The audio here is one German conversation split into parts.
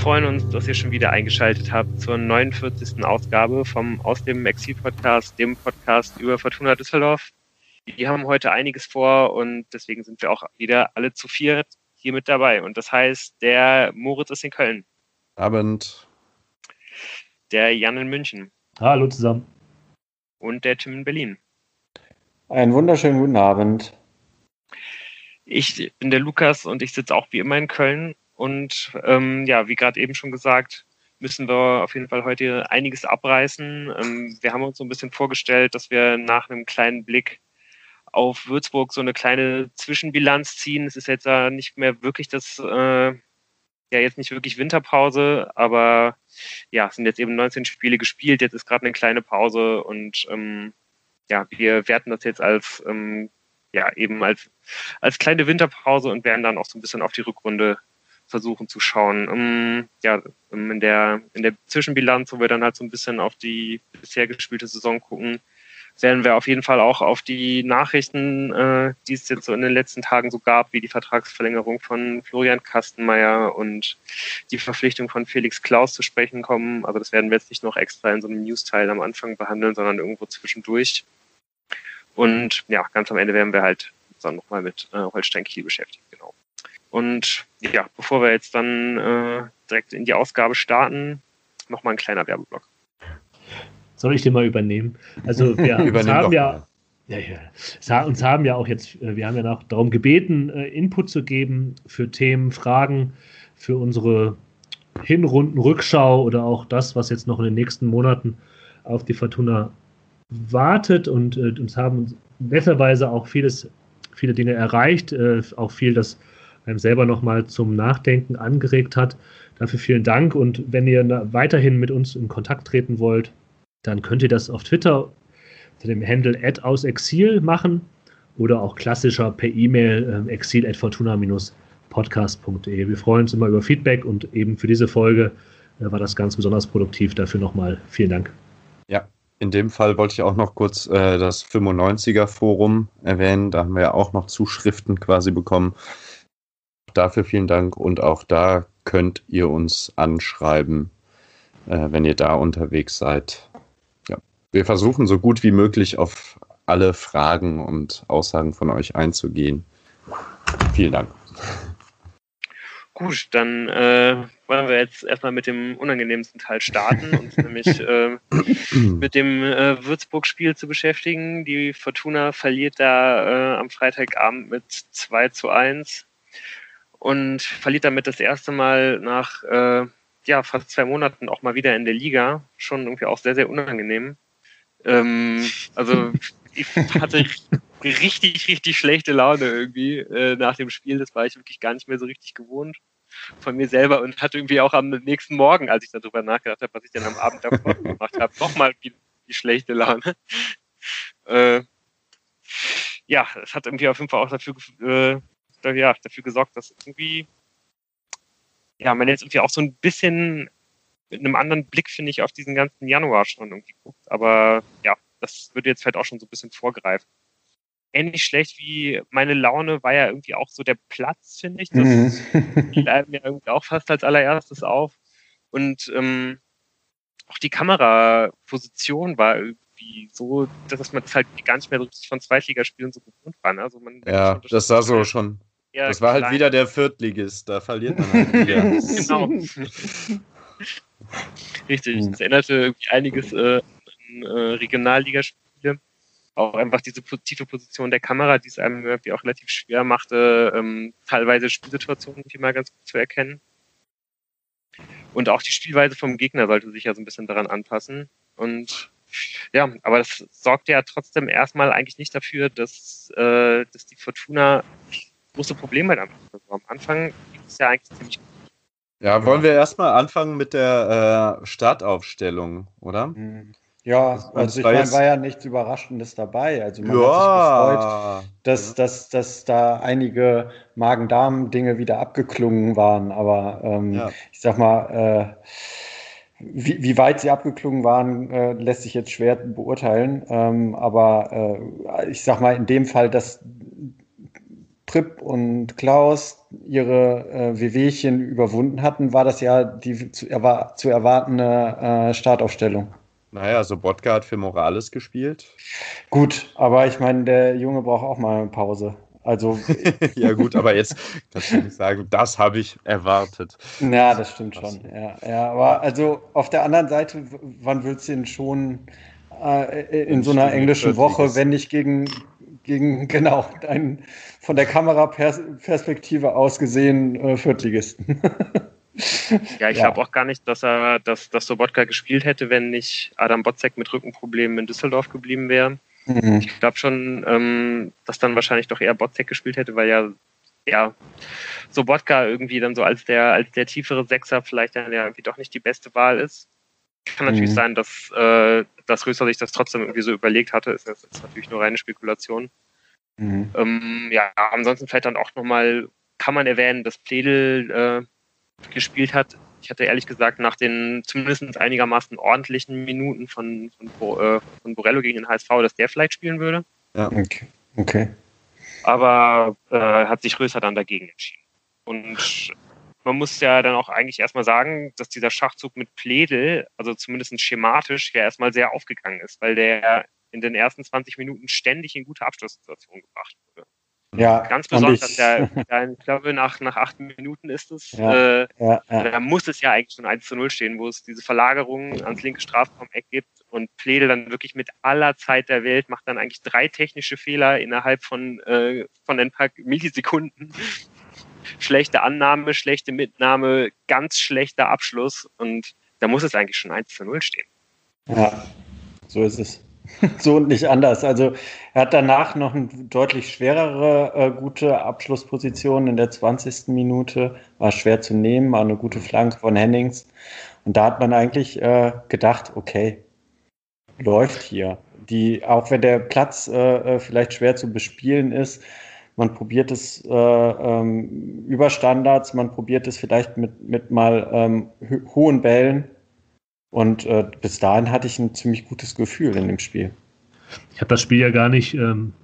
freuen uns, dass ihr schon wieder eingeschaltet habt zur 49. Ausgabe vom Aus dem Exil-Podcast, dem Podcast über Fortuna Düsseldorf. Wir haben heute einiges vor und deswegen sind wir auch wieder alle zu viert hier mit dabei. Und das heißt, der Moritz ist in Köln. Abend. Der Jan in München. Hallo zusammen. Und der Tim in Berlin. Einen wunderschönen guten Abend. Ich bin der Lukas und ich sitze auch wie immer in Köln. Und ähm, ja, wie gerade eben schon gesagt, müssen wir auf jeden Fall heute einiges abreißen. Ähm, wir haben uns so ein bisschen vorgestellt, dass wir nach einem kleinen Blick auf Würzburg so eine kleine Zwischenbilanz ziehen. Es ist jetzt ja nicht mehr wirklich das, äh, ja jetzt nicht wirklich Winterpause, aber ja, es sind jetzt eben 19 Spiele gespielt, jetzt ist gerade eine kleine Pause und ähm, ja, wir werten das jetzt als ähm, ja eben als als kleine Winterpause und werden dann auch so ein bisschen auf die Rückrunde versuchen zu schauen. Ähm, ja, in der in der Zwischenbilanz, wo wir dann halt so ein bisschen auf die bisher gespielte Saison gucken, werden wir auf jeden Fall auch auf die Nachrichten, äh, die es jetzt so in den letzten Tagen so gab, wie die Vertragsverlängerung von Florian Kastenmeier und die Verpflichtung von Felix Klaus zu sprechen kommen. Also das werden wir jetzt nicht noch extra in so einem News-Teil am Anfang behandeln, sondern irgendwo zwischendurch. Und ja, ganz am Ende werden wir halt dann nochmal mit äh, Holstein Kiel beschäftigt, genau. Und ja, bevor wir jetzt dann äh, direkt in die Ausgabe starten, nochmal ein kleiner Werbeblock. Soll ich den mal übernehmen? Also wir haben ja, ja, ja, uns haben ja auch jetzt, äh, wir haben ja noch darum gebeten, äh, Input zu geben für Themen, Fragen, für unsere Hinrunden-Rückschau oder auch das, was jetzt noch in den nächsten Monaten auf die Fortuna wartet und äh, uns haben netterweise auch vieles, viele Dinge erreicht, äh, auch viel, das einem selber nochmal zum Nachdenken angeregt hat. Dafür vielen Dank und wenn ihr weiterhin mit uns in Kontakt treten wollt, dann könnt ihr das auf Twitter unter dem Handle ausexil machen oder auch klassischer per E-Mail äh, exil.fortuna-podcast.de. Wir freuen uns immer über Feedback und eben für diese Folge äh, war das ganz besonders produktiv. Dafür nochmal vielen Dank. Ja, in dem Fall wollte ich auch noch kurz äh, das 95er Forum erwähnen. Da haben wir ja auch noch Zuschriften quasi bekommen. Dafür vielen Dank und auch da könnt ihr uns anschreiben, äh, wenn ihr da unterwegs seid wir versuchen so gut wie möglich auf alle Fragen und Aussagen von euch einzugehen. Vielen Dank. Gut, dann äh, wollen wir jetzt erstmal mit dem unangenehmsten Teil starten, uns nämlich äh, mit dem äh, Würzburg-Spiel zu beschäftigen. Die Fortuna verliert da äh, am Freitagabend mit 2 zu 1 und verliert damit das erste Mal nach äh, ja, fast zwei Monaten auch mal wieder in der Liga. Schon irgendwie auch sehr, sehr unangenehm. Ähm, also ich hatte richtig, richtig schlechte Laune irgendwie äh, nach dem Spiel. Das war ich wirklich gar nicht mehr so richtig gewohnt von mir selber und hatte irgendwie auch am nächsten Morgen, als ich darüber nachgedacht habe, was ich dann am Abend davor gemacht habe, nochmal die, die schlechte Laune. Äh, ja, es hat irgendwie auf jeden Fall auch dafür, äh, ja, dafür gesorgt, dass irgendwie ja, man jetzt irgendwie auch so ein bisschen mit einem anderen Blick, finde ich, auf diesen ganzen Januar schon irgendwie guckt. Aber ja, das würde jetzt vielleicht auch schon so ein bisschen vorgreifen. Ähnlich schlecht wie meine Laune war ja irgendwie auch so der Platz, finde ich. Das mhm. fiel einem ja irgendwie auch fast als allererstes auf. Und ähm, auch die Kameraposition war irgendwie so, dass man das halt gar nicht mehr richtig von Zweitligaspielen so gewohnt war. Ne? Also man ja, das sah so schon. Das war halt wieder der Viertligist, da verliert man halt wieder. genau. Richtig, hm. das erinnerte irgendwie einiges äh, an äh, Regionalligaspiele. Auch einfach diese tiefe Position der Kamera, die es einem irgendwie auch relativ schwer machte, ähm, teilweise Spielsituationen irgendwie mal ganz gut zu erkennen. Und auch die Spielweise vom Gegner sollte sich ja so ein bisschen daran anpassen. Und ja, aber das sorgt ja trotzdem erstmal eigentlich nicht dafür, dass, äh, dass die Fortuna große Probleme damit hat. Also am Anfang ging es ja eigentlich ziemlich gut ja, wollen wir erstmal anfangen mit der äh, Startaufstellung, oder? Mhm. Ja, also ich meine, war ja nichts Überraschendes dabei. Also man ja. hat sich gefreut, dass, dass, dass da einige Magen-Darm-Dinge wieder abgeklungen waren. Aber ähm, ja. ich sag mal, äh, wie, wie weit sie abgeklungen waren, äh, lässt sich jetzt schwer beurteilen. Ähm, aber äh, ich sag mal, in dem Fall, dass Pripp und Klaus ihre äh, Wehwehchen überwunden hatten, war das ja die zu, erwar zu erwartende äh, Startaufstellung. Naja, Sobotka hat für Morales gespielt. Gut, aber ich meine, der Junge braucht auch mal eine Pause. Also. ja, gut, aber jetzt kannst du nicht sagen, das habe ich erwartet. Ja, das stimmt schon. Ja, ja, aber also auf der anderen Seite, wann willst du ihn schon äh, in so einer englischen Woche, wenn nicht gegen, gegen genau, einen von der Kameraperspektive aus gesehen äh, Viertligisten? ja, ich ja. glaube auch gar nicht, dass er, dass, dass Sobotka gespielt hätte, wenn nicht Adam Botzek mit Rückenproblemen in Düsseldorf geblieben wäre. Mhm. Ich glaube schon, ähm, dass dann wahrscheinlich doch eher Botzek gespielt hätte, weil ja, ja, Sobotka irgendwie dann so als der, als der tiefere Sechser vielleicht dann ja irgendwie doch nicht die beste Wahl ist. Kann natürlich mhm. sein, dass, äh, dass Röser sich das trotzdem irgendwie so überlegt hatte. Ist, ist natürlich nur reine Spekulation. Mhm. Ähm, ja, ansonsten vielleicht dann auch nochmal, kann man erwähnen, dass Pledel äh, gespielt hat. Ich hatte ehrlich gesagt nach den zumindest einigermaßen ordentlichen Minuten von, von, äh, von Borello gegen den HSV, dass der vielleicht spielen würde. Ja, okay. okay. Aber äh, hat sich Röser dann dagegen entschieden. Und man muss ja dann auch eigentlich erstmal sagen, dass dieser Schachzug mit Pledel, also zumindest schematisch, ja erstmal sehr aufgegangen ist, weil der in den ersten 20 Minuten ständig in gute Abschlusssituationen gebracht wurde. Ja, ganz besonders, der, der, ich glaube, nach, nach acht Minuten ist es, ja, äh, ja, ja. da muss es ja eigentlich schon 1 zu 0 stehen, wo es diese Verlagerung ans linke Strafraum-Eck gibt und Pledel dann wirklich mit aller Zeit der Welt macht dann eigentlich drei technische Fehler innerhalb von, äh, von ein paar Millisekunden. Schlechte Annahme, schlechte Mitnahme, ganz schlechter Abschluss und da muss es eigentlich schon 1 zu 0 stehen. Ja, so ist es. so und nicht anders. Also er hat danach noch eine deutlich schwerere äh, gute Abschlussposition in der 20. Minute. War schwer zu nehmen, war eine gute Flanke von Hennings. Und da hat man eigentlich äh, gedacht, okay, läuft hier. Die, auch wenn der Platz äh, äh vielleicht schwer zu bespielen ist, man probiert es äh, ähm, über Standards, man probiert es vielleicht mit, mit mal ähm, hohen Bällen und äh, bis dahin hatte ich ein ziemlich gutes Gefühl in dem Spiel. Ich habe das Spiel ja gar nicht ähm,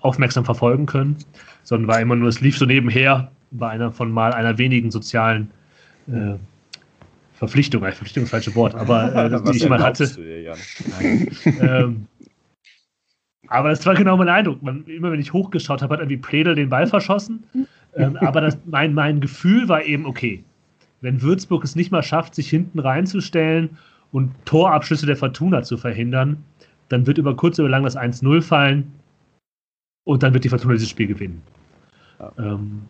aufmerksam verfolgen können, sondern war immer nur, es lief so nebenher bei einer von mal einer wenigen sozialen äh, Verpflichtung, Verpflichtung ist das falsche Wort, aber äh, die ich mal hatte. Dir, ähm, aber das war genau mein Eindruck. Man, immer wenn ich hochgeschaut habe, hat irgendwie Pledel den Ball verschossen. Ähm, aber das, mein, mein Gefühl war eben, okay, wenn Würzburg es nicht mal schafft, sich hinten reinzustellen und Torabschlüsse der Fortuna zu verhindern, dann wird über kurz oder lang das 1-0 fallen und dann wird die Fortuna dieses Spiel gewinnen. Ja. Ähm,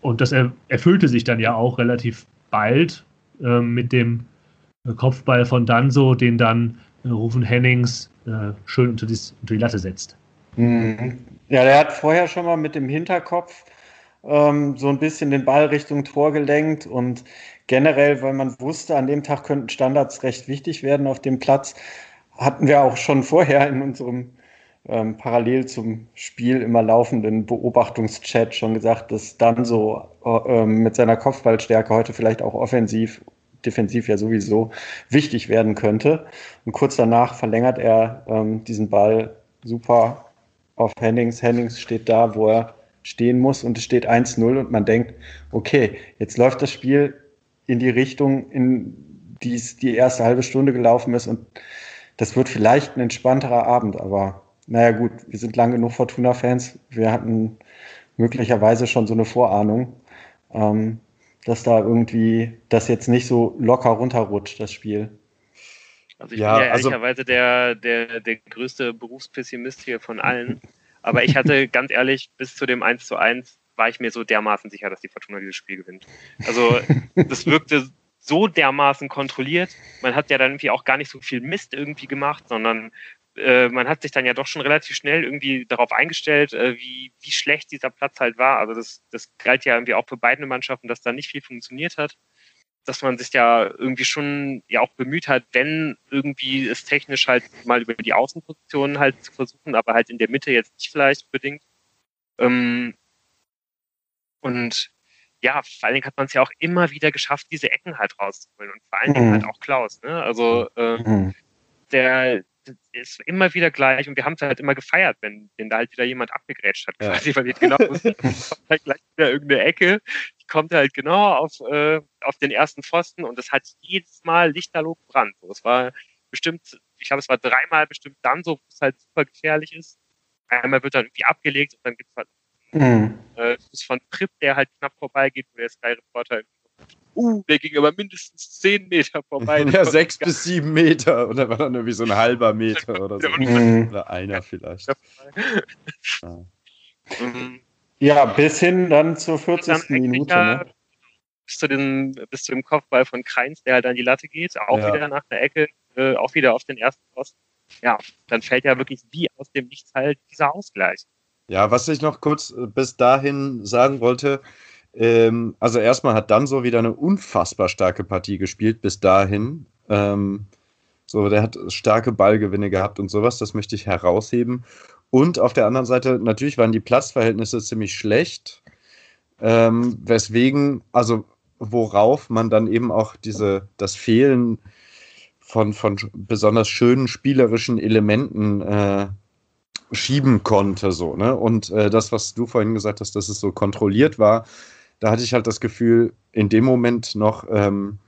und das er, erfüllte sich dann ja auch relativ bald ähm, mit dem Kopfball von Danso, den dann äh, Rufen Hennings äh, schön unter, dies, unter, die Latte setzt. Mhm. Ja, der hat vorher schon mal mit dem Hinterkopf ähm, so ein bisschen den Ball Richtung Tor gelenkt und generell, weil man wusste, an dem Tag könnten Standards recht wichtig werden auf dem Platz, hatten wir auch schon vorher in unserem ähm, parallel zum Spiel immer laufenden Beobachtungschat schon gesagt, dass dann so äh, mit seiner Kopfballstärke heute vielleicht auch offensiv, defensiv ja sowieso wichtig werden könnte. Und kurz danach verlängert er ähm, diesen Ball super auf Hennings. Hennings steht da, wo er stehen muss und es steht 1-0 und man denkt, okay, jetzt läuft das Spiel in die Richtung, in die es die erste halbe Stunde gelaufen ist und das wird vielleicht ein entspannterer Abend, aber naja gut, wir sind lange genug Fortuna-Fans, wir hatten möglicherweise schon so eine Vorahnung, ähm, dass da irgendwie das jetzt nicht so locker runterrutscht, das Spiel. Also ich ja, bin ja also ehrlicherweise der, der, der größte Berufspessimist hier von allen. Aber ich hatte ganz ehrlich, bis zu dem 1 zu 1 war ich mir so dermaßen sicher, dass die Fortuna dieses Spiel gewinnt. Also das wirkte so dermaßen kontrolliert. Man hat ja dann irgendwie auch gar nicht so viel Mist irgendwie gemacht, sondern äh, man hat sich dann ja doch schon relativ schnell irgendwie darauf eingestellt, äh, wie, wie schlecht dieser Platz halt war. Also das, das galt ja irgendwie auch für beide Mannschaften, dass da nicht viel funktioniert hat dass man sich ja irgendwie schon ja auch bemüht hat, wenn irgendwie es technisch halt mal über die Außenpositionen halt zu versuchen, aber halt in der Mitte jetzt nicht vielleicht unbedingt. Ähm, und ja, vor allen Dingen hat man es ja auch immer wieder geschafft, diese Ecken halt rauszuholen und vor allen Dingen mhm. halt auch Klaus. Ne? Also äh, mhm. der, ist immer wieder gleich und wir haben es halt immer gefeiert, wenn, wenn da halt wieder jemand abgegrätscht hat, quasi, ja. weil wir genau wussten, halt gleich wieder irgendeine Ecke, die kommt halt genau auf, äh, auf den ersten Pfosten und es hat jedes Mal lichterloh gebrannt. So, es war bestimmt, ich glaube, es war dreimal bestimmt dann so, wo es halt super gefährlich ist. Einmal wird dann irgendwie abgelegt und dann gibt es halt mhm. äh, von Trip, der halt knapp vorbeigeht, wo der Sky Reporter uh, der ging aber mindestens zehn Meter vorbei. Ja, sechs bis sieben Meter. Und da war dann irgendwie so ein halber Meter oder so. Mhm. Oder einer vielleicht. Ja. ja, bis hin dann zur 40. Minute. Ne? Bis, zu den, bis zu dem Kopfball von Kreins, der halt an die Latte geht. Auch ja. wieder nach der Ecke, äh, auch wieder auf den ersten Posten. Ja, dann fällt ja wirklich wie aus dem Nichts halt dieser Ausgleich. Ja, was ich noch kurz äh, bis dahin sagen wollte, ähm, also erstmal hat Danso wieder eine unfassbar starke Partie gespielt bis dahin. Ähm, so, der hat starke Ballgewinne gehabt und sowas, das möchte ich herausheben. Und auf der anderen Seite, natürlich waren die Platzverhältnisse ziemlich schlecht, ähm, weswegen, also worauf man dann eben auch diese, das Fehlen von, von besonders schönen spielerischen Elementen äh, schieben konnte. So, ne? Und äh, das, was du vorhin gesagt hast, dass es so kontrolliert war, da hatte ich halt das Gefühl, in dem Moment noch, ähm,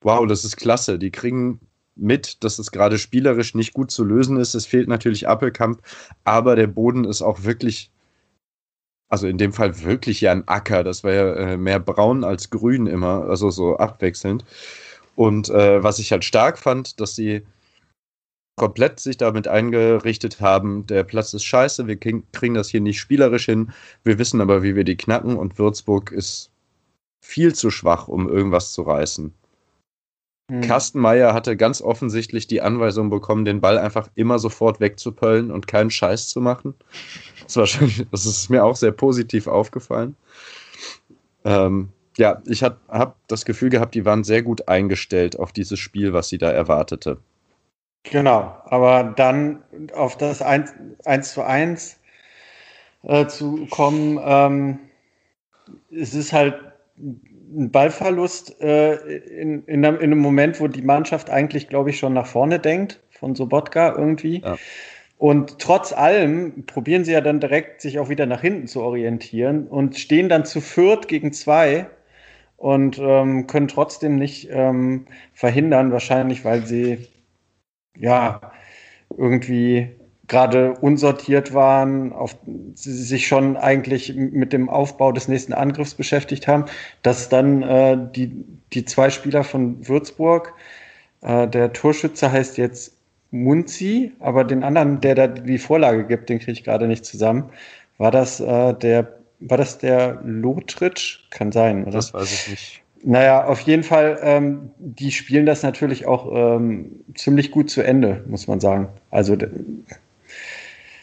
wow, das ist klasse. Die kriegen mit, dass es gerade spielerisch nicht gut zu lösen ist. Es fehlt natürlich Appelkamp, aber der Boden ist auch wirklich, also in dem Fall wirklich ja ein Acker. Das war ja äh, mehr braun als grün immer, also so abwechselnd. Und äh, was ich halt stark fand, dass sie komplett sich damit eingerichtet haben, der Platz ist scheiße, wir kriegen das hier nicht spielerisch hin, wir wissen aber, wie wir die knacken und Würzburg ist viel zu schwach, um irgendwas zu reißen. Hm. Kastenmeier hatte ganz offensichtlich die Anweisung bekommen, den Ball einfach immer sofort wegzupöllen und keinen Scheiß zu machen. Das, war schon, das ist mir auch sehr positiv aufgefallen. Ähm, ja, ich habe das Gefühl gehabt, die waren sehr gut eingestellt auf dieses Spiel, was sie da erwartete. Genau, aber dann auf das 1, 1 zu 1 äh, zu kommen, ähm, es ist halt ein Ballverlust äh, in, in, einem, in, einem, Moment, wo die Mannschaft eigentlich, glaube ich, schon nach vorne denkt, von Sobotka irgendwie. Ja. Und trotz allem probieren sie ja dann direkt, sich auch wieder nach hinten zu orientieren und stehen dann zu viert gegen zwei und ähm, können trotzdem nicht ähm, verhindern, wahrscheinlich, weil sie ja, irgendwie gerade unsortiert waren, auf, sich schon eigentlich mit dem Aufbau des nächsten Angriffs beschäftigt haben, dass dann äh, die, die zwei Spieler von Würzburg, äh, der Torschütze heißt jetzt Munzi, aber den anderen, der da die Vorlage gibt, den kriege ich gerade nicht zusammen. War das äh, der, war das der Lotritsch? Kann sein, oder? Das weiß ich nicht. Naja, auf jeden Fall, ähm, die spielen das natürlich auch ähm, ziemlich gut zu Ende, muss man sagen. Also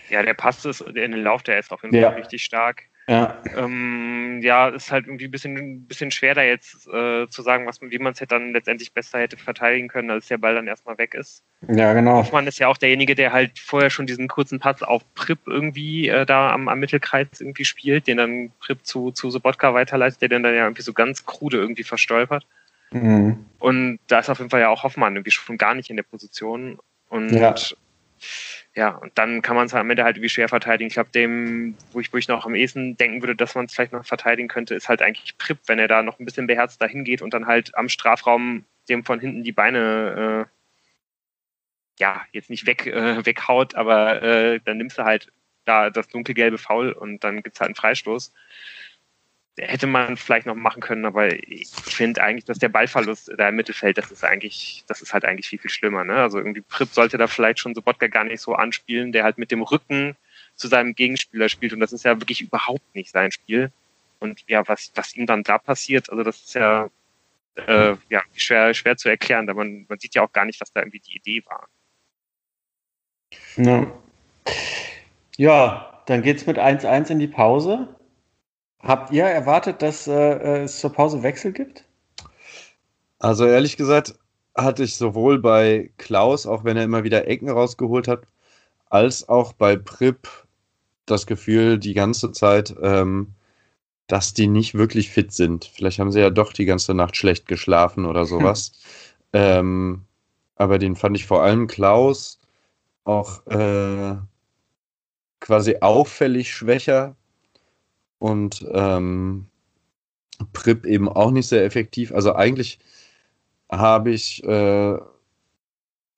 ja, der passt es in den Lauf, der ist auf jeden ja. Fall richtig stark. Ja, ähm, ja ist halt irgendwie ein bisschen, ein bisschen schwer da jetzt äh, zu sagen, was, wie man es dann letztendlich besser hätte verteidigen können, als der Ball dann erstmal weg ist. Ja, genau. Hoffmann ist ja auch derjenige, der halt vorher schon diesen kurzen Pass auf Prip irgendwie äh, da am, am Mittelkreis irgendwie spielt, den dann Prip zu, zu Sobotka weiterleitet, der den dann ja irgendwie so ganz krude irgendwie verstolpert. Mhm. Und da ist auf jeden Fall ja auch Hoffmann irgendwie schon gar nicht in der Position. Und ja ja, und dann kann man es am Ende halt irgendwie schwer verteidigen. Ich glaube, dem, wo ich, wo ich noch am ehesten denken würde, dass man es vielleicht noch verteidigen könnte, ist halt eigentlich Prip, wenn er da noch ein bisschen beherzt dahin geht und dann halt am Strafraum dem von hinten die Beine, äh, ja, jetzt nicht weg, äh, weghaut, aber äh, dann nimmst du halt da das dunkelgelbe Foul und dann gibt es halt einen Freistoß hätte man vielleicht noch machen können, aber ich finde eigentlich, dass der Ballverlust da im Mittelfeld, das ist eigentlich, das ist halt eigentlich viel, viel schlimmer. Ne? Also irgendwie Prip sollte da vielleicht schon Sobotka gar nicht so anspielen, der halt mit dem Rücken zu seinem Gegenspieler spielt und das ist ja wirklich überhaupt nicht sein Spiel. Und ja, was, was ihm dann da passiert, also das ist ja, äh, ja schwer, schwer zu erklären, da man, man sieht ja auch gar nicht, was da irgendwie die Idee war. Ja, ja dann geht's mit 1-1 in die Pause. Habt ihr erwartet, dass äh, es zur Pause Wechsel gibt? Also ehrlich gesagt hatte ich sowohl bei Klaus, auch wenn er immer wieder Ecken rausgeholt hat, als auch bei Prip das Gefühl die ganze Zeit, ähm, dass die nicht wirklich fit sind. Vielleicht haben sie ja doch die ganze Nacht schlecht geschlafen oder sowas. Hm. Ähm, aber den fand ich vor allem Klaus auch äh, quasi auffällig schwächer und ähm, Prip eben auch nicht sehr effektiv. Also eigentlich habe ich äh,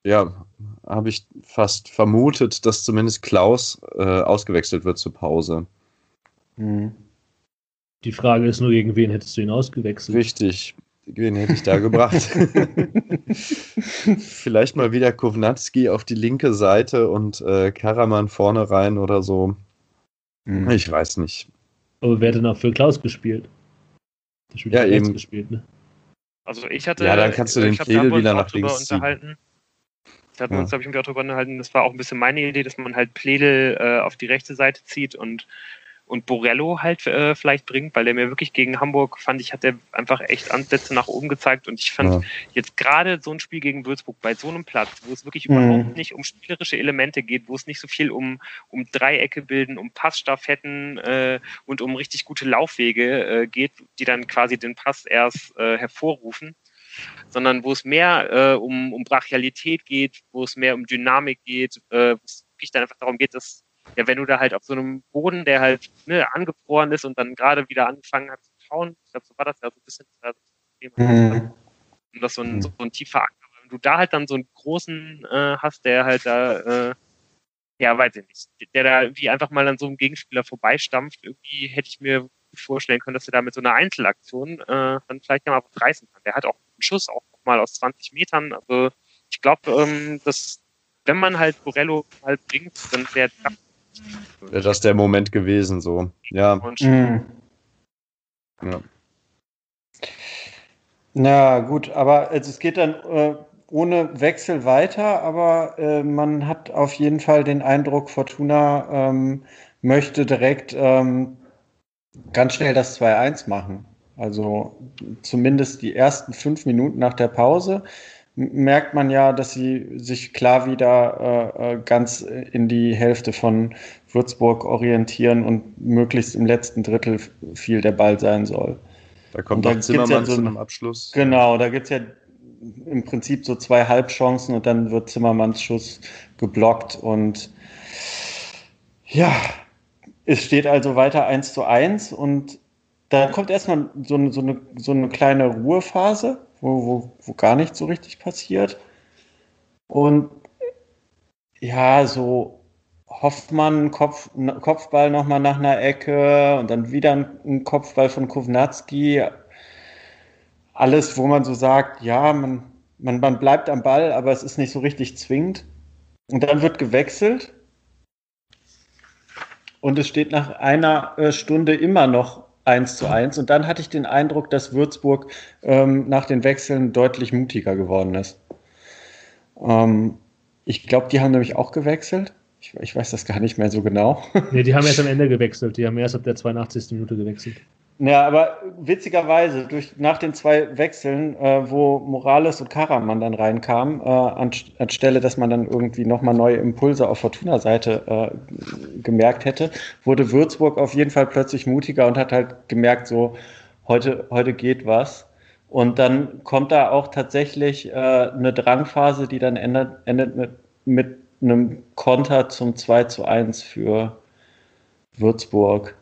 ja habe ich fast vermutet, dass zumindest Klaus äh, ausgewechselt wird zur Pause. Mhm. Die Frage ist nur, gegen wen hättest du ihn ausgewechselt? Richtig. Wen hätte ich da gebracht? Vielleicht mal wieder Kovnatski auf die linke Seite und äh, Karaman vorne rein oder so. Hm. Ich weiß nicht. Aber wer hat denn auch für Klaus gespielt? ja, eben. Gespielt, ne? Also ich hatte. Ja, dann kannst du den Pledel wieder nach links unterhalten. Wir hatten ja. uns, glaube ich, darüber unterhalten, das war auch ein bisschen meine Idee, dass man halt Pledel äh, auf die rechte Seite zieht und und Borello halt äh, vielleicht bringt, weil der mir wirklich gegen Hamburg fand ich, hat er einfach echt Ansätze nach oben gezeigt und ich fand ja. jetzt gerade so ein Spiel gegen Würzburg bei so einem Platz, wo es wirklich mhm. überhaupt nicht um spielerische Elemente geht, wo es nicht so viel um, um Dreiecke bilden, um Passstaffetten äh, und um richtig gute Laufwege äh, geht, die dann quasi den Pass erst äh, hervorrufen, sondern wo es mehr äh, um, um Brachialität geht, wo es mehr um Dynamik geht, äh, wo es wirklich dann einfach darum geht, dass ja, wenn du da halt auf so einem Boden, der halt ne, angefroren ist und dann gerade wieder angefangen hat zu schauen, ich glaube, so war das ja so ein bisschen das Thema. Mhm. Und das so ein, so ein tiefer Anker. Wenn du da halt dann so einen großen äh, hast, der halt da, äh, ja, weiß ich nicht, der da wie einfach mal an so einem Gegenspieler vorbeistampft, irgendwie hätte ich mir vorstellen können, dass er da mit so einer Einzelaktion äh, dann vielleicht noch mal was reißen kann. Der hat auch einen Schuss, auch mal aus 20 Metern. Also ich glaube, ähm, dass wenn man halt Borello halt bringt, dann wäre Wäre das der Moment gewesen, so. Ja. Mhm. Ja. Na gut, aber also es geht dann äh, ohne Wechsel weiter, aber äh, man hat auf jeden Fall den Eindruck, Fortuna ähm, möchte direkt ähm, ganz schnell das 2-1 machen. Also zumindest die ersten fünf Minuten nach der Pause merkt man ja, dass sie sich klar wieder äh, äh, ganz in die Hälfte von Würzburg orientieren und möglichst im letzten Drittel viel der Ball sein soll. Da kommt dann Zimmermann ja so, zu einem Abschluss. Genau, da gibt es ja im Prinzip so zwei Halbchancen und dann wird Zimmermanns Schuss geblockt und ja, es steht also weiter 1 zu 1 und dann kommt erstmal so so eine, so eine kleine Ruhephase wo, wo, wo gar nicht so richtig passiert. Und ja, so Hoffmann, Kopf, Kopfball nochmal nach einer Ecke und dann wieder ein, ein Kopfball von Kovnatski. Alles, wo man so sagt, ja, man, man, man bleibt am Ball, aber es ist nicht so richtig zwingend. Und dann wird gewechselt. Und es steht nach einer äh, Stunde immer noch 1 zu 1. Und dann hatte ich den Eindruck, dass Würzburg ähm, nach den Wechseln deutlich mutiger geworden ist. Ähm, ich glaube, die haben nämlich auch gewechselt. Ich, ich, weiß das gar nicht mehr so genau. nee, die haben erst am Ende gewechselt. Die haben erst ab der 82. Minute gewechselt. Ja, aber witzigerweise, durch, nach den zwei Wechseln, äh, wo Morales und Karaman dann reinkamen, äh, an, anstelle, dass man dann irgendwie nochmal neue Impulse auf Fortuna-Seite äh, gemerkt hätte, wurde Würzburg auf jeden Fall plötzlich mutiger und hat halt gemerkt, so, heute, heute geht was. Und dann kommt da auch tatsächlich äh, eine Drangphase, die dann endet, endet mit, mit einem Konter zum 2 zu 1 für Würzburg.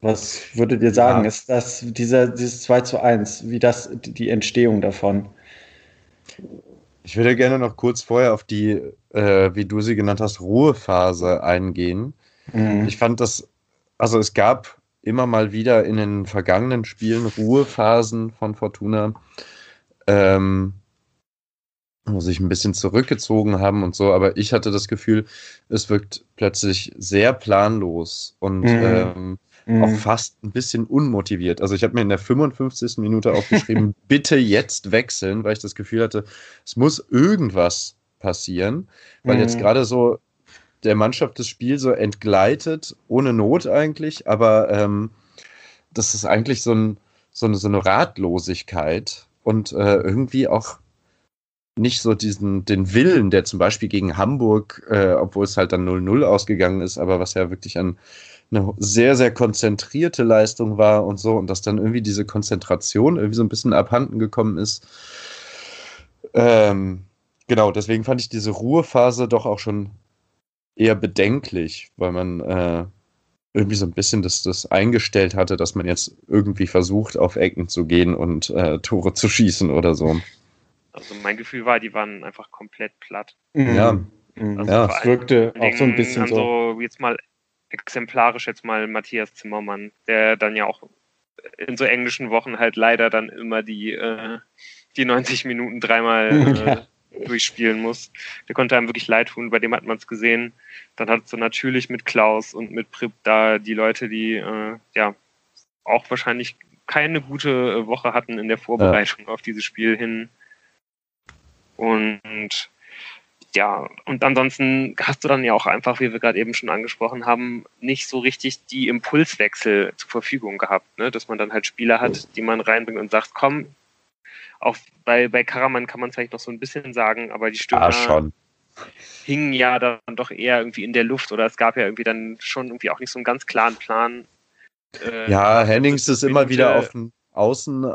Was würdet ihr sagen? Ja. Ist das dieser, dieses 2 zu 1, wie das die Entstehung davon? Ich würde gerne noch kurz vorher auf die, äh, wie du sie genannt hast, Ruhephase eingehen. Mhm. Ich fand das, also es gab immer mal wieder in den vergangenen Spielen Ruhephasen von Fortuna, ähm, wo sich ein bisschen zurückgezogen haben und so, aber ich hatte das Gefühl, es wirkt plötzlich sehr planlos und mhm. ähm, mhm. auch fast ein bisschen unmotiviert. Also ich habe mir in der 55. Minute aufgeschrieben, bitte jetzt wechseln, weil ich das Gefühl hatte, es muss irgendwas passieren, weil mhm. jetzt gerade so der Mannschaft das Spiel so entgleitet, ohne Not eigentlich, aber ähm, das ist eigentlich so, ein, so, eine, so eine Ratlosigkeit und äh, irgendwie auch nicht so diesen, den Willen, der zum Beispiel gegen Hamburg, äh, obwohl es halt dann 0-0 ausgegangen ist, aber was ja wirklich an eine sehr, sehr konzentrierte Leistung war und so, und dass dann irgendwie diese Konzentration irgendwie so ein bisschen abhanden gekommen ist. Ähm, genau, deswegen fand ich diese Ruhephase doch auch schon eher bedenklich, weil man äh, irgendwie so ein bisschen das, das eingestellt hatte, dass man jetzt irgendwie versucht, auf Ecken zu gehen und äh, Tore zu schießen oder so. Also mein Gefühl war, die waren einfach komplett platt. Mhm. Ja. Mhm. Also ja, es wirkte auch so ein bisschen so. so. Jetzt mal exemplarisch jetzt mal Matthias Zimmermann, der dann ja auch in so englischen Wochen halt leider dann immer die, äh, die 90 Minuten dreimal äh, durchspielen muss. Der konnte einem wirklich leid tun, bei dem hat man es gesehen. Dann hat so natürlich mit Klaus und mit Prip da die Leute, die äh, ja auch wahrscheinlich keine gute äh, Woche hatten in der Vorbereitung ja. auf dieses Spiel hin. Und ja, und ansonsten hast du dann ja auch einfach, wie wir gerade eben schon angesprochen haben, nicht so richtig die Impulswechsel zur Verfügung gehabt, ne? dass man dann halt Spieler hat, die man reinbringt und sagt, komm, auch bei, bei Karaman kann man es vielleicht noch so ein bisschen sagen, aber die Stürmer ah, hingen ja dann doch eher irgendwie in der Luft oder es gab ja irgendwie dann schon irgendwie auch nicht so einen ganz klaren Plan. Äh, ja, Hennings ist immer wieder auf Außen, äh,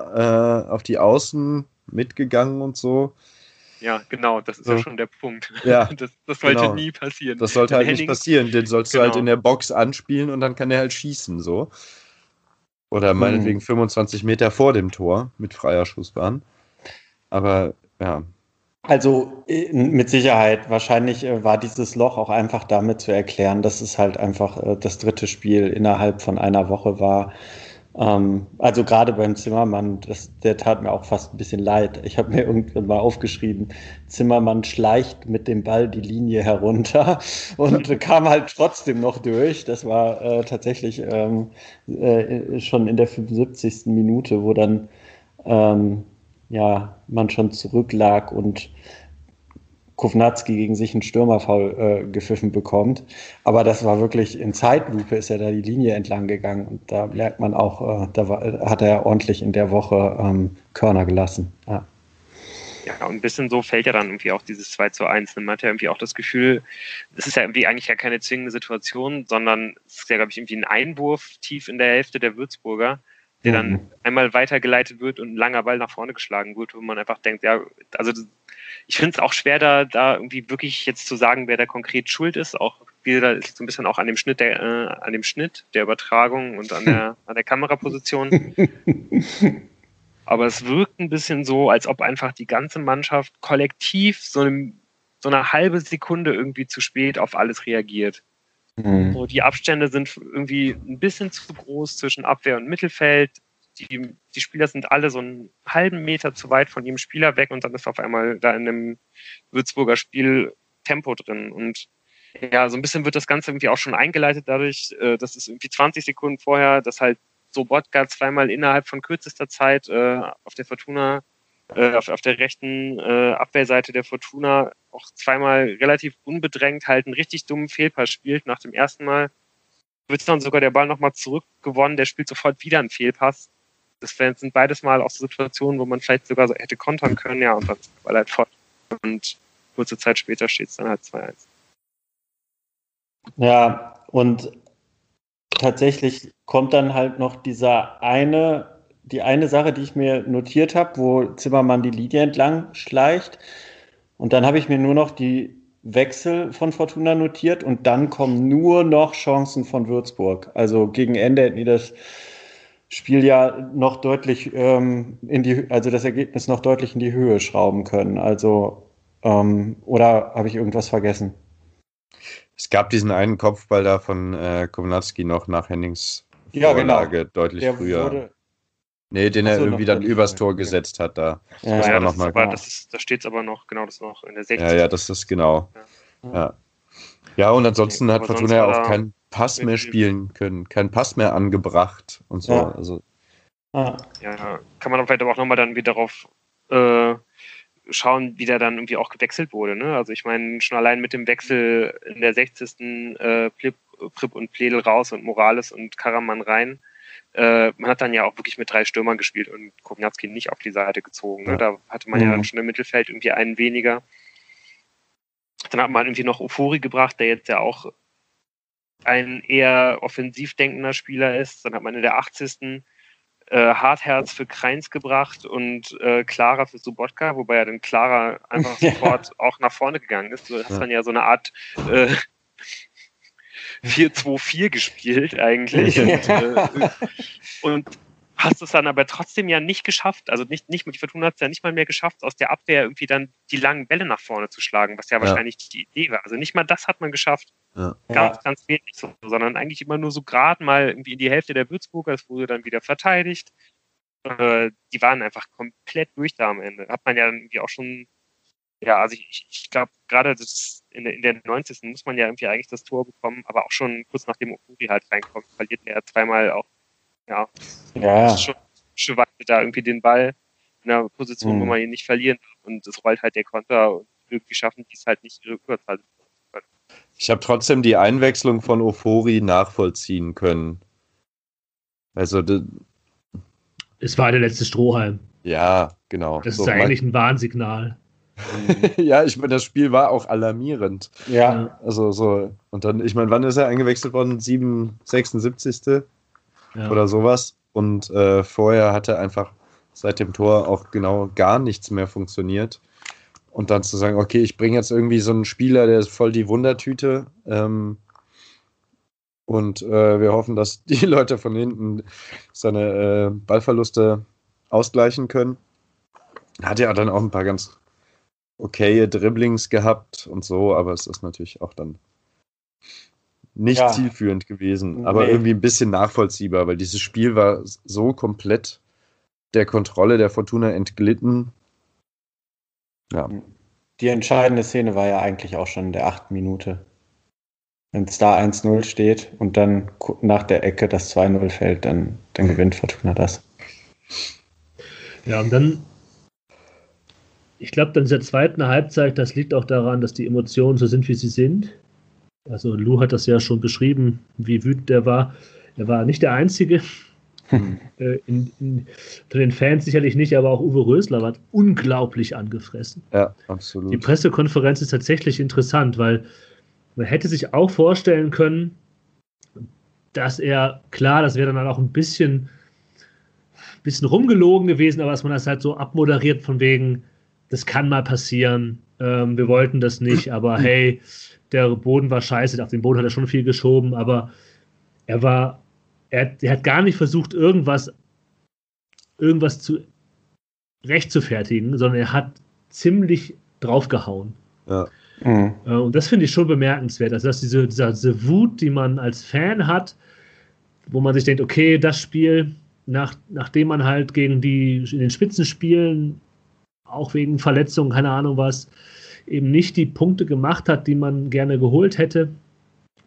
auf die Außen mitgegangen und so. Ja, genau, das ist so. ja schon der Punkt. Ja, das, das sollte genau. nie passieren. Das sollte halt Hennings, nicht passieren. Den sollst genau. du halt genau. in der Box anspielen und dann kann er halt schießen, so. Oder meinetwegen hm. 25 Meter vor dem Tor mit freier Schussbahn. Aber ja. Also mit Sicherheit, wahrscheinlich äh, war dieses Loch auch einfach damit zu erklären, dass es halt einfach äh, das dritte Spiel innerhalb von einer Woche war. Ähm, also gerade beim Zimmermann, das, der tat mir auch fast ein bisschen leid. Ich habe mir irgendwann mal aufgeschrieben, Zimmermann schleicht mit dem Ball die Linie herunter und kam halt trotzdem noch durch. Das war äh, tatsächlich ähm, äh, schon in der 75. Minute, wo dann ähm, ja, man schon zurücklag und Kovnatski gegen sich einen Stürmerfaul äh, gepfiffen bekommt. Aber das war wirklich in Zeitlupe ist er da die Linie entlang gegangen und da merkt man auch, äh, da war, hat er ja ordentlich in der Woche ähm, Körner gelassen. Ja. Ja, und ein bisschen so fällt ja dann irgendwie auch dieses 2 zu 1. Man hat ja irgendwie auch das Gefühl, es ist ja irgendwie eigentlich ja keine zwingende Situation, sondern es ist ja, glaube ich, irgendwie ein Einwurf tief in der Hälfte der Würzburger der dann mhm. einmal weitergeleitet wird und ein langer Ball nach vorne geschlagen wird, wo man einfach denkt, ja, also ich finde es auch schwer, da, da irgendwie wirklich jetzt zu sagen, wer da konkret schuld ist. Auch wieder ist so ein bisschen auch an dem Schnitt der, äh, an dem Schnitt der Übertragung und an der, an der Kameraposition. Aber es wirkt ein bisschen so, als ob einfach die ganze Mannschaft kollektiv so, eine, so eine halbe Sekunde irgendwie zu spät auf alles reagiert. Mhm. So, die Abstände sind irgendwie ein bisschen zu groß zwischen Abwehr und Mittelfeld. Die, die Spieler sind alle so einen halben Meter zu weit von jedem Spieler weg und dann ist auf einmal da in einem Würzburger Spiel Tempo drin. Und ja, so ein bisschen wird das Ganze irgendwie auch schon eingeleitet dadurch, äh, dass es irgendwie 20 Sekunden vorher, dass halt Sobotka zweimal innerhalb von kürzester Zeit äh, auf der Fortuna, äh, auf, auf der rechten äh, Abwehrseite der Fortuna auch zweimal relativ unbedrängt halt einen richtig dummen Fehlpass spielt. Nach dem ersten Mal wird dann sogar der Ball nochmal zurückgewonnen, der spielt sofort wieder einen Fehlpass. Das sind beides Mal auch so Situationen, wo man vielleicht sogar so hätte kontern können, ja, und dann ist der Ball halt fort. Und kurze Zeit später steht es dann halt 2-1. Ja, und tatsächlich kommt dann halt noch dieser eine, die eine Sache, die ich mir notiert habe, wo Zimmermann die Linie entlang schleicht. Und dann habe ich mir nur noch die Wechsel von Fortuna notiert und dann kommen nur noch Chancen von Würzburg. Also gegen Ende hätten die das Spiel ja noch deutlich ähm, in die, also das Ergebnis noch deutlich in die Höhe schrauben können. Also, ähm, oder habe ich irgendwas vergessen? Es gab diesen einen Kopfball da von äh, Kownatski noch nach Hennings Vorlage ja, genau. deutlich Der früher. Wurde, Nee, den er irgendwie dann übers Tor gesetzt hat da. Ja, das ja, das, mal, aber, das ist, da steht es aber noch, genau, das noch in der 60. Ja, ja, das ist genau. Ja, ja. ja und ansonsten okay, hat Fortuna ja auch keinen Pass mehr spielen können, keinen Pass mehr angebracht und so. Ja. Also. Ja, kann man vielleicht aber auch nochmal dann wieder darauf äh, schauen, wie der dann irgendwie auch gewechselt wurde. Ne? Also ich meine, schon allein mit dem Wechsel in der 60. Äh, Prip, Prip und Pledel raus und Morales und Karaman rein äh, man hat dann ja auch wirklich mit drei Stürmern gespielt und Kovnatski nicht auf die Seite gezogen. Ne? Da hatte man mhm. ja dann schon im Mittelfeld irgendwie einen weniger. Dann hat man irgendwie noch Ofori gebracht, der jetzt ja auch ein eher offensiv denkender Spieler ist. Dann hat man in der 80. äh, Hartherz für Kreins gebracht und äh, Clara für Subotka, wobei ja dann Clara einfach sofort auch nach vorne gegangen ist. Du hast ja. dann ja so eine Art äh, 4-2-4 gespielt eigentlich. und, äh, und hast es dann aber trotzdem ja nicht geschafft, also nicht, nicht mit Fortuna hat es ja nicht mal mehr geschafft, aus der Abwehr irgendwie dann die langen Bälle nach vorne zu schlagen, was ja, ja. wahrscheinlich die Idee war. Also nicht mal das hat man geschafft. Ja. Ganz, ganz wenig so, sondern eigentlich immer nur so gerade mal irgendwie in die Hälfte der Würzburger, es wurde dann wieder verteidigt. Äh, die waren einfach komplett durch da am Ende. Hat man ja dann irgendwie auch schon, ja, also ich, ich glaube, gerade in, in der 90. muss man ja irgendwie eigentlich das Tor bekommen, aber auch schon kurz nachdem Ofuri halt reinkommt, verliert er zweimal auch ja. Ja. Schon, schon da irgendwie den Ball in einer Position, mhm. wo man ihn nicht verlieren darf. Und es rollt halt der Konter und irgendwie schaffen die es halt nicht, ihre Überzahl zu können. Ich habe trotzdem die Einwechslung von Ofori nachvollziehen können. Also, es war der letzte Strohhalm. Ja, genau. Das so, ist eigentlich ein Warnsignal. ja, ich meine, das Spiel war auch alarmierend. Ja. Also so, und dann, ich meine, wann ist er eingewechselt worden? 7, 76 ja. oder sowas. Und äh, vorher hatte einfach seit dem Tor auch genau gar nichts mehr funktioniert. Und dann zu sagen, okay, ich bringe jetzt irgendwie so einen Spieler, der ist voll die Wundertüte. Ähm, und äh, wir hoffen, dass die Leute von hinten seine äh, Ballverluste ausgleichen können. Hat ja dann auch ein paar ganz okaye Dribblings gehabt und so, aber es ist natürlich auch dann nicht ja. zielführend gewesen, aber nee. irgendwie ein bisschen nachvollziehbar, weil dieses Spiel war so komplett der Kontrolle der Fortuna entglitten. Ja. Die entscheidende Szene war ja eigentlich auch schon in der achten Minute. Wenn es da 1-0 steht und dann nach der Ecke das 2-0 fällt, dann, dann gewinnt Fortuna das. Ja, und dann, ich glaube, dann in der zweiten Halbzeit, das liegt auch daran, dass die Emotionen so sind, wie sie sind. Also Lou hat das ja schon beschrieben, wie wütend er war. Er war nicht der Einzige. Hm. Äh, in, in, unter den Fans sicherlich nicht, aber auch Uwe Rösler war unglaublich angefressen. Ja, absolut. Die Pressekonferenz ist tatsächlich interessant, weil man hätte sich auch vorstellen können, dass er, klar, das wäre dann auch ein bisschen, bisschen rumgelogen gewesen, aber dass man das halt so abmoderiert von wegen, das kann mal passieren, ähm, wir wollten das nicht, aber hey, der Boden war scheiße, auf dem Boden hat er schon viel geschoben, aber er war, er, er hat gar nicht versucht, irgendwas, irgendwas zu recht zu fertigen, sondern er hat ziemlich draufgehauen. Ja. Mhm. Äh, und das finde ich schon bemerkenswert. Also, dass diese, diese, diese, Wut, die man als Fan hat, wo man sich denkt, okay, das Spiel, nach, nachdem man halt gegen die in den Spitzenspielen, auch wegen Verletzungen, keine Ahnung was, eben nicht die Punkte gemacht hat, die man gerne geholt hätte.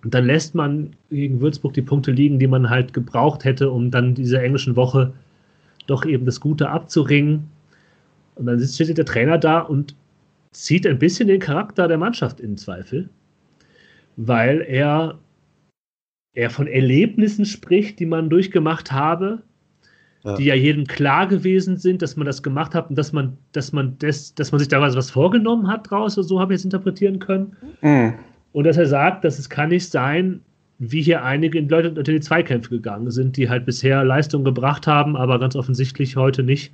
Und dann lässt man gegen Würzburg die Punkte liegen, die man halt gebraucht hätte, um dann diese englischen Woche doch eben das Gute abzuringen. Und dann steht der Trainer da und zieht ein bisschen den Charakter der Mannschaft in Zweifel, weil er, er von Erlebnissen spricht, die man durchgemacht habe, ja. die ja jedem klar gewesen sind, dass man das gemacht hat und dass man, dass man, das, dass man sich damals was vorgenommen hat draus, so habe ich es interpretieren können. Mhm. Und dass er sagt, dass es kann nicht sein, wie hier einige Leute unter die Zweikämpfe gegangen sind, die halt bisher Leistung gebracht haben, aber ganz offensichtlich heute nicht,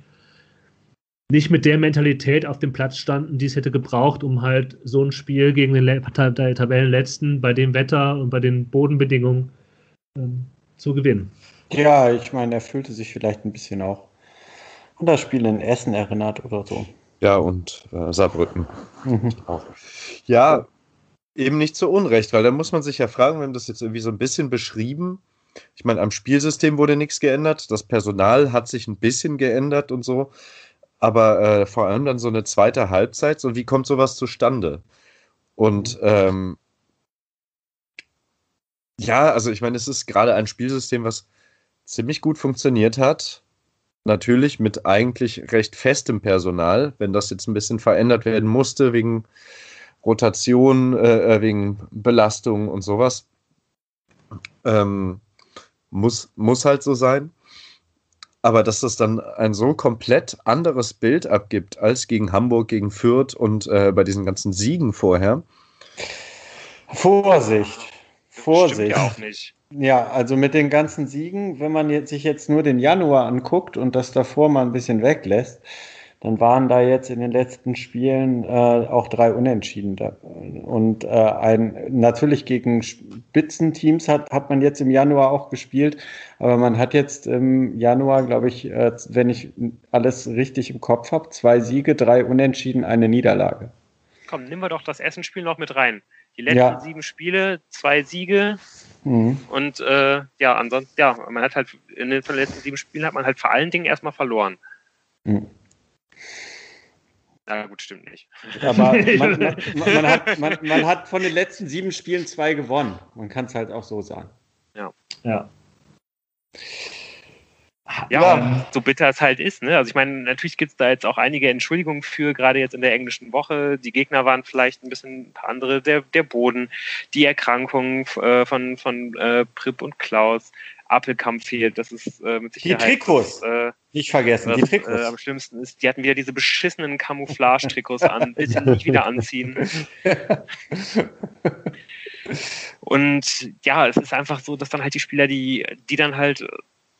nicht mit der Mentalität auf dem Platz standen, die es hätte gebraucht, um halt so ein Spiel gegen den Tabellenletzten bei dem Wetter und bei den Bodenbedingungen ähm, zu gewinnen. Ja, ich meine, er fühlte sich vielleicht ein bisschen auch an das Spiel in Essen erinnert oder so. Ja, und äh, Saarbrücken. Mhm. Auch. Ja, eben nicht zu Unrecht, weil da muss man sich ja fragen, wir haben das jetzt irgendwie so ein bisschen beschrieben. Ich meine, am Spielsystem wurde nichts geändert, das Personal hat sich ein bisschen geändert und so, aber äh, vor allem dann so eine zweite Halbzeit, so wie kommt sowas zustande? Und ähm, ja, also ich meine, es ist gerade ein Spielsystem, was ziemlich gut funktioniert hat. Natürlich mit eigentlich recht festem Personal, wenn das jetzt ein bisschen verändert werden musste wegen Rotation, äh, äh, wegen Belastung und sowas. Ähm, muss, muss halt so sein. Aber dass das dann ein so komplett anderes Bild abgibt als gegen Hamburg, gegen Fürth und äh, bei diesen ganzen Siegen vorher. Vorsicht. Vorsicht. Stimmt ja auch nicht. Ja, also mit den ganzen Siegen, wenn man jetzt, sich jetzt nur den Januar anguckt und das davor mal ein bisschen weglässt, dann waren da jetzt in den letzten Spielen äh, auch drei Unentschieden. Da. Und äh, ein, natürlich gegen Spitzenteams hat, hat man jetzt im Januar auch gespielt, aber man hat jetzt im Januar, glaube ich, äh, wenn ich alles richtig im Kopf habe, zwei Siege, drei Unentschieden, eine Niederlage. Komm, nehmen wir doch das Essenspiel noch mit rein. Die letzten ja. sieben Spiele, zwei Siege. Mhm. Und äh, ja, ansonsten, ja, man hat halt in den letzten sieben Spielen hat man halt vor allen Dingen erstmal verloren. Mhm. Na gut, stimmt nicht. Aber man, man, man, hat, man, hat, von den letzten sieben Spielen zwei gewonnen. Man kann es halt auch so sagen. Ja. Ja. Ja, ja. so bitter es halt ist. Ne? Also ich meine, natürlich gibt es da jetzt auch einige Entschuldigungen für, gerade jetzt in der englischen Woche. Die Gegner waren vielleicht ein bisschen ein paar andere, der, der Boden, die Erkrankungen äh, von, von äh, Prip und Klaus, Appelkampf fehlt, das ist äh, mit Sicherheit... Die Trikots, äh, nicht vergessen, was, die Trikots. Äh, am schlimmsten ist, die hatten wieder diese beschissenen Camouflage-Trikots an, bitte nicht wieder anziehen. Und ja, es ist einfach so, dass dann halt die Spieler, die, die dann halt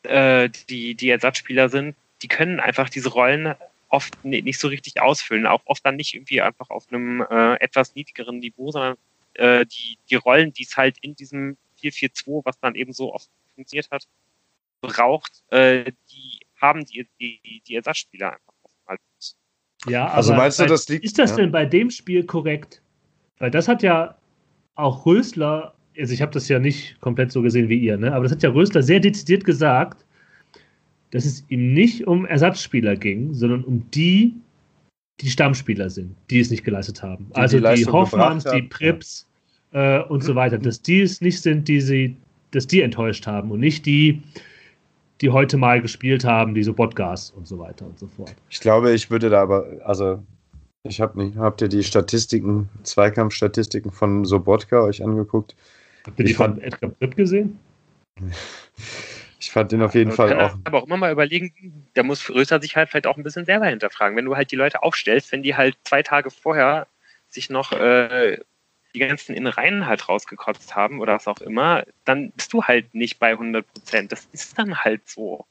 äh, die, die Ersatzspieler sind, die können einfach diese Rollen oft nicht so richtig ausfüllen, auch oft dann nicht irgendwie einfach auf einem äh, etwas niedrigeren Niveau, sondern äh, die, die Rollen, die es halt in diesem 4-4-2, was dann eben so oft funktioniert hat, braucht, äh, die haben die, die, die Ersatzspieler einfach oftmals. Ja, also meinst du, das liegt. Ist das ja. denn bei dem Spiel korrekt? Weil das hat ja auch Rösler also ich habe das ja nicht komplett so gesehen wie ihr, ne? aber das hat ja Rösler sehr dezidiert gesagt, dass es ihm nicht um Ersatzspieler ging, sondern um die, die Stammspieler sind, die es nicht geleistet haben. Die also die, die Hoffmanns, die Prips ja. äh, und so weiter, dass die es nicht sind, die sie, dass die enttäuscht haben und nicht die, die heute mal gespielt haben, die so Botgas und so weiter und so fort. Ich glaube, ich würde da aber, also ich habe nicht, habt ihr die Statistiken, Zweikampfstatistiken von Sobotka euch angeguckt? Habt ihr die von Edgar Pripp gesehen? Ich fand den auf jeden Fall kann auch. Aber auch immer mal überlegen, da muss Röser sich halt vielleicht auch ein bisschen selber hinterfragen. Wenn du halt die Leute aufstellst, wenn die halt zwei Tage vorher sich noch äh, die ganzen Innereien halt rausgekotzt haben oder was auch immer, dann bist du halt nicht bei 100 Prozent. Das ist dann halt so.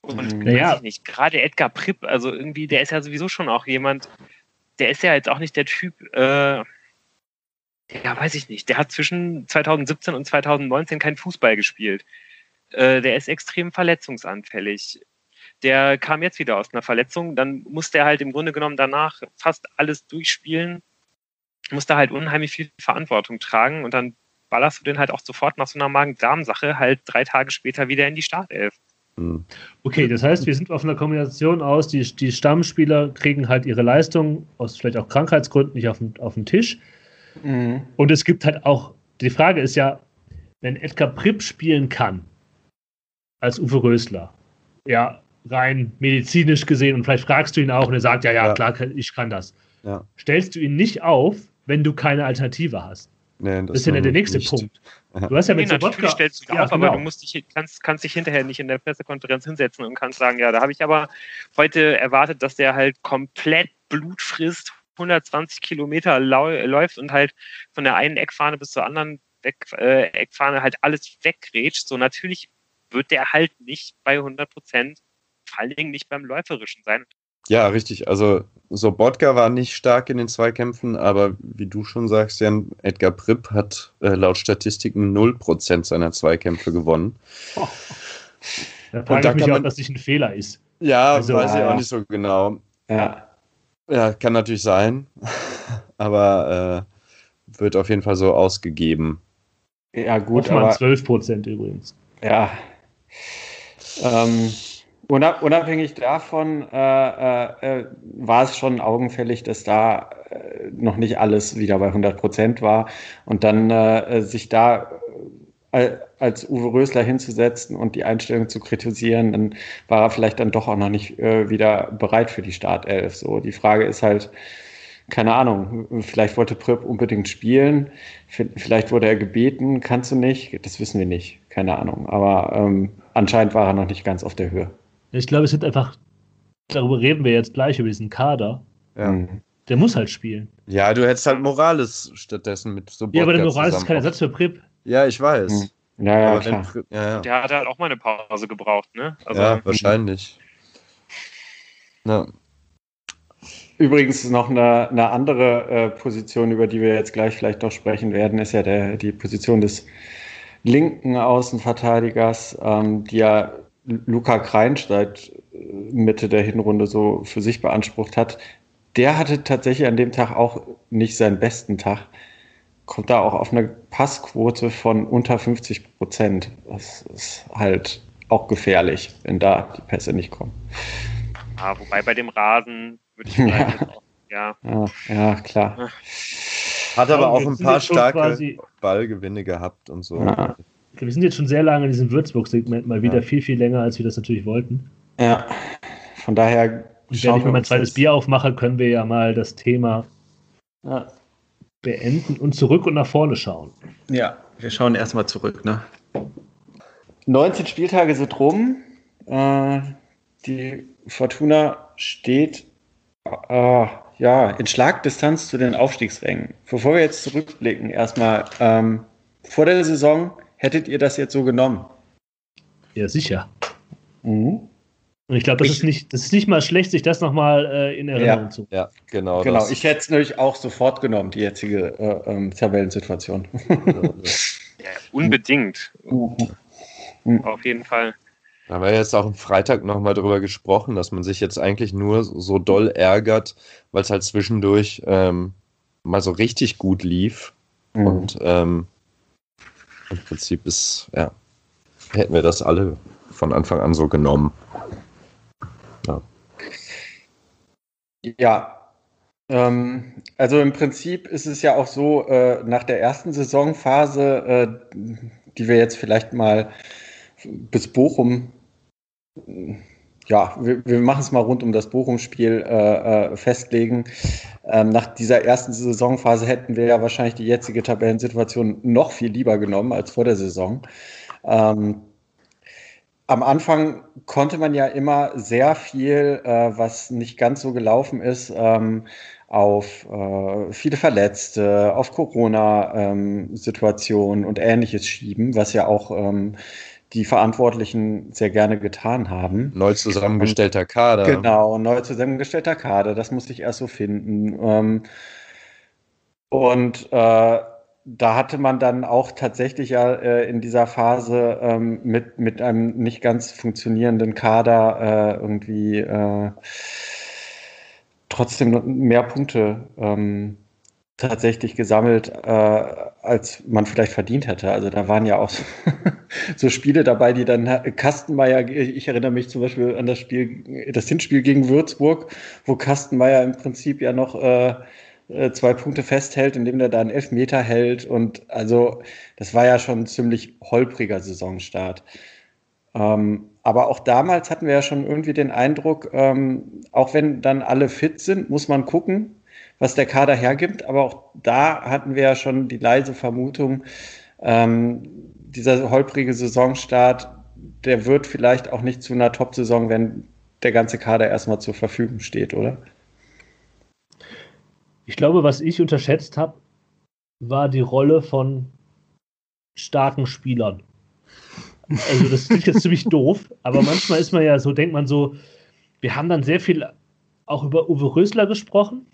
Und naja. weiß ich nicht, gerade Edgar Pripp, also irgendwie, der ist ja sowieso schon auch jemand, der ist ja jetzt auch nicht der Typ, äh, ja, weiß ich nicht. Der hat zwischen 2017 und 2019 kein Fußball gespielt. Äh, der ist extrem verletzungsanfällig. Der kam jetzt wieder aus einer Verletzung. Dann musste er halt im Grunde genommen danach fast alles durchspielen. Musste halt unheimlich viel Verantwortung tragen und dann ballerst du den halt auch sofort nach so einer Magen-Darm-Sache halt drei Tage später wieder in die Startelf. Hm. Okay, das heißt, wir sind auf einer Kombination aus, die, die Stammspieler kriegen halt ihre Leistung aus vielleicht auch Krankheitsgründen nicht auf den, auf den Tisch. Mhm. Und es gibt halt auch, die Frage ist ja, wenn Edgar Pripp spielen kann, als Uwe Rösler, ja, rein medizinisch gesehen, und vielleicht fragst du ihn auch und er sagt, ja, ja, ja. klar, ich kann das. Ja. Stellst du ihn nicht auf, wenn du keine Alternative hast? Nee, das, das ist ja der nächste nicht. Punkt. Du hast ja mit nee, natürlich stellst du ihn ja, auf, genau. aber du musst dich, kannst, kannst dich hinterher nicht in der Pressekonferenz hinsetzen und kannst sagen, ja, da habe ich aber heute erwartet, dass der halt komplett Blut frisst, 120 Kilometer läuft und halt von der einen Eckfahne bis zur anderen Weg, äh, Eckfahne halt alles weggrätscht. So natürlich wird der halt nicht bei 100 Prozent, vor allen Dingen nicht beim Läuferischen sein. Ja, richtig. Also Sobotka war nicht stark in den Zweikämpfen, aber wie du schon sagst, Jan, Edgar Pripp hat äh, laut Statistiken 0% seiner Zweikämpfe gewonnen. Oh. Da frage ich mich, man, ob das nicht ein Fehler ist. Ja, also, weiß ich auch nicht so genau. Ja. Ja, kann natürlich sein, aber äh, wird auf jeden Fall so ausgegeben. Ja, gut. Hoffmann aber, 12 Prozent übrigens. Ja. Ähm, unabhängig davon äh, äh, war es schon augenfällig, dass da äh, noch nicht alles wieder bei 100 Prozent war und dann äh, sich da als Uwe Rösler hinzusetzen und die Einstellung zu kritisieren, dann war er vielleicht dann doch auch noch nicht äh, wieder bereit für die Startelf. So, die Frage ist halt, keine Ahnung, vielleicht wollte Pröp unbedingt spielen, vielleicht wurde er gebeten, kannst du nicht, das wissen wir nicht, keine Ahnung. Aber ähm, anscheinend war er noch nicht ganz auf der Höhe. Ich glaube, es sind einfach, darüber reden wir jetzt gleich über diesen Kader. Ja. Mhm. Der muss halt spielen. Ja, du hättest halt Morales stattdessen mit so Ja, aber der Morales ist kein Ersatz für Prip. Ja, ich weiß. Mhm. Ja, ja, klar. Wenn, ja, ja. Der hat halt auch mal eine Pause gebraucht, ne? Also, ja, wahrscheinlich. Ja. Übrigens noch eine, eine andere äh, Position, über die wir jetzt gleich vielleicht noch sprechen werden, ist ja der, die Position des linken Außenverteidigers, ähm, die ja Luca Kreinsch seit äh, Mitte der Hinrunde so für sich beansprucht hat. Der hatte tatsächlich an dem Tag auch nicht seinen besten Tag. Kommt da auch auf eine Passquote von unter 50 Prozent. Das ist halt auch gefährlich, wenn da die Pässe nicht kommen. Ja, wobei bei dem Rasen würde ich vielleicht ja. Auch, ja. ja. ja. klar. Hat aber auch ein paar starke Ballgewinne gehabt und so. Ja. Wir sind jetzt schon sehr lange in diesem Würzburg-Segment, mal wieder viel, viel länger, als wir das natürlich wollten. Ja, von daher. Und wenn ich mir mein zweites Bier aufmache, können wir ja mal das Thema ja. Beenden und zurück und nach vorne schauen. Ja, wir schauen erstmal zurück. Ne? 19 Spieltage sind rum. Äh, die Fortuna steht äh, ja, in Schlagdistanz zu den Aufstiegsrängen. Bevor wir jetzt zurückblicken, erstmal ähm, vor der Saison hättet ihr das jetzt so genommen? Ja, sicher. Mhm. Und ich glaube, das, ist nicht, das ist nicht mal schlecht, sich das nochmal äh, in Erinnerung ja, zu. Ja, genau. Genau, das. ich hätte es natürlich auch sofort genommen, die jetzige äh, ähm, Tabellensituation. ja, unbedingt. Mhm. Auf jeden Fall. Da haben wir jetzt auch am Freitag nochmal drüber gesprochen, dass man sich jetzt eigentlich nur so doll ärgert, weil es halt zwischendurch ähm, mal so richtig gut lief. Mhm. Und ähm, im Prinzip ist, ja, hätten wir das alle von Anfang an so genommen. Ja. Ja. Ähm, also im Prinzip ist es ja auch so, äh, nach der ersten Saisonphase, äh, die wir jetzt vielleicht mal bis Bochum ja, wir, wir machen es mal rund um das Bochum-Spiel äh, äh, festlegen. Ähm, nach dieser ersten Saisonphase hätten wir ja wahrscheinlich die jetzige Tabellensituation noch viel lieber genommen als vor der Saison. Ähm, am Anfang konnte man ja immer sehr viel, äh, was nicht ganz so gelaufen ist, ähm, auf äh, viele Verletzte, auf Corona-Situationen ähm, und ähnliches schieben, was ja auch ähm, die Verantwortlichen sehr gerne getan haben. Neu zusammengestellter Kader. Genau, neu zusammengestellter Kader, das muss ich erst so finden. Ähm, und äh, da hatte man dann auch tatsächlich ja äh, in dieser Phase ähm, mit, mit einem nicht ganz funktionierenden Kader äh, irgendwie äh, trotzdem mehr Punkte ähm, tatsächlich gesammelt, äh, als man vielleicht verdient hätte. Also da waren ja auch so, so Spiele dabei, die dann Kastenmeier, ich erinnere mich zum Beispiel an das Spiel, das Hinspiel gegen Würzburg, wo Kastenmeier im Prinzip ja noch äh, zwei Punkte festhält, indem er da einen Elfmeter hält. Und also das war ja schon ein ziemlich holpriger Saisonstart. Ähm, aber auch damals hatten wir ja schon irgendwie den Eindruck, ähm, auch wenn dann alle fit sind, muss man gucken, was der Kader hergibt. Aber auch da hatten wir ja schon die leise Vermutung, ähm, dieser holprige Saisonstart, der wird vielleicht auch nicht zu einer Top-Saison, wenn der ganze Kader erstmal zur Verfügung steht, oder? Ich glaube, was ich unterschätzt habe, war die Rolle von starken Spielern. Also das klingt jetzt ziemlich doof, aber manchmal ist man ja so, denkt man so, wir haben dann sehr viel auch über Uwe Rösler gesprochen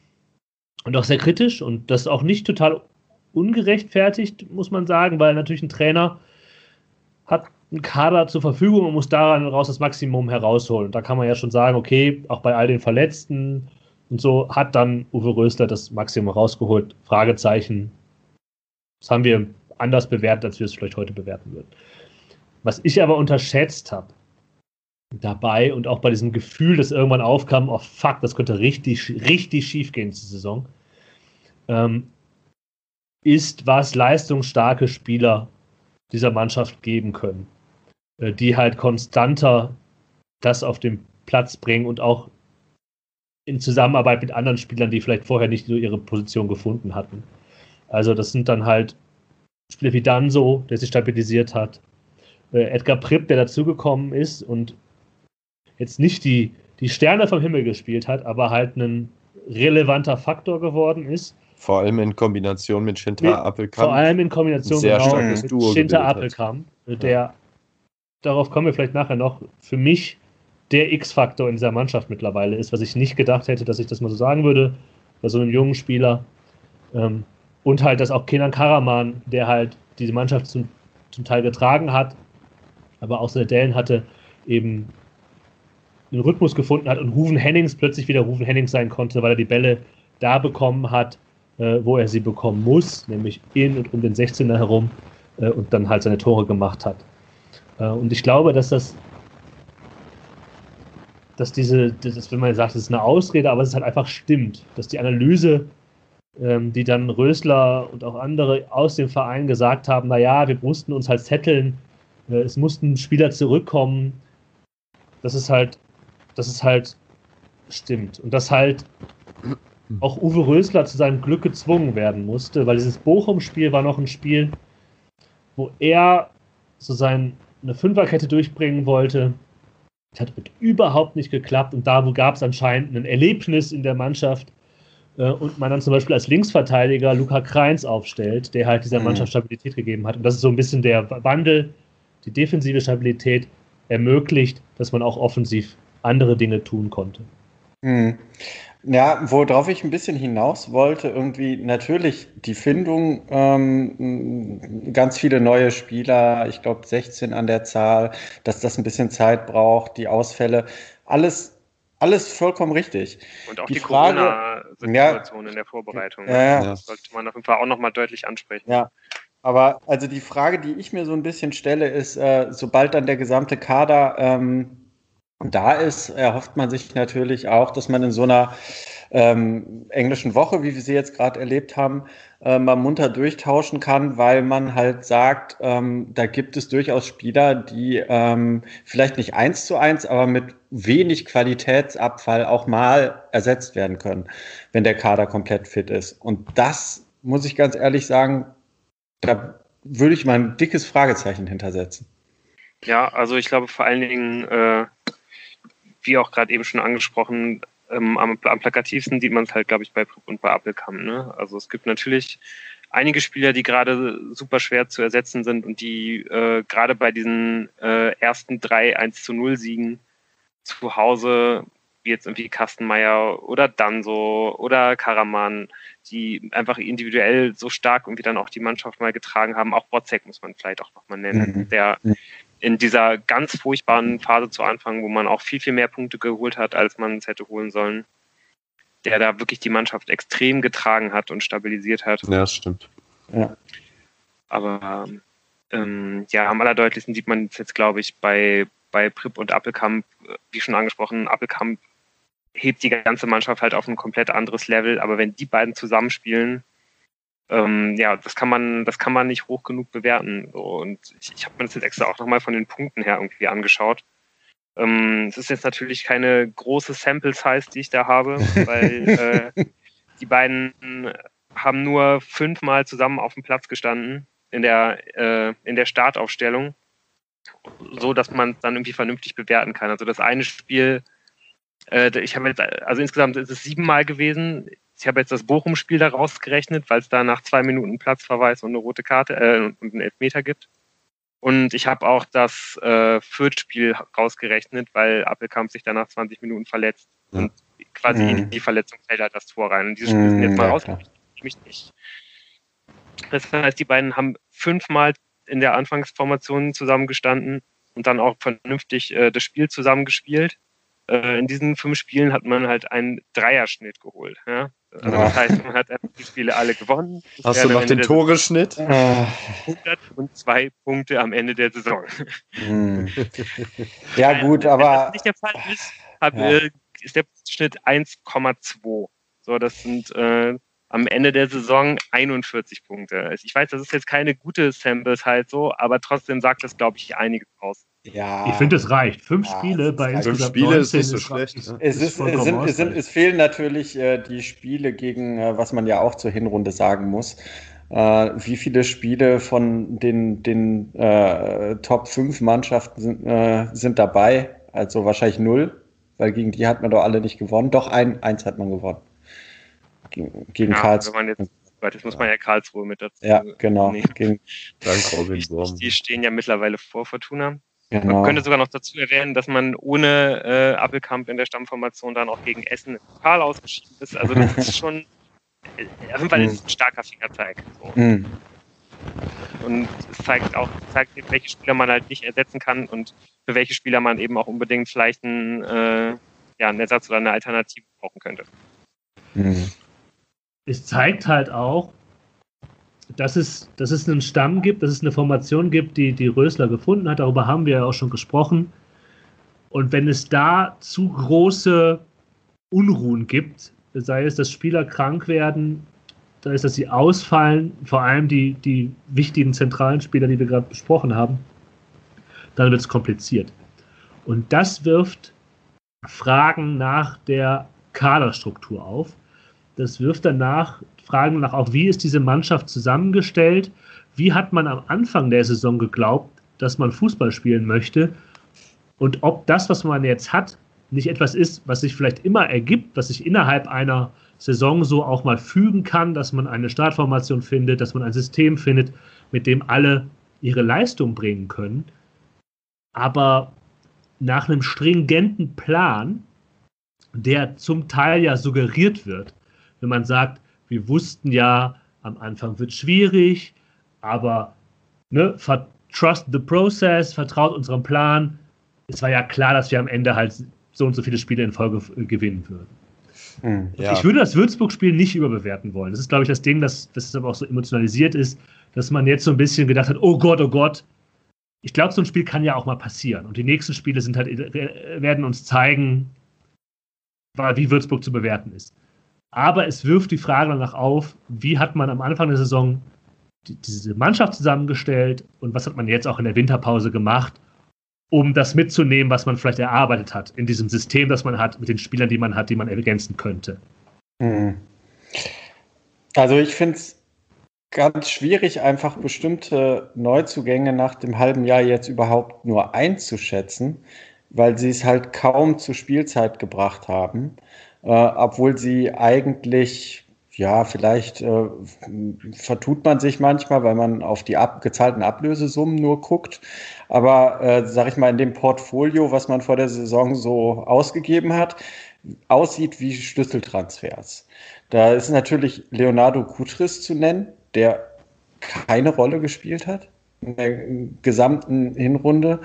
und auch sehr kritisch und das auch nicht total ungerechtfertigt, muss man sagen, weil natürlich ein Trainer hat einen Kader zur Verfügung und muss daran raus das Maximum herausholen. Und da kann man ja schon sagen, okay, auch bei all den Verletzten und so hat dann Uwe Rösler das Maximum rausgeholt. Fragezeichen. Das haben wir anders bewertet, als wir es vielleicht heute bewerten würden. Was ich aber unterschätzt habe, dabei und auch bei diesem Gefühl, das irgendwann aufkam, oh fuck, das könnte richtig, richtig schief gehen diese Saison, ähm, ist, was leistungsstarke Spieler dieser Mannschaft geben können, äh, die halt konstanter das auf den Platz bringen und auch in Zusammenarbeit mit anderen Spielern, die vielleicht vorher nicht so ihre Position gefunden hatten. Also das sind dann halt Spieler wie Danso, der sich stabilisiert hat, äh, Edgar Pripp, der dazugekommen ist und jetzt nicht die, die Sterne vom Himmel gespielt hat, aber halt ein relevanter Faktor geworden ist. Vor allem in Kombination mit Shinta Appelkamp. Vor allem in Kombination sehr genau, mit Duo Shinta Appelkamp. der, ja. darauf kommen wir vielleicht nachher noch, für mich der X-Faktor in dieser Mannschaft mittlerweile ist, was ich nicht gedacht hätte, dass ich das mal so sagen würde, bei so einem jungen Spieler. Ähm, und halt, dass auch Kenan Karaman, der halt diese Mannschaft zum, zum Teil getragen hat, aber auch seine Dellen hatte, eben den Rhythmus gefunden hat und Ruven Hennings plötzlich wieder Ruven Hennings sein konnte, weil er die Bälle da bekommen hat, äh, wo er sie bekommen muss, nämlich in und um den 16er herum äh, und dann halt seine Tore gemacht hat. Äh, und ich glaube, dass das, dass diese, das, wenn man sagt, das ist eine Ausrede, aber es halt einfach stimmt, dass die Analyse, ähm, die dann Rösler und auch andere aus dem Verein gesagt haben, naja, wir mussten uns halt zetteln, äh, es mussten Spieler zurückkommen, das ist halt, das ist halt stimmt. Und dass halt auch Uwe Rösler zu seinem Glück gezwungen werden musste, weil dieses Bochum-Spiel war noch ein Spiel, wo er so seine Fünferkette durchbringen wollte. Das hat überhaupt nicht geklappt und da gab es anscheinend ein Erlebnis in der Mannschaft äh, und man dann zum Beispiel als Linksverteidiger Luca Kreins aufstellt, der halt dieser mhm. Mannschaft Stabilität gegeben hat. Und das ist so ein bisschen der Wandel, die defensive Stabilität ermöglicht, dass man auch offensiv andere Dinge tun konnte. Mhm. Ja, worauf ich ein bisschen hinaus wollte, irgendwie natürlich die Findung, ähm, ganz viele neue Spieler, ich glaube 16 an der Zahl, dass das ein bisschen Zeit braucht, die Ausfälle, alles, alles vollkommen richtig. Und auch die, die Corona-Situation ja, in der Vorbereitung. Ja, das sollte man auf jeden Fall auch nochmal deutlich ansprechen. Ja, aber also die Frage, die ich mir so ein bisschen stelle, ist, äh, sobald dann der gesamte Kader ähm, da ist, erhofft man sich natürlich auch, dass man in so einer ähm, englischen Woche, wie wir sie jetzt gerade erlebt haben, äh, mal munter durchtauschen kann, weil man halt sagt, ähm, da gibt es durchaus Spieler, die ähm, vielleicht nicht eins zu eins, aber mit wenig Qualitätsabfall auch mal ersetzt werden können, wenn der Kader komplett fit ist. Und das muss ich ganz ehrlich sagen, da würde ich mal ein dickes Fragezeichen hintersetzen. Ja, also ich glaube vor allen Dingen äh, wie auch gerade eben schon angesprochen, ähm, am, am, plakativsten sieht man es halt, glaube ich, bei Prip und bei Appelkamp. Ne? Also es gibt natürlich einige Spieler, die gerade super schwer zu ersetzen sind und die äh, gerade bei diesen äh, ersten drei 1 zu 0 Siegen zu Hause, wie jetzt irgendwie Kastenmeier oder Danso oder Karaman, die einfach individuell so stark irgendwie dann auch die Mannschaft mal getragen haben. Auch Botzek muss man vielleicht auch nochmal nennen, mhm. der in dieser ganz furchtbaren Phase zu Anfang, wo man auch viel, viel mehr Punkte geholt hat, als man es hätte holen sollen, der da wirklich die Mannschaft extrem getragen hat und stabilisiert hat. Ja, das stimmt. Ja. Aber ähm, ja, am allerdeutlichsten sieht man es jetzt, glaube ich, bei, bei Prip und Appelkamp, wie schon angesprochen, Appelkamp hebt die ganze Mannschaft halt auf ein komplett anderes Level, aber wenn die beiden zusammenspielen, ähm, ja, das kann man, das kann man nicht hoch genug bewerten. So. Und ich, ich habe mir das jetzt extra auch nochmal von den Punkten her irgendwie angeschaut. Ähm, es ist jetzt natürlich keine große Sample Size, die ich da habe, weil äh, die beiden haben nur fünfmal zusammen auf dem Platz gestanden in der, äh, in der Startaufstellung, so dass man es dann irgendwie vernünftig bewerten kann. Also das eine Spiel, äh, ich habe jetzt, also insgesamt ist es siebenmal gewesen. Ich habe jetzt das Bochum-Spiel da rausgerechnet, weil es da nach zwei Minuten Platzverweis und eine rote Karte äh, und einen Elfmeter gibt. Und ich habe auch das äh, Fürth-Spiel rausgerechnet, weil Appelkamp sich danach 20 Minuten verletzt. Ja. Und quasi mhm. in die Verletzung fällt halt das Tor rein. Und diese Spiele sind jetzt mal ja, raus. Mich nicht. Das heißt, die beiden haben fünfmal in der Anfangsformation zusammengestanden und dann auch vernünftig äh, das Spiel zusammengespielt. Äh, in diesen fünf Spielen hat man halt einen Dreierschnitt geholt. Ja? Also das heißt, man hat die Spiele alle gewonnen. Hast du noch den Toreschnitt? 102 Punkte am Ende der Saison. Hm. Ja gut, aber... Wenn das nicht der Fall ist, hat, ja. äh, ist der Schnitt 1,2. So, das sind äh, am Ende der Saison 41 Punkte. Also ich weiß, das ist jetzt keine gute Samples halt so, aber trotzdem sagt das, glaube ich, einiges aus. Ja. Ich finde, es reicht. Fünf ja, Spiele bei insgesamt Fünf Spiele ist nicht so schlecht. Ist, es, ist, es, sind, es, sind, es, fehlen natürlich äh, die Spiele gegen, äh, was man ja auch zur Hinrunde sagen muss. Äh, wie viele Spiele von den, den äh, Top 5 Mannschaften sind, äh, sind dabei? Also wahrscheinlich null, weil gegen die hat man doch alle nicht gewonnen. Doch, ein, eins hat man gewonnen. Gegen, gegen ja, Karlsruhe. Jetzt muss man ja Karlsruhe mit dazu. Ja, genau. Gegen Dank Robin die, die stehen ja mittlerweile vor Fortuna. Genau. Man könnte sogar noch dazu erwähnen, dass man ohne äh, Appelkamp in der Stammformation dann auch gegen Essen im Pokal ausgeschieden ist. Also das ist schon äh, auf jeden Fall mhm. ein starker Fingerzeig. So. Mhm. Und es zeigt auch, zeigt, welche Spieler man halt nicht ersetzen kann und für welche Spieler man eben auch unbedingt vielleicht einen, äh, ja, einen Ersatz oder eine Alternative brauchen könnte. Mhm. Es zeigt halt auch, dass es, dass es einen Stamm gibt, dass es eine Formation gibt, die, die Rösler gefunden hat. Darüber haben wir ja auch schon gesprochen. Und wenn es da zu große Unruhen gibt, sei es, dass Spieler krank werden, sei es, dass sie ausfallen, vor allem die, die wichtigen zentralen Spieler, die wir gerade besprochen haben, dann wird es kompliziert. Und das wirft Fragen nach der Kaderstruktur auf. Das wirft danach Fragen nach auch, wie ist diese Mannschaft zusammengestellt? Wie hat man am Anfang der Saison geglaubt, dass man Fußball spielen möchte? Und ob das, was man jetzt hat, nicht etwas ist, was sich vielleicht immer ergibt, was sich innerhalb einer Saison so auch mal fügen kann, dass man eine Startformation findet, dass man ein System findet, mit dem alle ihre Leistung bringen können. Aber nach einem stringenten Plan, der zum Teil ja suggeriert wird, wenn man sagt, wir wussten ja, am Anfang wird schwierig, aber ne, trust the process, vertraut unserem Plan. Es war ja klar, dass wir am Ende halt so und so viele Spiele in Folge gewinnen würden. Hm, ja. Ich würde das Würzburg-Spiel nicht überbewerten wollen. Das ist, glaube ich, das Ding, dass das aber auch so emotionalisiert ist, dass man jetzt so ein bisschen gedacht hat, oh Gott, oh Gott. Ich glaube, so ein Spiel kann ja auch mal passieren. Und die nächsten Spiele sind halt, werden uns zeigen, wie Würzburg zu bewerten ist. Aber es wirft die Frage danach auf, wie hat man am Anfang der Saison die, diese Mannschaft zusammengestellt und was hat man jetzt auch in der Winterpause gemacht, um das mitzunehmen, was man vielleicht erarbeitet hat in diesem System, das man hat, mit den Spielern, die man hat, die man ergänzen könnte. Mhm. Also ich finde es ganz schwierig, einfach bestimmte Neuzugänge nach dem halben Jahr jetzt überhaupt nur einzuschätzen, weil sie es halt kaum zur Spielzeit gebracht haben äh, obwohl sie eigentlich, ja, vielleicht äh, vertut man sich manchmal, weil man auf die ab, gezahlten Ablösesummen nur guckt. Aber, äh, sag ich mal, in dem Portfolio, was man vor der Saison so ausgegeben hat, aussieht wie Schlüsseltransfers. Da ist natürlich Leonardo Kutris zu nennen, der keine Rolle gespielt hat in der gesamten Hinrunde.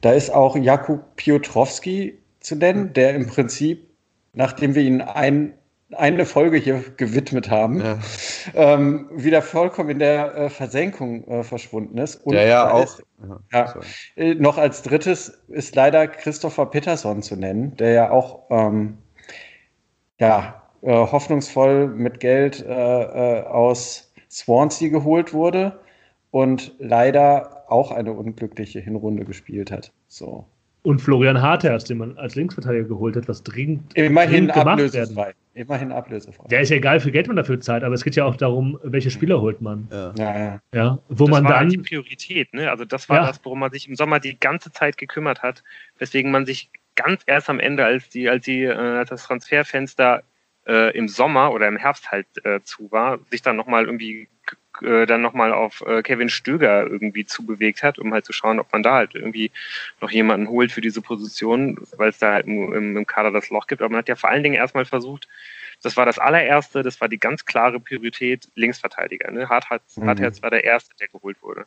Da ist auch Jakub Piotrowski zu nennen, der im Prinzip nachdem wir ihn ein, eine Folge hier gewidmet haben, ja. ähm, wieder vollkommen in der äh, Versenkung äh, verschwunden ist. Und ja, ja, auch. Ist, ja, äh, noch als drittes ist leider Christopher Peterson zu nennen, der ja auch ähm, ja, äh, hoffnungsvoll mit Geld äh, äh, aus Swansea geholt wurde und leider auch eine unglückliche Hinrunde gespielt hat. So. Und Florian Harters, den man als Linksverteidiger geholt hat, was dringend, Immerhin dringend gemacht werden. Immerhin ablösefrei. Der ist ja egal, für Geld man dafür zahlt, aber es geht ja auch darum, welche Spieler holt man. Ja, ja. ja. ja wo das man war dann. die Priorität, ne? Also, das war ja. das, worum man sich im Sommer die ganze Zeit gekümmert hat, weswegen man sich ganz erst am Ende, als die, als die, äh, als das Transferfenster äh, im Sommer oder im Herbst halt äh, zu war, sich dann nochmal irgendwie äh, dann nochmal auf äh, Kevin Stöger irgendwie zubewegt hat, um halt zu schauen, ob man da halt irgendwie noch jemanden holt für diese Position, weil es da halt im, im Kader das Loch gibt. Aber man hat ja vor allen Dingen erstmal versucht, das war das allererste, das war die ganz klare Priorität, Linksverteidiger. Ne? Hartherz, mhm. Hartherz war der erste, der geholt wurde.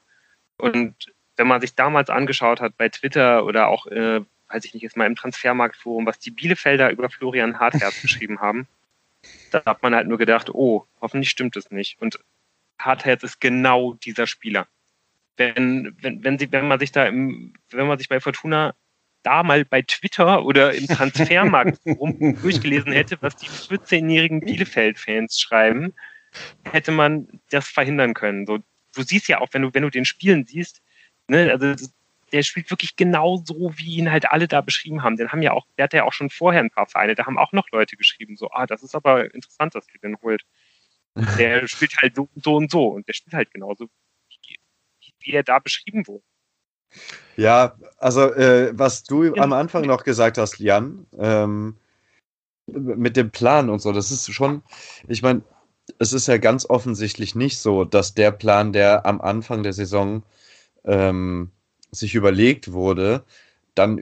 Und wenn man sich damals angeschaut hat bei Twitter oder auch, äh, weiß ich nicht, jetzt mal im Transfermarktforum, was die Bielefelder über Florian Hartherz geschrieben haben, da hat man halt nur gedacht, oh, hoffentlich stimmt es nicht. Und Hardheads ist genau dieser Spieler. Wenn, wenn, wenn, sie, wenn man sich da im, wenn man sich bei Fortuna da mal bei Twitter oder im Transfermarkt rum durchgelesen hätte, was die 14-jährigen Bielefeld-Fans schreiben, hätte man das verhindern können. So, du siehst ja auch, wenn du, wenn du den Spielen siehst, ne, also der spielt wirklich genau so, wie ihn halt alle da beschrieben haben. Den haben ja auch, der hat ja auch schon vorher ein paar Vereine, da haben auch noch Leute geschrieben, so, ah, das ist aber interessant, dass ihr den holt. Der spielt halt so, so und so und der spielt halt genauso, wie, wie er da beschrieben wurde. Ja, also äh, was du ja. am Anfang noch gesagt hast, Jan, ähm, mit dem Plan und so, das ist schon, ich meine, es ist ja ganz offensichtlich nicht so, dass der Plan, der am Anfang der Saison ähm, sich überlegt wurde, dann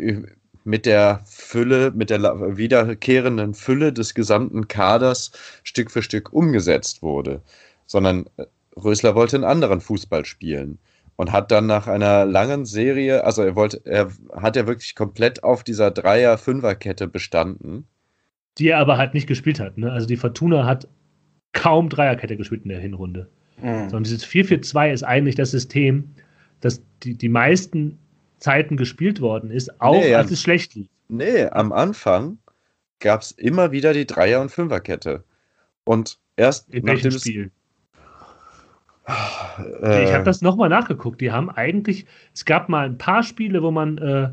mit der Fülle, mit der wiederkehrenden Fülle des gesamten Kaders Stück für Stück umgesetzt wurde, sondern äh, Rösler wollte einen anderen Fußball spielen und hat dann nach einer langen Serie, also er wollte, er hat ja wirklich komplett auf dieser Dreier-Fünfer-Kette bestanden. Die er aber halt nicht gespielt hat. Ne? Also die Fortuna hat kaum Dreierkette gespielt in der Hinrunde. Mhm. Sondern dieses 4-4-2 ist eigentlich das System, das die, die meisten Zeiten gespielt worden ist, auch nee, als es schlecht lief. Nee, am Anfang gab es immer wieder die Dreier- und Fünferkette. Und erst in welchem Spiel? Äh, ich habe das nochmal nachgeguckt. Die haben eigentlich, es gab mal ein paar Spiele, wo man, äh,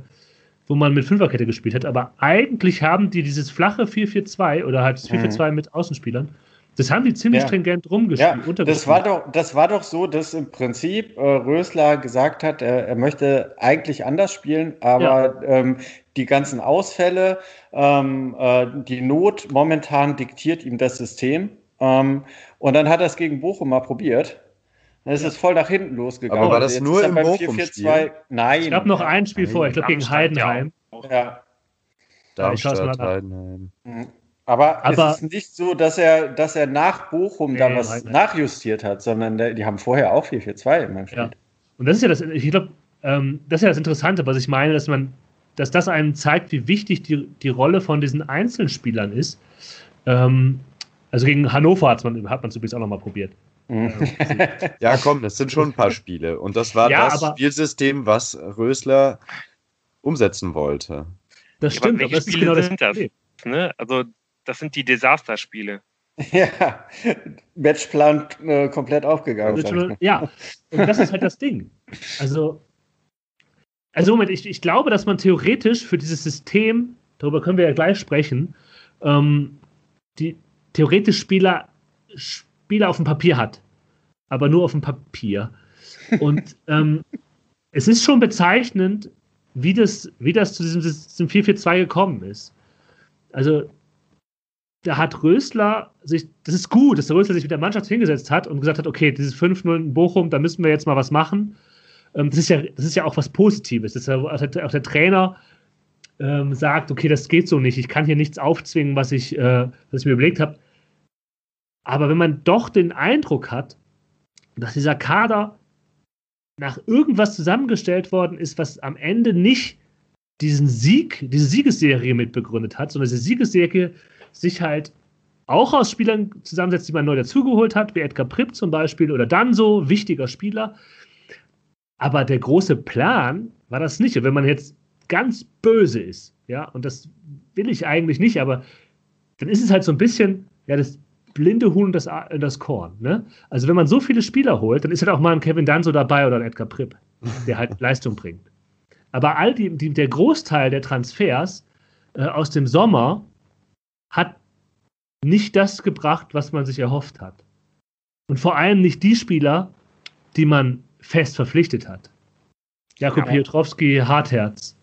wo man mit Fünferkette gespielt hat, aber eigentlich haben die dieses flache 4-4-2 oder halt das 4-4-2 mhm. mit Außenspielern das haben die ziemlich ja. stringent rumgespielt. Ja, das, war doch, das war doch so, dass im Prinzip äh, Rösler gesagt hat, er, er, möchte eigentlich anders spielen, aber ja. ähm, die ganzen Ausfälle, ähm, äh, die Not momentan diktiert ihm das System. Ähm, und dann hat er es gegen Bochum mal probiert. Dann ist es voll nach hinten losgegangen. Aber war das nur im Bochum-Spiel? Nein. Es gab noch ein Spiel vorher, ich glaube gegen Heidenheim. Ja. Darmstadt, Heidenheim. Mhm. Aber, aber, es ist nicht so, dass er, dass er nach Bochum nee, da was nein, nein. nachjustiert hat, sondern der, die haben vorher auch 4-4-2 immer gespielt. Ja. Und das ist ja das, ich glaube, ähm, das ist ja das Interessante, was ich meine, dass man, dass das einem zeigt, wie wichtig die, die Rolle von diesen Einzelspielern ist. Ähm, also gegen Hannover hat man hat man es übrigens auch nochmal probiert. Mhm. ja, komm, das sind schon ein paar Spiele. Und das war ja, das Spielsystem, was Rösler umsetzen wollte. Das stimmt, aber, aber das ist genau das Problem. Ne? Also das sind die Desasterspiele. Ja, Matchplan äh, komplett aufgegangen. Also, ja, und das ist halt das Ding. Also, also Moment, ich, ich glaube, dass man theoretisch für dieses System, darüber können wir ja gleich sprechen, ähm, die theoretisch Spieler, Spieler auf dem Papier hat. Aber nur auf dem Papier. Und ähm, es ist schon bezeichnend, wie das, wie das zu diesem, diesem 4-4-2 gekommen ist. Also da hat Rösler sich, das ist gut, dass der Rösler sich mit der Mannschaft hingesetzt hat und gesagt hat, okay, dieses 5-0 in Bochum, da müssen wir jetzt mal was machen. Ähm, das, ist ja, das ist ja auch was Positives. Das ja auch der Trainer ähm, sagt, okay, das geht so nicht, ich kann hier nichts aufzwingen, was ich, äh, was ich mir überlegt habe. Aber wenn man doch den Eindruck hat, dass dieser Kader nach irgendwas zusammengestellt worden ist, was am Ende nicht diesen Sieg, diese Siegesserie mitbegründet hat, sondern diese Siegesserie sich halt auch aus Spielern zusammensetzt, die man neu dazugeholt hat, wie Edgar Pripp zum Beispiel oder dann so, wichtiger Spieler. Aber der große Plan war das nicht. Und wenn man jetzt ganz böse ist, ja, und das will ich eigentlich nicht, aber dann ist es halt so ein bisschen, ja, das blinde Huhn und das, das Korn. Ne? Also wenn man so viele Spieler holt, dann ist halt auch mal ein Kevin Danso dabei oder ein Edgar Pripp, der halt Leistung bringt. Aber all die, die, der Großteil der Transfers äh, aus dem Sommer hat nicht das gebracht, was man sich erhofft hat. Und vor allem nicht die Spieler, die man fest verpflichtet hat. Jakob ja. Piotrowski, Hartherz.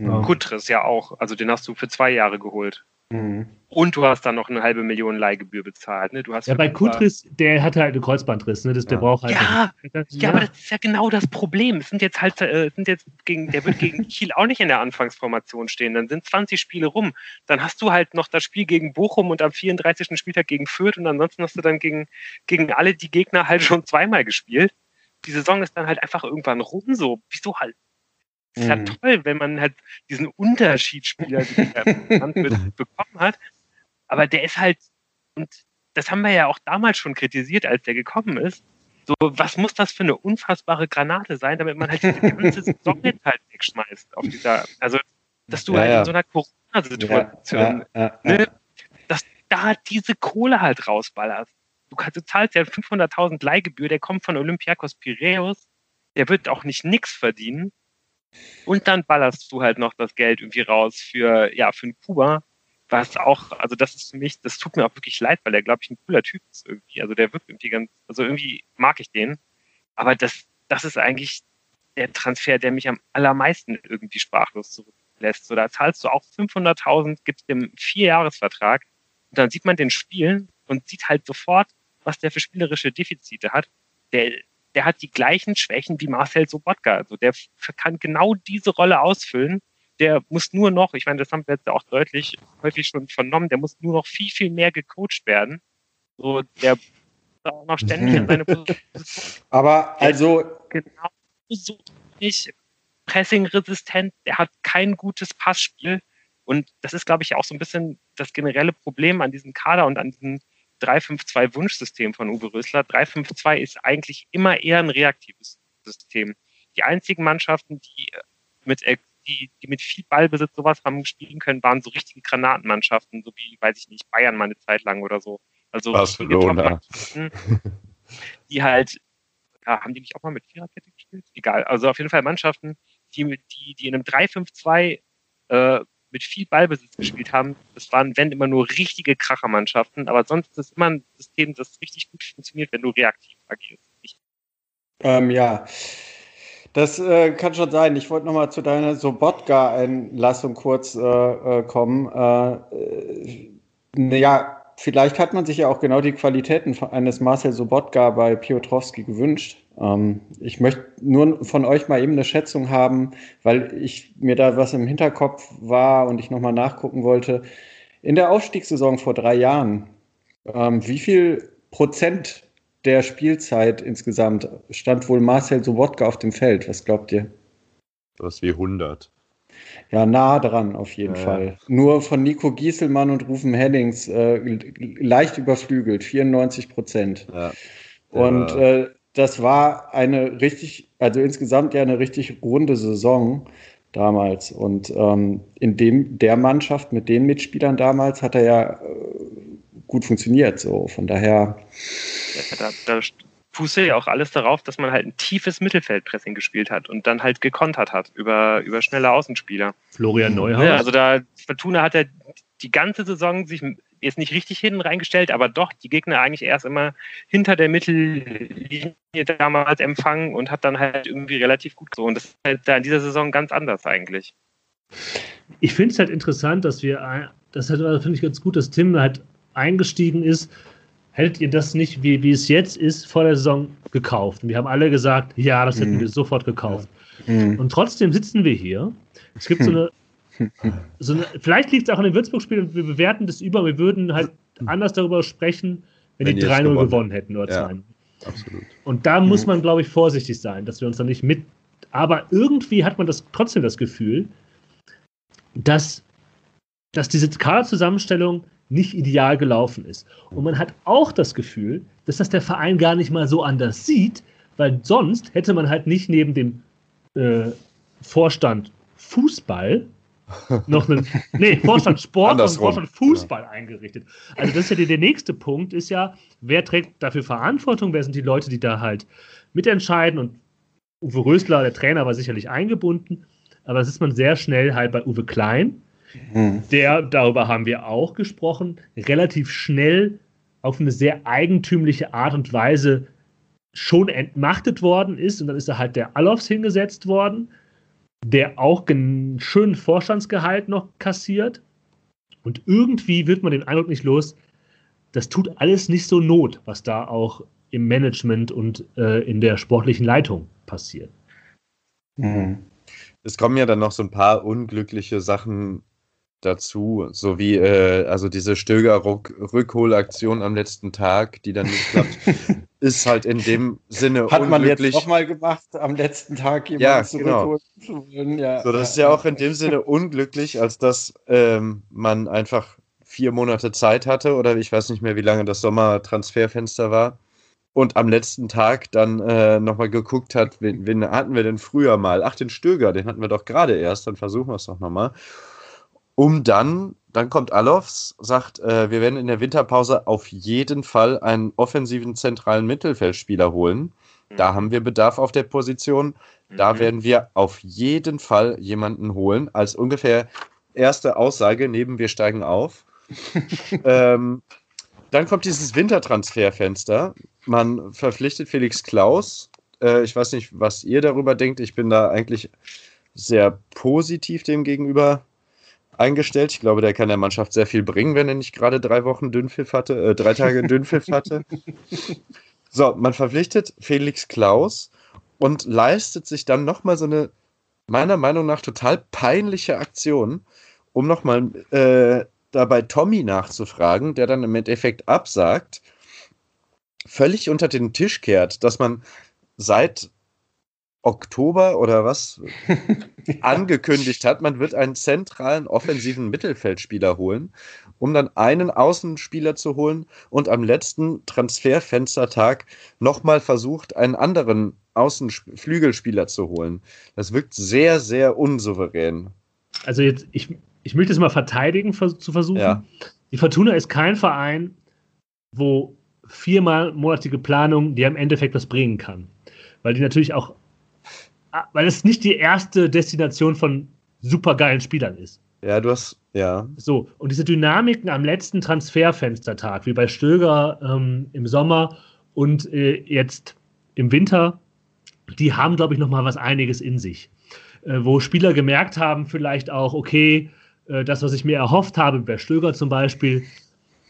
Mhm. Kutres ja auch. Also den hast du für zwei Jahre geholt. Mhm. Und du hast dann noch eine halbe Million Leihgebühr bezahlt. Ne? Du hast ja, bei Kutris, der hatte halt einen Kreuzbandriss, ne? Das, der ja. braucht halt. Ja, ja, ja, aber das ist ja genau das Problem. Es sind jetzt halt, äh, sind jetzt gegen, der wird gegen Kiel auch nicht in der Anfangsformation stehen. Dann sind 20 Spiele rum. Dann hast du halt noch das Spiel gegen Bochum und am 34. Spieltag gegen Fürth und ansonsten hast du dann gegen, gegen alle die Gegner halt schon zweimal gespielt. Die Saison ist dann halt einfach irgendwann rum so. Wieso halt? Es ist ja mhm. toll, wenn man halt diesen Unterschiedsspieler bekommen hat. Aber der ist halt, und das haben wir ja auch damals schon kritisiert, als der gekommen ist. So, was muss das für eine unfassbare Granate sein, damit man halt die ganze Saison jetzt halt wegschmeißt auf dieser, also, dass du ja, halt ja. in so einer Corona-Situation, ja, ne, dass da diese Kohle halt rausballerst. Du, kannst, du zahlst ja 500.000 Leihgebühr, der kommt von Olympiakos Piraeus, der wird auch nicht nix verdienen. Und dann ballerst du halt noch das Geld irgendwie raus für, ja, für einen Kuba, was auch, also das ist für mich, das tut mir auch wirklich leid, weil er, glaube ich, ein cooler Typ ist irgendwie. Also der wirkt irgendwie ganz, also irgendwie mag ich den. Aber das, das ist eigentlich der Transfer, der mich am allermeisten irgendwie sprachlos zurücklässt. So, da zahlst du auch 500.000, gibst dem Vierjahresvertrag und dann sieht man den spielen und sieht halt sofort, was der für spielerische Defizite hat, der, der hat die gleichen Schwächen wie Marcel Sobotka. Also der kann genau diese Rolle ausfüllen. Der muss nur noch, ich meine, das haben wir jetzt auch deutlich häufig schon vernommen, der muss nur noch viel, viel mehr gecoacht werden. So, der auch noch ständig in seine Position. Aber also. Genau so nicht pressing-resistent, der hat kein gutes Passspiel. Und das ist, glaube ich, auch so ein bisschen das generelle Problem an diesem Kader und an diesem 3-5-2-Wunschsystem von Uwe Rösler. 3-5-2 ist eigentlich immer eher ein reaktives System. Die einzigen Mannschaften, die mit, die, die mit viel Ballbesitz sowas haben spielen können, waren so richtige Granatenmannschaften, so wie, weiß ich nicht, Bayern mal eine Zeit lang oder so. Also Barcelona. die halt, ja, haben die nicht auch mal mit Viererkette gespielt? Egal. Also auf jeden Fall Mannschaften, die, die, die in einem 3-5-2 äh, mit viel Ballbesitz gespielt haben. Das waren, wenn immer nur richtige Krachermannschaften, aber sonst ist es immer ein System, das richtig gut funktioniert, wenn du reaktiv agierst. Ähm, ja, das äh, kann schon sein. Ich wollte nochmal zu deiner Sobotka-Einlassung kurz äh, äh kommen. Äh, äh, ja, vielleicht hat man sich ja auch genau die Qualitäten eines Marcel Sobotka bei Piotrowski gewünscht. Ähm, ich möchte nur von euch mal eben eine Schätzung haben, weil ich mir da was im Hinterkopf war und ich nochmal nachgucken wollte. In der Aufstiegssaison vor drei Jahren, ähm, wie viel Prozent der Spielzeit insgesamt stand wohl Marcel Sobotka auf dem Feld? Was glaubt ihr? Das wie 100. Ja, nah dran auf jeden ja. Fall. Nur von Nico Gieselmann und Rufen Hennings äh, leicht überflügelt, 94 Prozent. Ja. Und äh, das war eine richtig, also insgesamt ja eine richtig runde Saison damals. Und ähm, in dem der Mannschaft mit den Mitspielern damals hat er ja äh, gut funktioniert. So von daher. Ja, da, da fuße ja auch alles darauf, dass man halt ein tiefes Mittelfeldpressing gespielt hat und dann halt gekontert hat über, über schnelle Außenspieler. Florian Neuhaus. Ja, also da Fortuna hat er die ganze Saison sich jetzt nicht richtig hinten reingestellt, aber doch die Gegner eigentlich erst immer hinter der Mittellinie damals empfangen und hat dann halt irgendwie relativ gut so. Und das ist halt da in dieser Saison ganz anders eigentlich. Ich finde es halt interessant, dass wir, das halt, finde ich ganz gut, dass Tim halt eingestiegen ist. Hättet ihr das nicht, wie, wie es jetzt ist, vor der Saison gekauft? Und wir haben alle gesagt, ja, das hätten mhm. wir sofort gekauft. Mhm. Und trotzdem sitzen wir hier. Es gibt so eine so eine, vielleicht liegt es auch an dem Würzburg-Spiel und wir bewerten das über. Wir würden halt anders darüber sprechen, wenn, wenn die 3-0 gewonnen, gewonnen hätten oder ja, 2 Absolut. Und da muss man, glaube ich, vorsichtig sein, dass wir uns da nicht mit. Aber irgendwie hat man das trotzdem das Gefühl, dass, dass diese Kaderzusammenstellung nicht ideal gelaufen ist. Und man hat auch das Gefühl, dass das der Verein gar nicht mal so anders sieht, weil sonst hätte man halt nicht neben dem äh, Vorstand Fußball noch einen, nee, Vorstand Sport und Vorstand Fußball ja. eingerichtet. Also das ist ja der, nächste Punkt, ist ja, wer trägt dafür Verantwortung, wer sind die Leute, die da halt mitentscheiden und Uwe Rösler, der Trainer, war sicherlich eingebunden, aber das ist man sehr schnell halt bei Uwe Klein, mhm. der, darüber haben wir auch gesprochen, relativ schnell auf eine sehr eigentümliche Art und Weise schon entmachtet worden ist und dann ist da halt der Alofs hingesetzt worden der auch einen schönen Vorstandsgehalt noch kassiert. Und irgendwie wird man den Eindruck nicht los, das tut alles nicht so Not, was da auch im Management und äh, in der sportlichen Leitung passiert. Mhm. Es kommen ja dann noch so ein paar unglückliche Sachen dazu, so wie äh, also diese Stöger-Rückholaktion am letzten Tag, die dann nicht klappt, ist halt in dem Sinne Hat man jetzt nochmal gemacht, am letzten Tag jemanden ja, genau. Ja, so, das ist ja auch in dem Sinne unglücklich, als dass ähm, man einfach vier Monate Zeit hatte oder ich weiß nicht mehr, wie lange das Sommertransferfenster war und am letzten Tag dann äh, nochmal geguckt hat, wen, wen hatten wir denn früher mal? Ach, den Stöger, den hatten wir doch gerade erst, dann versuchen wir es doch nochmal um dann, dann kommt Alofs, sagt, äh, wir werden in der Winterpause auf jeden Fall einen offensiven zentralen Mittelfeldspieler holen. Mhm. Da haben wir Bedarf auf der Position. Da mhm. werden wir auf jeden Fall jemanden holen. Als ungefähr erste Aussage neben wir steigen auf. ähm, dann kommt dieses Wintertransferfenster. Man verpflichtet Felix Klaus. Äh, ich weiß nicht, was ihr darüber denkt. Ich bin da eigentlich sehr positiv dem gegenüber eingestellt. Ich glaube, der kann der Mannschaft sehr viel bringen, wenn er nicht gerade drei Wochen Dünnpfiff hatte, äh, drei Tage Dünnpfiff hatte. So, man verpflichtet Felix Klaus und leistet sich dann nochmal so eine, meiner Meinung nach, total peinliche Aktion, um nochmal äh, dabei Tommy nachzufragen, der dann im Endeffekt absagt, völlig unter den Tisch kehrt, dass man seit Oktober oder was angekündigt hat, man wird einen zentralen offensiven Mittelfeldspieler holen, um dann einen Außenspieler zu holen und am letzten Transferfenstertag nochmal versucht, einen anderen Außenflügelspieler zu holen. Das wirkt sehr, sehr unsouverän. Also jetzt, ich, ich möchte es mal verteidigen zu versuchen. Ja. Die Fortuna ist kein Verein, wo viermonatige Planung dir im Endeffekt was bringen kann. Weil die natürlich auch weil es nicht die erste Destination von supergeilen Spielern ist. Ja, du hast, ja. So, und diese Dynamiken am letzten Transferfenstertag, wie bei Stöger ähm, im Sommer und äh, jetzt im Winter, die haben, glaube ich, noch mal was einiges in sich. Äh, wo Spieler gemerkt haben, vielleicht auch, okay, äh, das, was ich mir erhofft habe, bei Stöger zum Beispiel,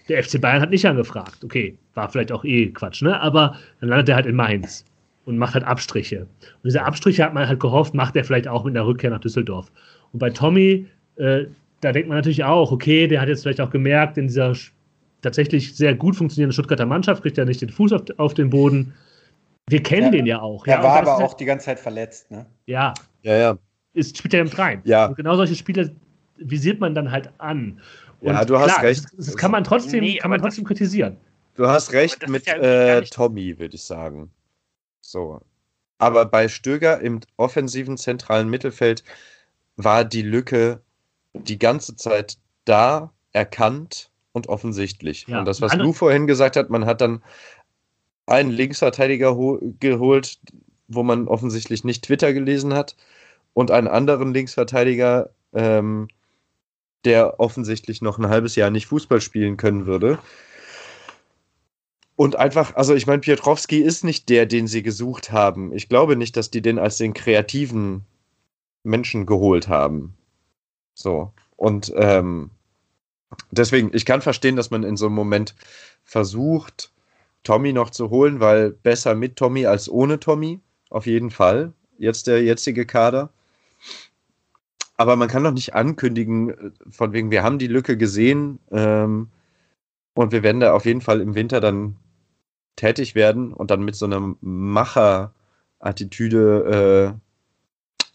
der FC Bayern hat nicht angefragt. Okay, war vielleicht auch eh Quatsch, ne? Aber dann landet er halt in Mainz und macht halt Abstriche. Und diese Abstriche hat man halt gehofft, macht er vielleicht auch mit einer Rückkehr nach Düsseldorf. Und bei Tommy, äh, da denkt man natürlich auch, okay, der hat jetzt vielleicht auch gemerkt, in dieser tatsächlich sehr gut funktionierenden Stuttgarter Mannschaft kriegt er nicht den Fuß auf, auf den Boden. Wir kennen ja, den ja auch. Er ja, war aber auch die ganze Zeit verletzt, ne? Ja. Ja, ja. Ist, spielt er im rein. Ja. Und genau solche Spiele visiert man dann halt an. Und ja, du hast klar, recht. Das, das, kann man trotzdem, nee, kann man trotzdem kritisieren. Du hast recht mit ja äh, Tommy, würde ich sagen. So. Aber bei Stöger im offensiven zentralen Mittelfeld war die Lücke die ganze Zeit da, erkannt und offensichtlich. Ja. Und das, was Lou vorhin gesagt hat, man hat dann einen Linksverteidiger geholt, wo man offensichtlich nicht Twitter gelesen hat, und einen anderen Linksverteidiger, ähm, der offensichtlich noch ein halbes Jahr nicht Fußball spielen können würde. Und einfach, also ich meine, Piotrowski ist nicht der, den sie gesucht haben. Ich glaube nicht, dass die den als den kreativen Menschen geholt haben. So. Und ähm, deswegen, ich kann verstehen, dass man in so einem Moment versucht, Tommy noch zu holen, weil besser mit Tommy als ohne Tommy. Auf jeden Fall. Jetzt der jetzige Kader. Aber man kann doch nicht ankündigen, äh, von wegen, wir haben die Lücke gesehen ähm, und wir werden da auf jeden Fall im Winter dann tätig werden und dann mit so einer Macher-Attitüde, äh,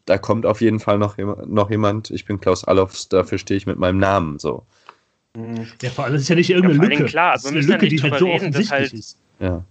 da kommt auf jeden Fall noch, noch jemand. Ich bin Klaus Allofs, dafür stehe ich mit meinem Namen so. Mhm. Ja, vor allem, das ist ja nicht irgendeine ja, Lücke. Klar, also das ist eine Lücke, die halt so reden, offensichtlich halt, ist. Ja.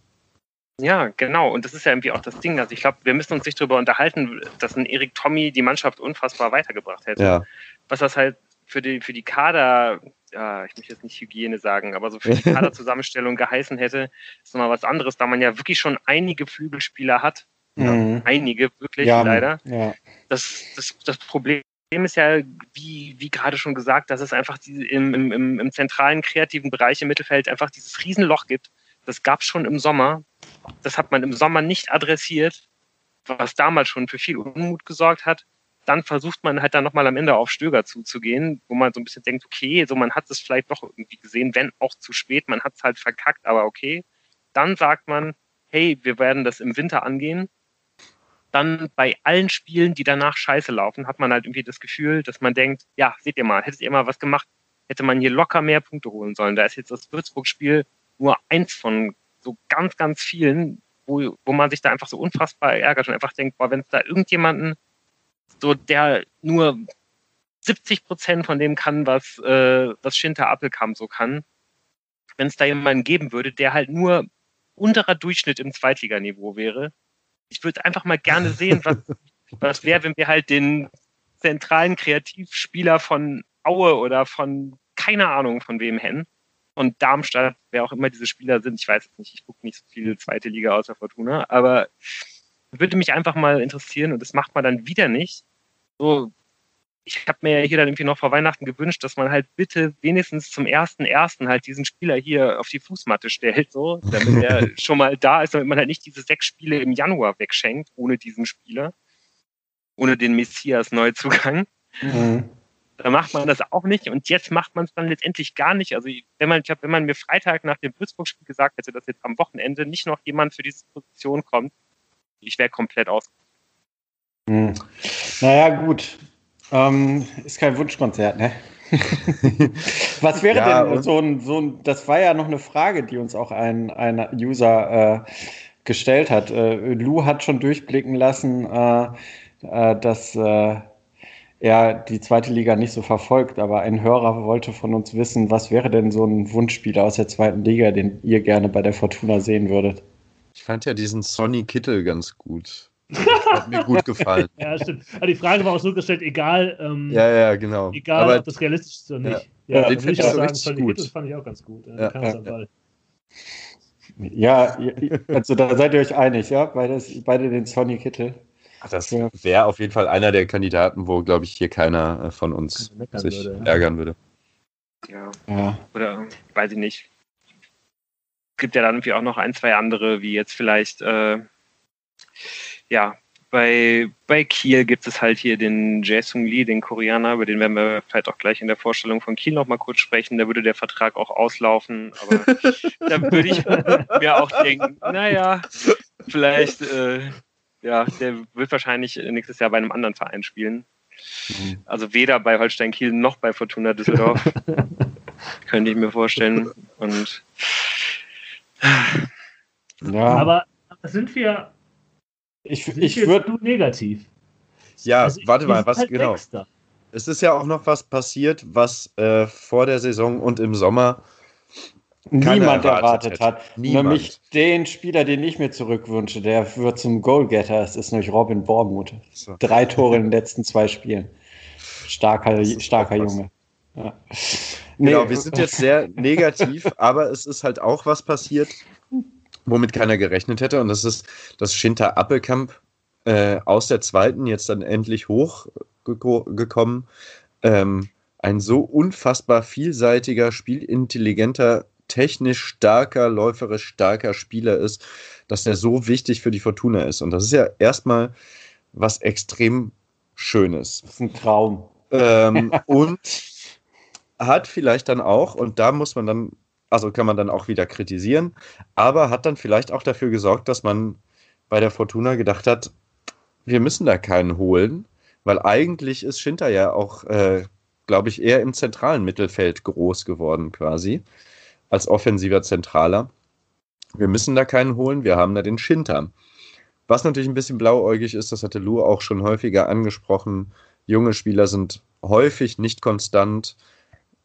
Ja, genau. Und das ist ja irgendwie auch das Ding. Also ich glaube, wir müssen uns nicht darüber unterhalten, dass ein Erik Tommy die Mannschaft unfassbar weitergebracht hätte. Ja. Was das halt für die, für die Kader ja, ich möchte jetzt nicht Hygiene sagen, aber so für die Kaderzusammenstellung geheißen hätte, ist nochmal was anderes, da man ja wirklich schon einige Flügelspieler hat. Mhm. Einige, wirklich, ja, leider. Ja. Das, das, das Problem ist ja, wie, wie gerade schon gesagt, dass es einfach die, im, im, im zentralen kreativen Bereich im Mittelfeld einfach dieses Riesenloch gibt. Das gab es schon im Sommer. Das hat man im Sommer nicht adressiert, was damals schon für viel Unmut gesorgt hat dann versucht man halt dann nochmal am Ende auf Stöger zuzugehen, wo man so ein bisschen denkt, okay, so man hat es vielleicht doch irgendwie gesehen, wenn auch zu spät, man hat es halt verkackt, aber okay. Dann sagt man, hey, wir werden das im Winter angehen. Dann bei allen Spielen, die danach scheiße laufen, hat man halt irgendwie das Gefühl, dass man denkt, ja, seht ihr mal, hättet ihr mal was gemacht, hätte man hier locker mehr Punkte holen sollen. Da ist jetzt das Würzburg-Spiel nur eins von so ganz, ganz vielen, wo, wo man sich da einfach so unfassbar ärgert und einfach denkt, boah, wenn es da irgendjemanden so der nur 70 Prozent von dem kann, was, äh, was Schinter Appelkamp so kann. Wenn es da jemanden geben würde, der halt nur unterer Durchschnitt im Zweitliganiveau wäre. Ich würde einfach mal gerne sehen, was, was wäre, wenn wir halt den zentralen Kreativspieler von Aue oder von keine Ahnung von wem hätten. Und Darmstadt, wer auch immer diese Spieler sind, ich weiß es nicht, ich gucke nicht so viel zweite Liga außer Fortuna, aber würde mich einfach mal interessieren und das macht man dann wieder nicht. So, ich habe mir ja hier dann irgendwie noch vor Weihnachten gewünscht, dass man halt bitte wenigstens zum ersten ersten halt diesen Spieler hier auf die Fußmatte stellt, so, damit er schon mal da ist, damit man halt nicht diese sechs Spiele im Januar wegschenkt ohne diesen Spieler, ohne den Messias Neuzugang. Mhm. Da macht man das auch nicht und jetzt macht man es dann letztendlich gar nicht. Also wenn man, ich glaub, wenn man mir Freitag nach dem Würzburg-Spiel gesagt hätte, dass jetzt am Wochenende nicht noch jemand für diese Position kommt, ich wäre komplett aus. Hm. Naja, gut. Ähm, ist kein Wunschkonzert, ne? Was wäre ja, denn so ein, so ein, das war ja noch eine Frage, die uns auch ein, ein User äh, gestellt hat. Äh, Lou hat schon durchblicken lassen, äh, äh dass äh, er die zweite Liga nicht so verfolgt, aber ein Hörer wollte von uns wissen, was wäre denn so ein Wunschspieler aus der zweiten Liga, den ihr gerne bei der Fortuna sehen würdet? Ich fand ja diesen Sonny Kittel ganz gut. Hat mir gut gefallen. ja, stimmt. Aber die Frage war auch so gestellt, egal, ähm, ja, ja, genau. egal aber, ob das realistisch ist oder nicht. Ja, ja den finde ich auch sagen, Sonny gut. Kittel fand ich auch ganz gut. Ja, ja, also da seid ihr euch einig, ja? Beide, beide den Sonny Kittel. Das wäre auf jeden Fall einer der Kandidaten, wo, glaube ich, hier keiner äh, von uns sich würde, ärgern würde. Ja. ja. Oder weiß ich nicht. Es gibt ja dann irgendwie auch noch ein, zwei andere, wie jetzt vielleicht, äh, ja, bei, bei Kiel gibt es halt hier den Jae-Sung Lee, den Koreaner, über den werden wir vielleicht auch gleich in der Vorstellung von Kiel nochmal kurz sprechen. Da würde der Vertrag auch auslaufen, aber da würde ich mir auch denken, naja, vielleicht äh, ja, der wird wahrscheinlich nächstes Jahr bei einem anderen Verein spielen. Mhm. Also weder bei Holstein Kiel noch bei Fortuna Düsseldorf. Könnte ich mir vorstellen. Und ja. Aber sind wir. Ich, ich würde negativ. Ja, also warte mal, was halt genau. Sechster. Es ist ja auch noch was passiert, was äh, vor der Saison und im Sommer niemand erwartet, erwartet hat. Niemand. Nämlich den Spieler, den ich mir zurückwünsche, der wird zum Goalgetter. Es ist nämlich Robin Bormuth. So. Drei Tore in den letzten zwei Spielen. Starker, starker Junge. Ja. Genau, wir sind jetzt sehr negativ, aber es ist halt auch was passiert, womit keiner gerechnet hätte. Und das ist, dass Shinta Appelkamp äh, aus der zweiten jetzt dann endlich hochgekommen. Ähm, ein so unfassbar vielseitiger, spielintelligenter technisch starker, läuferisch starker Spieler ist, dass er so wichtig für die Fortuna ist. Und das ist ja erstmal was extrem Schönes. Das ist ein Traum. Ähm, und hat vielleicht dann auch, und da muss man dann, also kann man dann auch wieder kritisieren, aber hat dann vielleicht auch dafür gesorgt, dass man bei der Fortuna gedacht hat, wir müssen da keinen holen, weil eigentlich ist Schinter ja auch, äh, glaube ich, eher im zentralen Mittelfeld groß geworden quasi als offensiver Zentraler. Wir müssen da keinen holen, wir haben da den Schinter. Was natürlich ein bisschen blauäugig ist, das hatte Lou auch schon häufiger angesprochen. Junge Spieler sind häufig nicht konstant.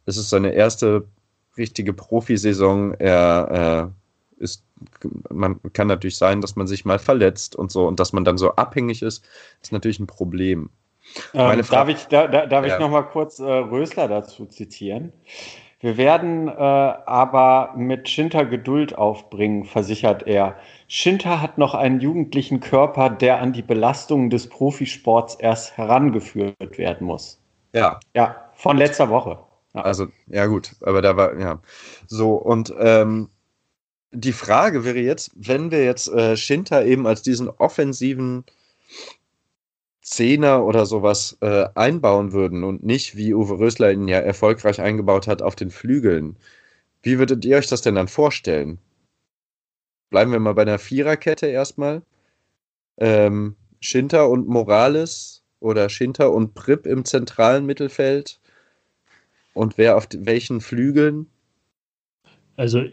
Es ist seine erste richtige Profisaison. Er äh, ist, man kann natürlich sein, dass man sich mal verletzt und so und dass man dann so abhängig ist, ist natürlich ein Problem. Ähm, darf ich, da, da, darf ja. ich noch mal kurz äh, Rösler dazu zitieren? Wir werden äh, aber mit Schinter Geduld aufbringen, versichert er. Schinter hat noch einen jugendlichen Körper, der an die Belastungen des Profisports erst herangeführt werden muss. Ja. Ja, von letzter Woche. Also, ja, gut, aber da war, ja. So, und ähm, die Frage wäre jetzt, wenn wir jetzt äh, Schinter eben als diesen offensiven Zehner oder sowas äh, einbauen würden und nicht, wie Uwe Rösler ihn ja erfolgreich eingebaut hat, auf den Flügeln, wie würdet ihr euch das denn dann vorstellen? Bleiben wir mal bei einer Viererkette erstmal. Ähm, Schinter und Morales oder Schinter und Pripp im zentralen Mittelfeld? Und wer auf welchen Flügeln? Also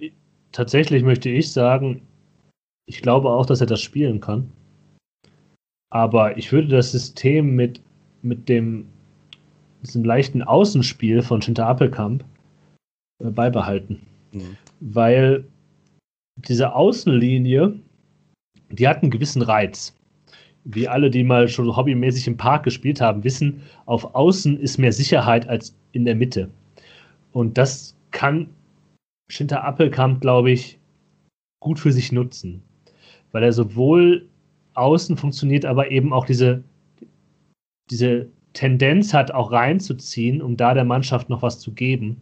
tatsächlich möchte ich sagen, ich glaube auch, dass er das spielen kann. Aber ich würde das System mit, mit dem diesem leichten Außenspiel von Shinta Appelkamp äh, beibehalten. Mhm. Weil diese Außenlinie, die hat einen gewissen Reiz. Wie alle, die mal schon hobbymäßig im Park gespielt haben, wissen, auf Außen ist mehr Sicherheit als in der Mitte. Und das kann Shinta Appelkamp, glaube ich, gut für sich nutzen. Weil er sowohl außen funktioniert, aber eben auch diese, diese Tendenz hat, auch reinzuziehen, um da der Mannschaft noch was zu geben.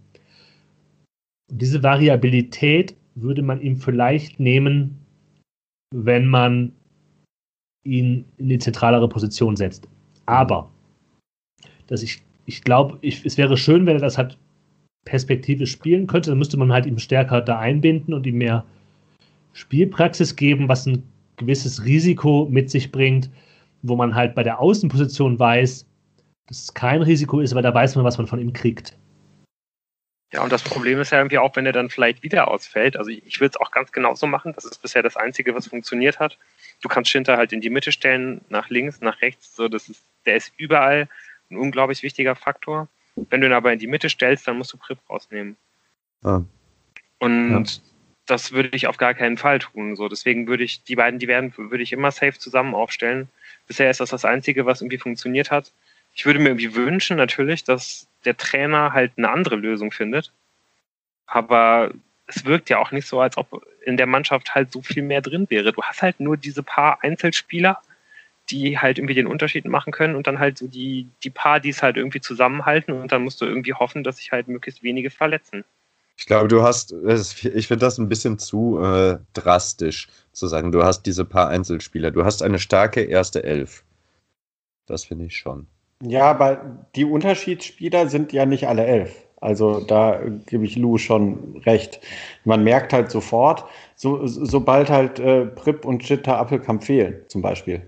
Und diese Variabilität würde man ihm vielleicht nehmen, wenn man ihn in die zentralere Position setzt. Aber dass ich ich glaube, es wäre schön, wenn er das halt perspektivisch spielen könnte. Dann müsste man halt ihm stärker da einbinden und ihm mehr Spielpraxis geben, was ein gewisses Risiko mit sich bringt, wo man halt bei der Außenposition weiß, dass es kein Risiko ist, weil da weiß man, was man von ihm kriegt. Ja, und das Problem ist ja irgendwie auch, wenn er dann vielleicht wieder ausfällt. Also ich würde es auch ganz genauso machen. Das ist bisher das Einzige, was funktioniert hat. Du kannst Schinter halt in die Mitte stellen, nach links, nach rechts. So, das ist, der ist überall ein unglaublich wichtiger Faktor. Wenn du ihn aber in die Mitte stellst, dann musst du Prip rausnehmen. Ah. Und ja. das würde ich auf gar keinen Fall tun. So, deswegen würde ich die beiden, die werden, würde ich immer safe zusammen aufstellen. Bisher ist das das Einzige, was irgendwie funktioniert hat. Ich würde mir irgendwie wünschen, natürlich, dass der Trainer halt eine andere Lösung findet. Aber es wirkt ja auch nicht so, als ob in der Mannschaft halt so viel mehr drin wäre. Du hast halt nur diese paar Einzelspieler, die halt irgendwie den Unterschied machen können und dann halt so die, die paar, die es halt irgendwie zusammenhalten und dann musst du irgendwie hoffen, dass sich halt möglichst wenige verletzen. Ich glaube, du hast, ich finde das ein bisschen zu äh, drastisch zu sagen, du hast diese paar Einzelspieler. Du hast eine starke erste Elf. Das finde ich schon. Ja, aber die Unterschiedsspieler sind ja nicht alle elf. Also da gebe ich Lou schon recht. Man merkt halt sofort, so, sobald halt äh, Prip und Chitta Appelkamp fehlen, zum Beispiel,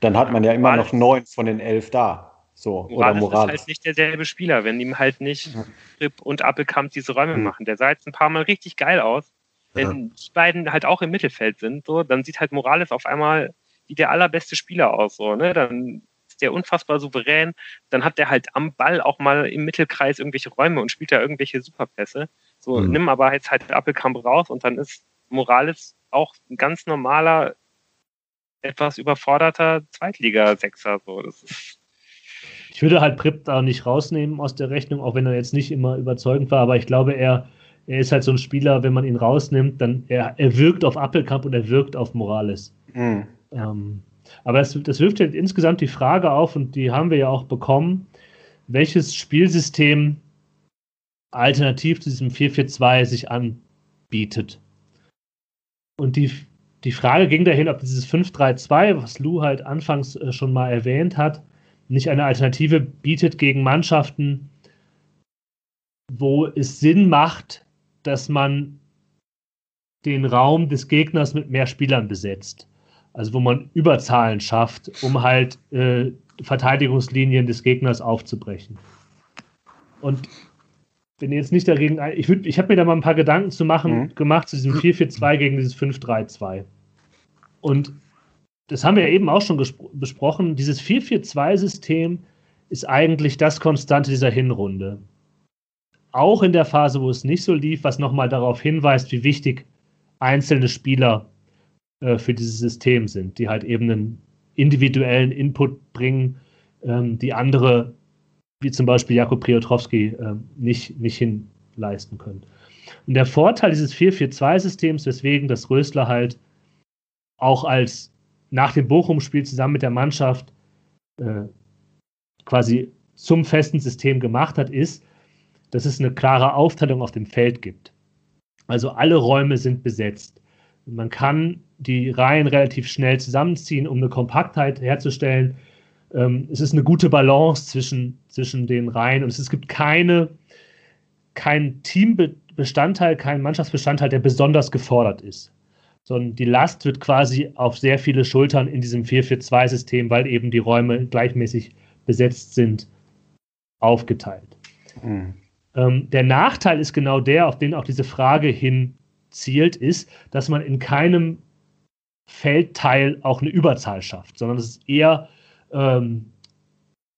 dann hat man ja immer noch neun von den elf da. So, Morales oder Morales. ist halt nicht derselbe Spieler, wenn ihm halt nicht Prip und Appelkamp diese Räume mhm. machen. Der sah jetzt ein paar Mal richtig geil aus. Wenn ja. die beiden halt auch im Mittelfeld sind, so, dann sieht halt Morales auf einmal wie der allerbeste Spieler aus. So, ne? Dann der unfassbar souverän. Dann hat der halt am Ball auch mal im Mittelkreis irgendwelche Räume und spielt da irgendwelche Superpässe. So, mhm. nimm aber jetzt halt Appelkamp raus und dann ist Morales auch ein ganz normaler, etwas überforderter Zweitliga-Sechser. So, das ist ich würde halt Prip da nicht rausnehmen aus der Rechnung, auch wenn er jetzt nicht immer überzeugend war, aber ich glaube, er, er ist halt so ein Spieler, wenn man ihn rausnimmt, dann er, er wirkt auf Appelkamp und er wirkt auf Morales. Mhm. Ähm, aber das, das wirft halt insgesamt die Frage auf, und die haben wir ja auch bekommen, welches Spielsystem alternativ zu diesem 4-4-2 sich anbietet. Und die, die Frage ging dahin, ob dieses 5-3-2, was Lou halt anfangs äh, schon mal erwähnt hat, nicht eine Alternative bietet gegen Mannschaften, wo es Sinn macht, dass man den Raum des Gegners mit mehr Spielern besetzt also wo man Überzahlen schafft, um halt äh, Verteidigungslinien des Gegners aufzubrechen. Und wenn jetzt nicht dagegen, ich, ich habe mir da mal ein paar Gedanken zu machen mhm. gemacht zu diesem 4-4-2 gegen dieses 5-3-2. Und das haben wir ja eben auch schon besprochen. Dieses 4-4-2-System ist eigentlich das Konstante dieser Hinrunde. Auch in der Phase, wo es nicht so lief, was nochmal darauf hinweist, wie wichtig einzelne Spieler äh, für dieses System sind, die halt eben einen individuellen Input bringen, ähm, die andere, wie zum Beispiel Jakob Priotrowski, äh, nicht, nicht hinleisten können. Und der Vorteil dieses 4-4-2-Systems, weswegen das Rösler halt auch als nach dem Bochum-Spiel zusammen mit der Mannschaft äh, quasi zum festen System gemacht hat, ist, dass es eine klare Aufteilung auf dem Feld gibt. Also alle Räume sind besetzt. Man kann die Reihen relativ schnell zusammenziehen, um eine Kompaktheit herzustellen. Ähm, es ist eine gute Balance zwischen, zwischen den Reihen und es gibt keine, kein Teambestandteil, kein Mannschaftsbestandteil, der besonders gefordert ist. Sondern die Last wird quasi auf sehr viele Schultern in diesem 4-4-2-System, weil eben die Räume gleichmäßig besetzt sind, aufgeteilt. Mhm. Ähm, der Nachteil ist genau der, auf den auch diese Frage hin zielt, ist, dass man in keinem Feldteil auch eine Überzahl schafft, sondern es ist eher ähm,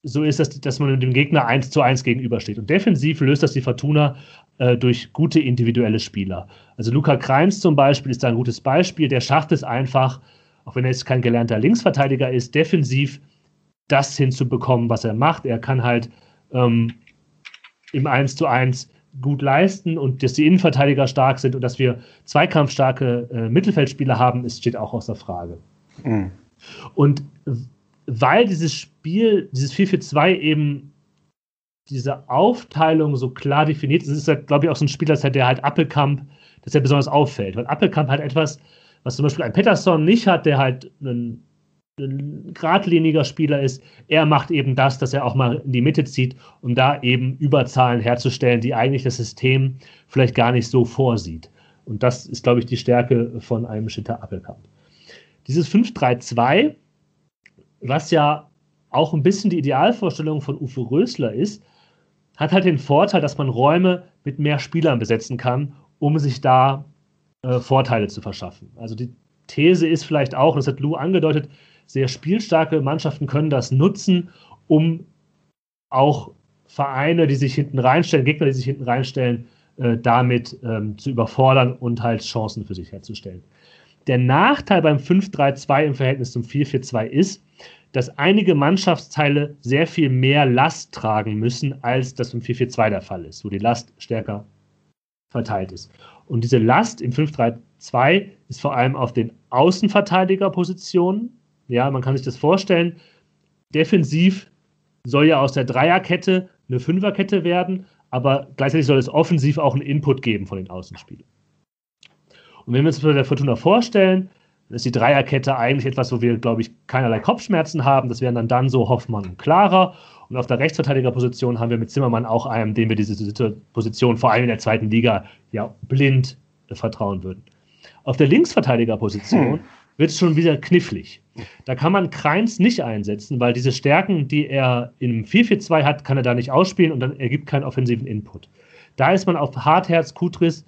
so ist, dass, dass man dem Gegner 1 zu 1 gegenübersteht. Und defensiv löst das die Fortuna äh, durch gute individuelle Spieler. Also Luca Kreins zum Beispiel ist da ein gutes Beispiel, der schafft es einfach, auch wenn er jetzt kein gelernter Linksverteidiger ist, defensiv das hinzubekommen, was er macht. Er kann halt ähm, im 1 zu 1 gut leisten und dass die Innenverteidiger stark sind und dass wir zweikampfstarke äh, Mittelfeldspieler haben, ist, steht auch außer Frage. Mhm. Und weil dieses Spiel, dieses 4-4-2 eben diese Aufteilung so klar definiert ist, ist halt, glaube ich, auch so ein Spieler, der halt Appelkamp, dass er besonders auffällt. Weil Appelkamp halt etwas, was zum Beispiel ein Pettersson nicht hat, der halt einen ein geradliniger Spieler ist. Er macht eben das, dass er auch mal in die Mitte zieht, um da eben Überzahlen herzustellen, die eigentlich das System vielleicht gar nicht so vorsieht. Und das ist, glaube ich, die Stärke von einem Schitter Appelkamp. Dieses 5-3-2, was ja auch ein bisschen die Idealvorstellung von Uwe Rösler ist, hat halt den Vorteil, dass man Räume mit mehr Spielern besetzen kann, um sich da äh, Vorteile zu verschaffen. Also die These ist vielleicht auch, das hat Lou angedeutet, sehr spielstarke Mannschaften können das nutzen, um auch Vereine, die sich hinten reinstellen, Gegner, die sich hinten reinstellen, äh, damit ähm, zu überfordern und halt Chancen für sich herzustellen. Der Nachteil beim 5-3-2 im Verhältnis zum 4-4-2 ist, dass einige Mannschaftsteile sehr viel mehr Last tragen müssen, als das im 4-4-2 der Fall ist, wo die Last stärker verteilt ist. Und diese Last im 5-3-2 ist vor allem auf den Außenverteidigerpositionen ja, man kann sich das vorstellen. Defensiv soll ja aus der Dreierkette eine Fünferkette werden, aber gleichzeitig soll es offensiv auch einen Input geben von den Außenspielern. Und wenn wir uns bei der Fortuna vorstellen, ist die Dreierkette eigentlich etwas, wo wir, glaube ich, keinerlei Kopfschmerzen haben. Das wären dann dann so Hoffmann und Clara. Und auf der Rechtsverteidigerposition haben wir mit Zimmermann auch einen, dem wir diese Position vor allem in der zweiten Liga ja blind vertrauen würden. Auf der Linksverteidigerposition hm wird es schon wieder knifflig. Da kann man Kreins nicht einsetzen, weil diese Stärken, die er im 4-4-2 hat, kann er da nicht ausspielen und dann ergibt keinen offensiven Input. Da ist man auf Hartherz, Kutris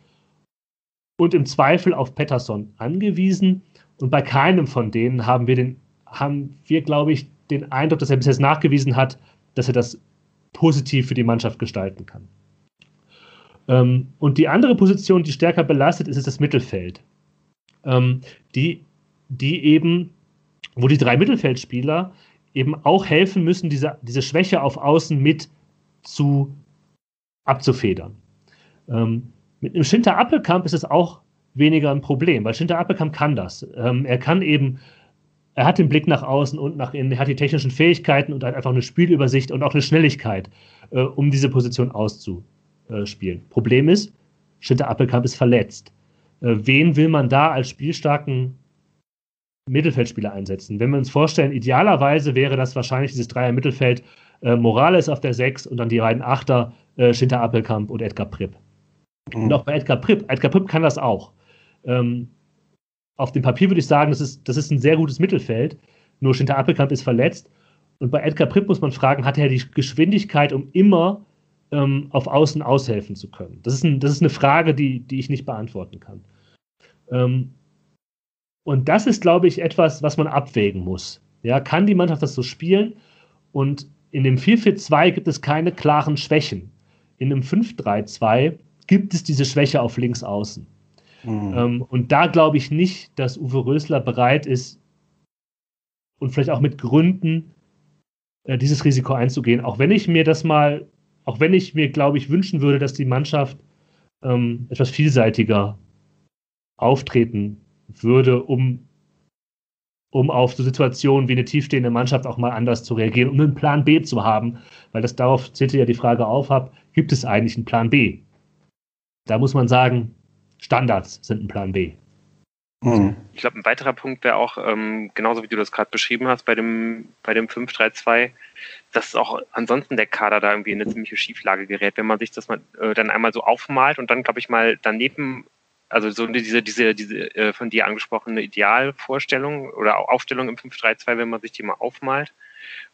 und im Zweifel auf Pettersson angewiesen. Und bei keinem von denen haben wir, den, haben wir, glaube ich, den Eindruck, dass er bis jetzt nachgewiesen hat, dass er das positiv für die Mannschaft gestalten kann. Ähm, und die andere Position, die stärker belastet ist, ist das Mittelfeld. Ähm, die die eben, wo die drei Mittelfeldspieler eben auch helfen müssen, diese, diese Schwäche auf Außen mit zu abzufedern. Ähm, mit einem Schinter Appelkamp ist es auch weniger ein Problem, weil Schinter Appelkamp kann das. Ähm, er kann eben, er hat den Blick nach außen und nach innen, er hat die technischen Fähigkeiten und hat einfach eine Spielübersicht und auch eine Schnelligkeit, äh, um diese Position auszuspielen. Problem ist, Schinter Appelkamp ist verletzt. Äh, wen will man da als spielstarken Mittelfeldspieler einsetzen. Wenn wir uns vorstellen, idealerweise wäre das wahrscheinlich dieses Dreier-Mittelfeld äh, Morales auf der 6 und dann die beiden Achter äh, Schinter Appelkamp und Edgar Pripp. Mhm. Und auch bei Edgar Pripp, Edgar Pripp kann das auch. Ähm, auf dem Papier würde ich sagen, das ist, das ist ein sehr gutes Mittelfeld, nur Schinter Appelkamp ist verletzt. Und bei Edgar Pripp muss man fragen, hat er die Geschwindigkeit, um immer ähm, auf Außen aushelfen zu können? Das ist, ein, das ist eine Frage, die, die ich nicht beantworten kann. Ähm, und das ist, glaube ich, etwas, was man abwägen muss. Ja, kann die Mannschaft das so spielen? Und in dem 4-4-2 gibt es keine klaren Schwächen. In einem 5-3-2 gibt es diese Schwäche auf links außen. Mhm. Ähm, und da glaube ich nicht, dass Uwe Rösler bereit ist und vielleicht auch mit Gründen äh, dieses Risiko einzugehen. Auch wenn ich mir das mal, auch wenn ich mir, glaube ich, wünschen würde, dass die Mannschaft ähm, etwas vielseitiger auftreten würde, um, um auf so Situationen wie eine tiefstehende Mannschaft auch mal anders zu reagieren, um einen Plan B zu haben, weil das darauf zählte ja die Frage auf, hab, gibt es eigentlich einen Plan B? Da muss man sagen, Standards sind ein Plan B. Mhm. Ich glaube, ein weiterer Punkt wäre auch, ähm, genauso wie du das gerade beschrieben hast, bei dem, bei dem 5-3-2, dass auch ansonsten der Kader da irgendwie in eine ziemliche Schieflage gerät, wenn man sich das mal äh, dann einmal so aufmalt und dann, glaube ich, mal daneben also so diese, diese, diese äh, von dir angesprochene Idealvorstellung oder Aufstellung im 5-3-2, wenn man sich die mal aufmalt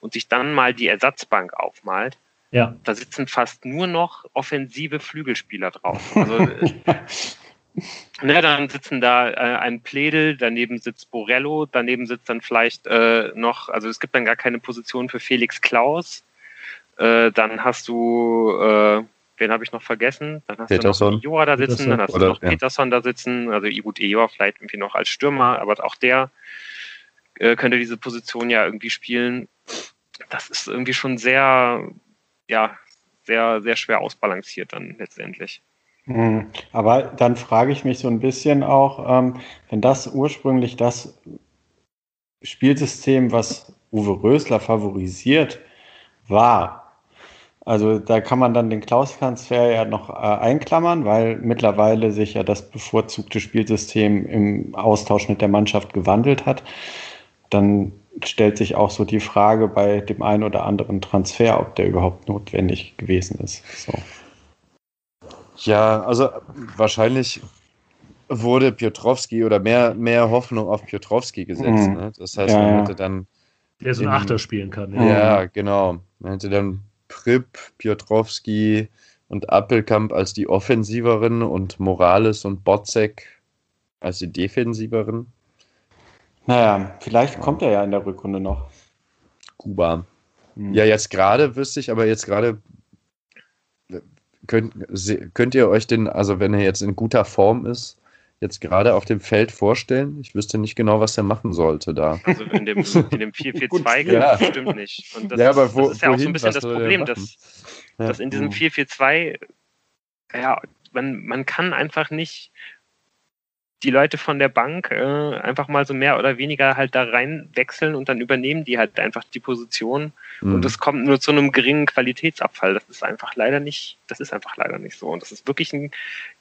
und sich dann mal die Ersatzbank aufmalt, ja. da sitzen fast nur noch offensive Flügelspieler drauf. Also, ne, dann sitzen da äh, ein Pledel, daneben sitzt Borello, daneben sitzt dann vielleicht äh, noch, also es gibt dann gar keine Position für Felix Klaus. Äh, dann hast du äh, wen habe ich noch vergessen? Dann hast Peterson. du noch Joa da sitzen, Peterson. dann hast Oder, du noch ja. Peterson da sitzen, also gut, Joa vielleicht irgendwie noch als Stürmer, aber auch der äh, könnte diese Position ja irgendwie spielen. Das ist irgendwie schon sehr, ja, sehr, sehr schwer ausbalanciert dann letztendlich. Hm, aber dann frage ich mich so ein bisschen auch, ähm, wenn das ursprünglich das Spielsystem, was Uwe Rösler favorisiert, war, also da kann man dann den Klaus-Transfer ja noch äh, einklammern, weil mittlerweile sich ja das bevorzugte Spielsystem im Austausch mit der Mannschaft gewandelt hat. Dann stellt sich auch so die Frage bei dem einen oder anderen Transfer, ob der überhaupt notwendig gewesen ist. So. Ja, also wahrscheinlich wurde Piotrowski oder mehr, mehr Hoffnung auf Piotrowski gesetzt. Mhm. Ne? Das heißt, ja, man hätte dann. Der so ein Achter spielen kann. Ja. ja, genau. Man hätte dann Prip, Piotrowski und Appelkamp als die Offensiveren und Morales und Botzek als die Defensiveren. Naja, vielleicht kommt er ja in der Rückrunde noch. Kuba. Hm. Ja, jetzt gerade wüsste ich, aber jetzt gerade könnt, könnt ihr euch den, also wenn er jetzt in guter Form ist, jetzt gerade auf dem Feld vorstellen? Ich wüsste nicht genau, was er machen sollte da. Also in dem, in dem 4-4-2 ja. bestimmt nicht. Und das, ja, aber wo, das ist ja auch so ein bisschen das Problem, dass, ja. dass in diesem 4-4-2, ja, man, man kann einfach nicht die Leute von der Bank äh, einfach mal so mehr oder weniger halt da rein wechseln und dann übernehmen die halt einfach die Position. Mhm. und es kommt nur zu einem geringen Qualitätsabfall. Das ist einfach leider nicht, das ist einfach leider nicht so. Und das ist wirklich ein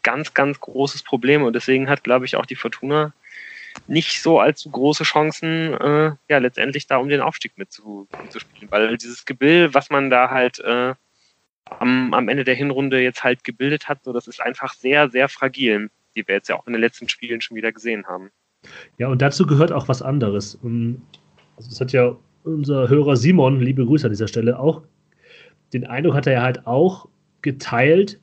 ganz, ganz großes Problem. Und deswegen hat, glaube ich, auch die Fortuna nicht so allzu große Chancen, äh, ja, letztendlich da um den Aufstieg mitzuspielen, weil dieses Gebill, was man da halt äh, am, am Ende der Hinrunde jetzt halt gebildet hat, so das ist einfach sehr, sehr fragil die wir jetzt ja auch in den letzten Spielen schon wieder gesehen haben. Ja, und dazu gehört auch was anderes. Also das hat ja unser Hörer Simon, liebe Grüße an dieser Stelle, auch den Eindruck hat er ja halt auch geteilt.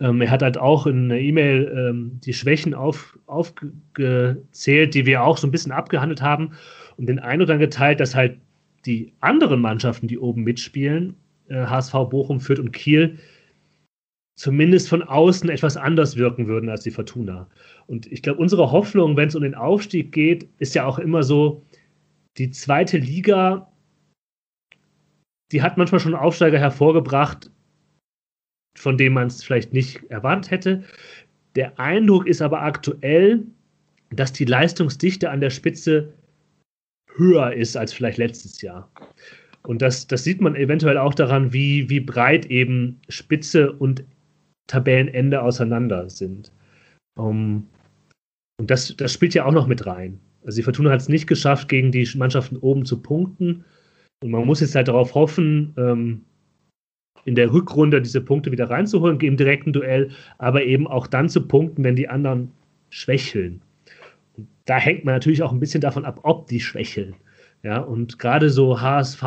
Ähm, er hat halt auch in einer E-Mail ähm, die Schwächen auf, aufgezählt, die wir auch so ein bisschen abgehandelt haben und den Eindruck dann geteilt, dass halt die anderen Mannschaften, die oben mitspielen, äh, HSV, Bochum, Fürth und Kiel, zumindest von außen etwas anders wirken würden als die Fortuna. Und ich glaube, unsere Hoffnung, wenn es um den Aufstieg geht, ist ja auch immer so, die zweite Liga, die hat manchmal schon Aufsteiger hervorgebracht, von denen man es vielleicht nicht erwartet hätte. Der Eindruck ist aber aktuell, dass die Leistungsdichte an der Spitze höher ist als vielleicht letztes Jahr. Und das, das sieht man eventuell auch daran, wie, wie breit eben Spitze und Tabellenende auseinander sind. Um, und das, das spielt ja auch noch mit rein. Also die Fortuna hat es nicht geschafft, gegen die Mannschaften oben zu punkten. Und man muss jetzt halt darauf hoffen, ähm, in der Rückrunde diese Punkte wieder reinzuholen, im direkten Duell, aber eben auch dann zu punkten, wenn die anderen schwächeln. Und da hängt man natürlich auch ein bisschen davon ab, ob die schwächeln. Ja, und gerade so HSV,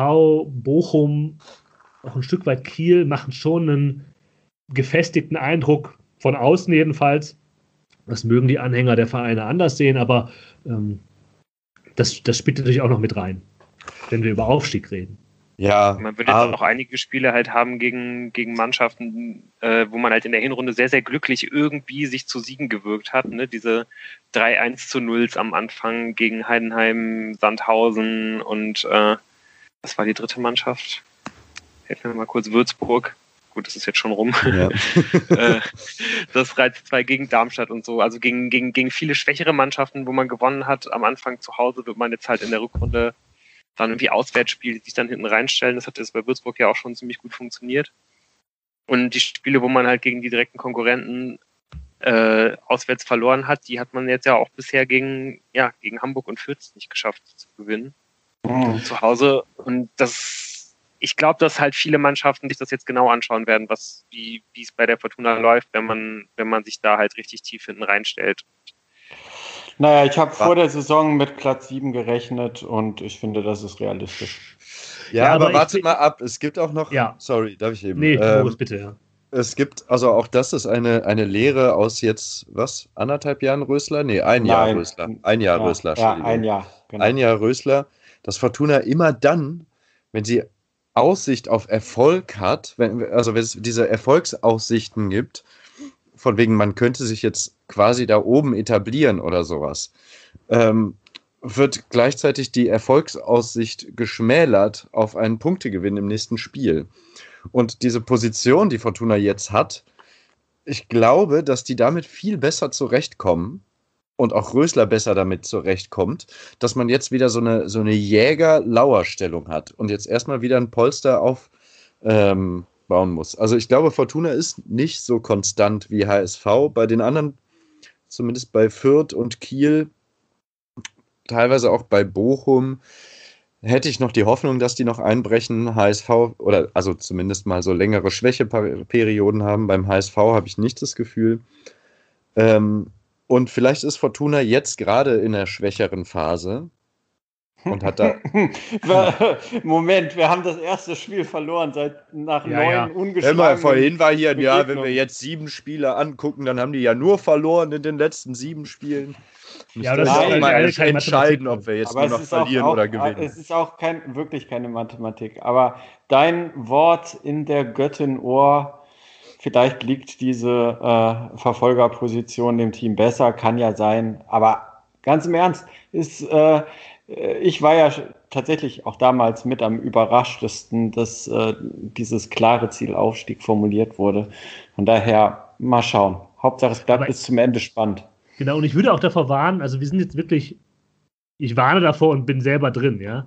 Bochum, auch ein Stück weit Kiel machen schon einen gefestigten Eindruck von außen jedenfalls. Das mögen die Anhänger der Vereine anders sehen, aber ähm, das, das spielt natürlich auch noch mit rein, wenn wir über Aufstieg reden. Ja, man wird jetzt auch noch einige Spiele halt haben gegen, gegen Mannschaften, äh, wo man halt in der Hinrunde sehr, sehr glücklich irgendwie sich zu Siegen gewirkt hat. Ne? Diese 3-1 zu 0 am Anfang gegen Heidenheim, Sandhausen und äh, was war die dritte Mannschaft? Helfen wir mal kurz, Würzburg gut, das ist jetzt schon rum. Ja. Äh, das reizt zwei gegen Darmstadt und so. Also gegen, gegen, gegen viele schwächere Mannschaften, wo man gewonnen hat. Am Anfang zu Hause wird man jetzt halt in der Rückrunde dann irgendwie Auswärtsspiele, die sich dann hinten reinstellen. Das hat jetzt bei Würzburg ja auch schon ziemlich gut funktioniert. Und die Spiele, wo man halt gegen die direkten Konkurrenten äh, auswärts verloren hat, die hat man jetzt ja auch bisher gegen, ja, gegen Hamburg und Fürth nicht geschafft zu gewinnen. Oh. Zu Hause. Und das ich glaube, dass halt viele Mannschaften sich das jetzt genau anschauen werden, was, wie, wie es bei der Fortuna läuft, wenn man, wenn man sich da halt richtig tief hinten reinstellt. Naja, ich habe vor der Saison mit Platz 7 gerechnet und ich finde, das ist realistisch. Ja, ja aber, aber warte mal ab, es gibt auch noch. Ja. Sorry, darf ich eben. Nee, ähm, bitte, ja. Es gibt, also auch das ist eine, eine Lehre aus jetzt, was, anderthalb Jahren Rösler? Nee, ein Nein. Jahr Rösler. Ein Jahr ja, Rösler, ja, ein Jahr. Genau. Ein Jahr Rösler, dass Fortuna immer dann, wenn sie Aussicht auf Erfolg hat, wenn, also wenn es diese Erfolgsaussichten gibt, von wegen, man könnte sich jetzt quasi da oben etablieren oder sowas, ähm, wird gleichzeitig die Erfolgsaussicht geschmälert auf einen Punktegewinn im nächsten Spiel. Und diese Position, die Fortuna jetzt hat, ich glaube, dass die damit viel besser zurechtkommen, und auch Rösler besser damit zurechtkommt, dass man jetzt wieder so eine, so eine Jäger-Lauerstellung hat und jetzt erstmal wieder ein Polster aufbauen ähm, muss. Also ich glaube, Fortuna ist nicht so konstant wie HSV. Bei den anderen, zumindest bei Fürth und Kiel, teilweise auch bei Bochum hätte ich noch die Hoffnung, dass die noch einbrechen. HSV oder also zumindest mal so längere Schwächeperioden haben. Beim HSV habe ich nicht das Gefühl. Ähm, und vielleicht ist Fortuna jetzt gerade in der schwächeren Phase und hat da. Moment, wir haben das erste Spiel verloren seit nach ja, neun ja. ungeschlagenen. Immer, vorhin war hier, ja, wenn wir jetzt sieben Spiele angucken, dann haben die ja nur verloren in den letzten sieben Spielen. Ja, das ist auch mal entscheiden, ob wir jetzt nur noch verlieren auch, oder gewinnen. Es ist auch kein, wirklich keine Mathematik. Aber dein Wort in der Göttin Ohr, vielleicht liegt diese äh, Verfolgerposition dem Team besser, kann ja sein. Aber ganz im Ernst, ist, äh, ich war ja tatsächlich auch damals mit am überraschtesten, dass äh, dieses klare Ziel Aufstieg formuliert wurde. Von daher mal schauen. Hauptsache es bleibt bis zum Ende spannend. Genau, und ich würde auch davor warnen, also wir sind jetzt wirklich, ich warne davor und bin selber drin, ja.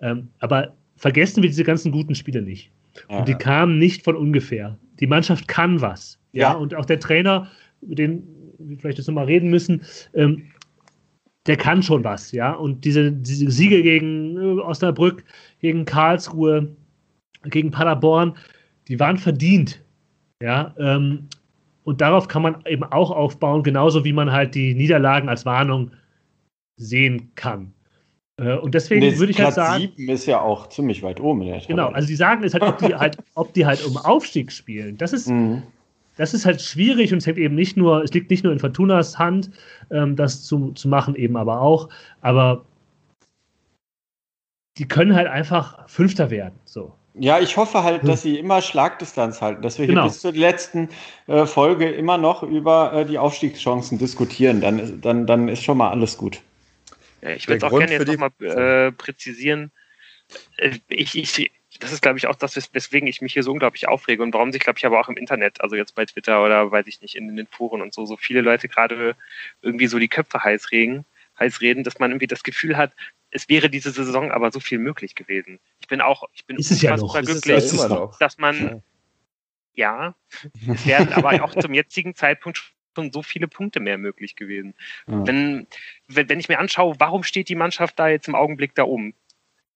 Ähm, aber vergessen wir diese ganzen guten Spiele nicht. Ja. Und die kamen nicht von ungefähr. Die Mannschaft kann was. Ja, ja. und auch der Trainer, mit dem wir vielleicht jetzt nochmal reden müssen, ähm, der kann schon was, ja. Und diese, diese Siege gegen äh, Osnabrück, gegen Karlsruhe, gegen Paderborn, die waren verdient. Ja, ähm, und darauf kann man eben auch aufbauen, genauso wie man halt die Niederlagen als Warnung sehen kann. Äh, und deswegen nee, würde ich halt Platz halt sagen. 7 ist ja auch ziemlich weit oben in der. Genau, also die sagen ist halt, ob die halt, ob die halt um Aufstieg spielen. Das ist, mhm. das ist halt schwierig und es hängt eben nicht nur, es liegt nicht nur in Fortunas Hand, ähm, das zu, zu machen, eben aber auch. Aber die können halt einfach Fünfter werden. So. Ja, ich hoffe halt, dass sie immer Schlagdistanz halten, dass wir genau. hier bis zur letzten äh, Folge immer noch über äh, die Aufstiegschancen diskutieren. Dann, dann, dann ist schon mal alles gut. Ich würde auch gerne jetzt nochmal äh, präzisieren. Äh, ich, ich, das ist, glaube ich, auch das, weswegen ich mich hier so unglaublich aufrege und warum sich, glaube ich, aber auch im Internet, also jetzt bei Twitter oder weiß ich nicht, in, den Foren und so, so viele Leute gerade irgendwie so die Köpfe heiß regen, heiß reden, dass man irgendwie das Gefühl hat, es wäre diese Saison aber so viel möglich gewesen. Ich bin auch, ich bin ist unfassbar ja glücklich, ja dass man, ja, es wären aber auch zum jetzigen Zeitpunkt schon so viele Punkte mehr möglich gewesen. Ja. Wenn, wenn, wenn ich mir anschaue, warum steht die Mannschaft da jetzt im Augenblick da oben?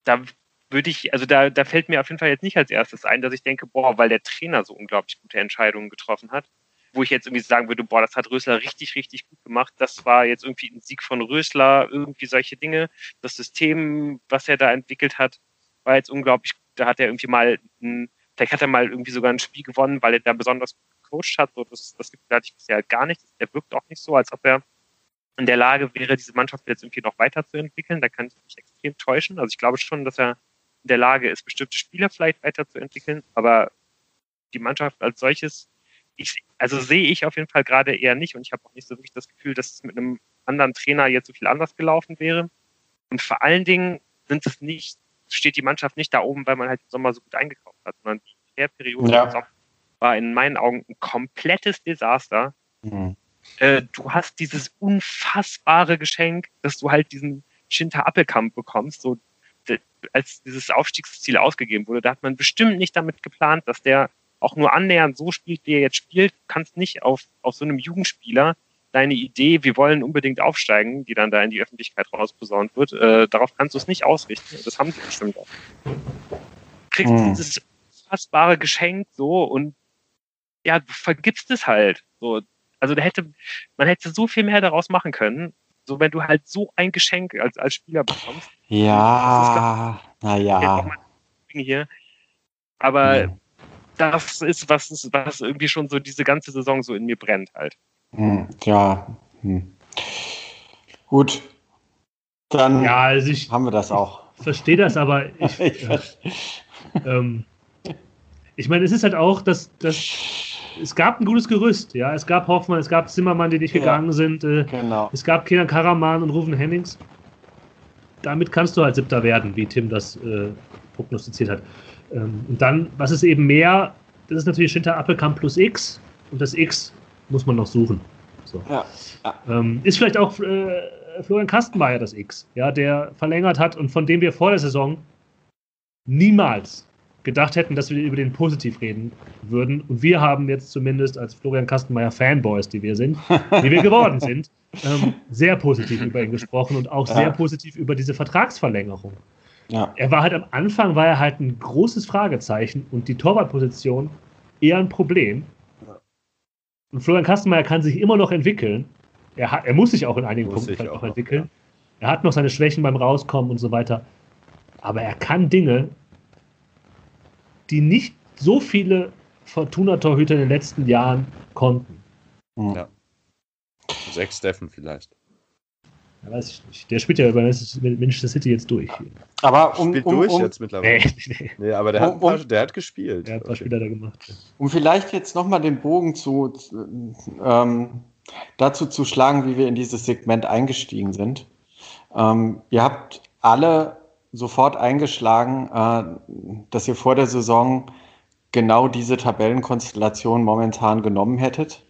Da würde ich, also da, da fällt mir auf jeden Fall jetzt nicht als erstes ein, dass ich denke, boah, weil der Trainer so unglaublich gute Entscheidungen getroffen hat wo ich jetzt irgendwie sagen würde, boah, das hat Rösler richtig, richtig gut gemacht. Das war jetzt irgendwie ein Sieg von Rösler, irgendwie solche Dinge. Das System, was er da entwickelt hat, war jetzt unglaublich. Da hat er irgendwie mal, ein, vielleicht hat er mal irgendwie sogar ein Spiel gewonnen, weil er da besonders gut gecoacht hat. So, das, das hatte ich bisher halt gar nicht. Er wirkt auch nicht so, als ob er in der Lage wäre, diese Mannschaft jetzt irgendwie noch weiterzuentwickeln. Da kann ich mich extrem täuschen. Also ich glaube schon, dass er in der Lage ist, bestimmte Spieler vielleicht weiterzuentwickeln, aber die Mannschaft als solches ich, also sehe ich auf jeden Fall gerade eher nicht und ich habe auch nicht so wirklich das Gefühl, dass es mit einem anderen Trainer jetzt so viel anders gelaufen wäre. Und vor allen Dingen sind es nicht, steht die Mannschaft nicht da oben, weil man halt im Sommer so gut eingekauft hat, sondern die Periode ja. War in meinen Augen ein komplettes Desaster. Mhm. Äh, du hast dieses unfassbare Geschenk, dass du halt diesen Shinta Appelkamp bekommst, so als dieses Aufstiegsziel ausgegeben wurde. Da hat man bestimmt nicht damit geplant, dass der auch nur annähernd so spielt, wie er jetzt spielt, kannst nicht auf, auf so einem Jugendspieler deine Idee, wir wollen unbedingt aufsteigen, die dann da in die Öffentlichkeit rausposaunt wird, äh, darauf kannst du es nicht ausrichten. Das haben sie bestimmt auch. Du kriegst mhm. dieses fassbare Geschenk so und ja, du vergibst es halt. So. Also da hätte, man hätte so viel mehr daraus machen können. So, wenn du halt so ein Geschenk als, als Spieler bekommst. Ja, naja. Hier. Aber mhm das ist was, ist, was irgendwie schon so diese ganze Saison so in mir brennt halt. Hm, ja. Hm. Gut. Dann ja, also ich, haben wir das auch. Verstehe das, aber ich, ich, äh, ähm, ich meine, es ist halt auch, dass, dass es gab ein gutes Gerüst, ja. Es gab Hoffmann, es gab Zimmermann, die nicht ja, gegangen sind. Äh, genau. Es gab Kenan Karaman und Rufen Hennings. Damit kannst du halt Siebter werden, wie Tim das äh, prognostiziert hat. Ähm, und dann, was ist eben mehr, das ist natürlich Shinta Appelkamp plus X und das X muss man noch suchen. So. Ja, ja. Ähm, ist vielleicht auch äh, Florian Kastenmeier das X, ja, der verlängert hat und von dem wir vor der Saison niemals gedacht hätten, dass wir über den positiv reden würden. Und wir haben jetzt zumindest als Florian Kastenmeier Fanboys, die wir sind, die wir geworden sind, ähm, sehr positiv über ihn gesprochen und auch ja. sehr positiv über diese Vertragsverlängerung. Ja. Er war halt am Anfang war er halt ein großes Fragezeichen und die Torwartposition eher ein Problem. Und Florian Kastenmeier kann sich immer noch entwickeln. Er, hat, er muss sich auch in einigen muss Punkten auch, auch entwickeln. Ja. Er hat noch seine Schwächen beim Rauskommen und so weiter. Aber er kann Dinge, die nicht so viele Fortuna-Torhüter in den letzten Jahren konnten. Ja. Sechs Steffen vielleicht. Ja, weiß ich nicht. Der spielt ja bei Manchester City jetzt durch. Aber um, spielt um, durch um, jetzt mittlerweile. Nee, nee. nee aber der, hat, paar, der hat gespielt. Der hat ein paar okay. Spiele da gemacht. Um vielleicht jetzt nochmal den Bogen zu, ähm, dazu zu schlagen, wie wir in dieses Segment eingestiegen sind. Ähm, ihr habt alle sofort eingeschlagen, äh, dass ihr vor der Saison genau diese Tabellenkonstellation momentan genommen hättet.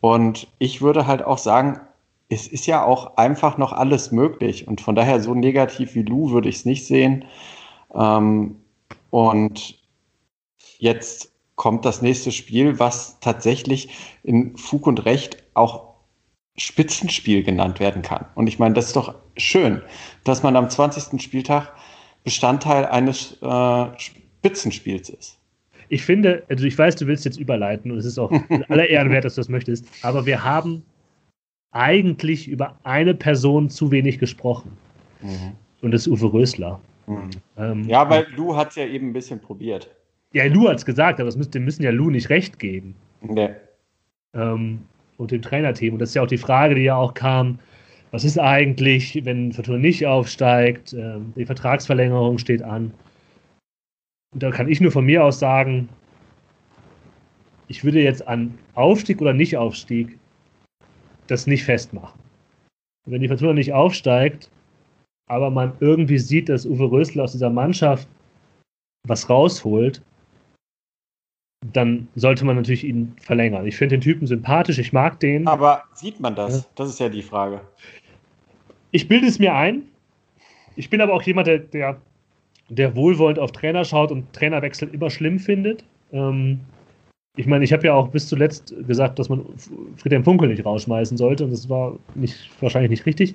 Und ich würde halt auch sagen, es ist ja auch einfach noch alles möglich. Und von daher so negativ wie Lou würde ich es nicht sehen. Ähm, und jetzt kommt das nächste Spiel, was tatsächlich in Fug und Recht auch Spitzenspiel genannt werden kann. Und ich meine, das ist doch schön, dass man am 20. Spieltag Bestandteil eines äh, Spitzenspiels ist. Ich finde, also ich weiß, du willst jetzt überleiten und es ist auch aller Ehren wert, dass du das möchtest, aber wir haben eigentlich über eine Person zu wenig gesprochen. Mhm. Und das ist Uwe Rösler. Mhm. Ähm, ja, weil Lou hat es ja eben ein bisschen probiert. Ja, Lou hat es gesagt, aber müssen, dem müssen ja Lou nicht recht geben. Nee. Ähm, und dem Trainerteam. Und das ist ja auch die Frage, die ja auch kam, was ist eigentlich, wenn Fortuna nicht aufsteigt, ähm, die Vertragsverlängerung steht an. Und da kann ich nur von mir aus sagen, ich würde jetzt an Aufstieg oder Nicht-Aufstieg das nicht festmachen. Wenn die Fortuna nicht aufsteigt, aber man irgendwie sieht, dass Uwe Rösler aus dieser Mannschaft was rausholt, dann sollte man natürlich ihn verlängern. Ich finde den Typen sympathisch, ich mag den. Aber sieht man das? Ja. Das ist ja die Frage. Ich bilde es mir ein. Ich bin aber auch jemand, der, der, der wohlwollend auf Trainer schaut und Trainerwechsel immer schlimm findet. Ähm, ich meine, ich habe ja auch bis zuletzt gesagt, dass man Friedhelm Funkel nicht rausschmeißen sollte und das war nicht, wahrscheinlich nicht richtig.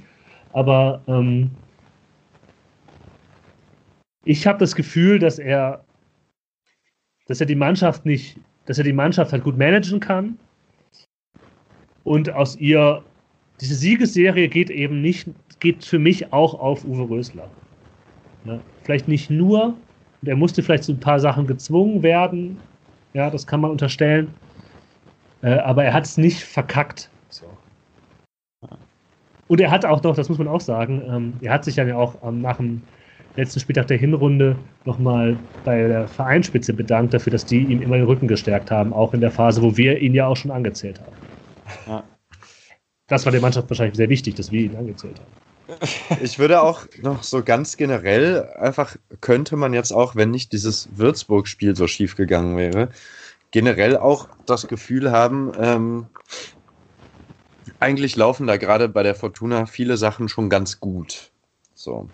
Aber ähm, ich habe das Gefühl, dass er dass er die Mannschaft nicht, dass er die Mannschaft halt gut managen kann. Und aus ihr, diese Siegesserie geht eben nicht, geht für mich auch auf Uwe Rösler. Ja, vielleicht nicht nur, und er musste vielleicht zu ein paar Sachen gezwungen werden, ja, das kann man unterstellen, äh, aber er hat es nicht verkackt. So. Und er hat auch noch, das muss man auch sagen, ähm, er hat sich ja auch ähm, nach dem letzten Spieltag der Hinrunde nochmal bei der Vereinsspitze bedankt dafür, dass die ihm immer den Rücken gestärkt haben, auch in der Phase, wo wir ihn ja auch schon angezählt haben. Ja. Das war der Mannschaft wahrscheinlich sehr wichtig, dass wir ihn angezählt haben. Ich würde auch noch so ganz generell einfach könnte man jetzt auch, wenn nicht dieses Würzburg-Spiel so schief gegangen wäre, generell auch das Gefühl haben, ähm, eigentlich laufen da gerade bei der Fortuna viele Sachen schon ganz gut. So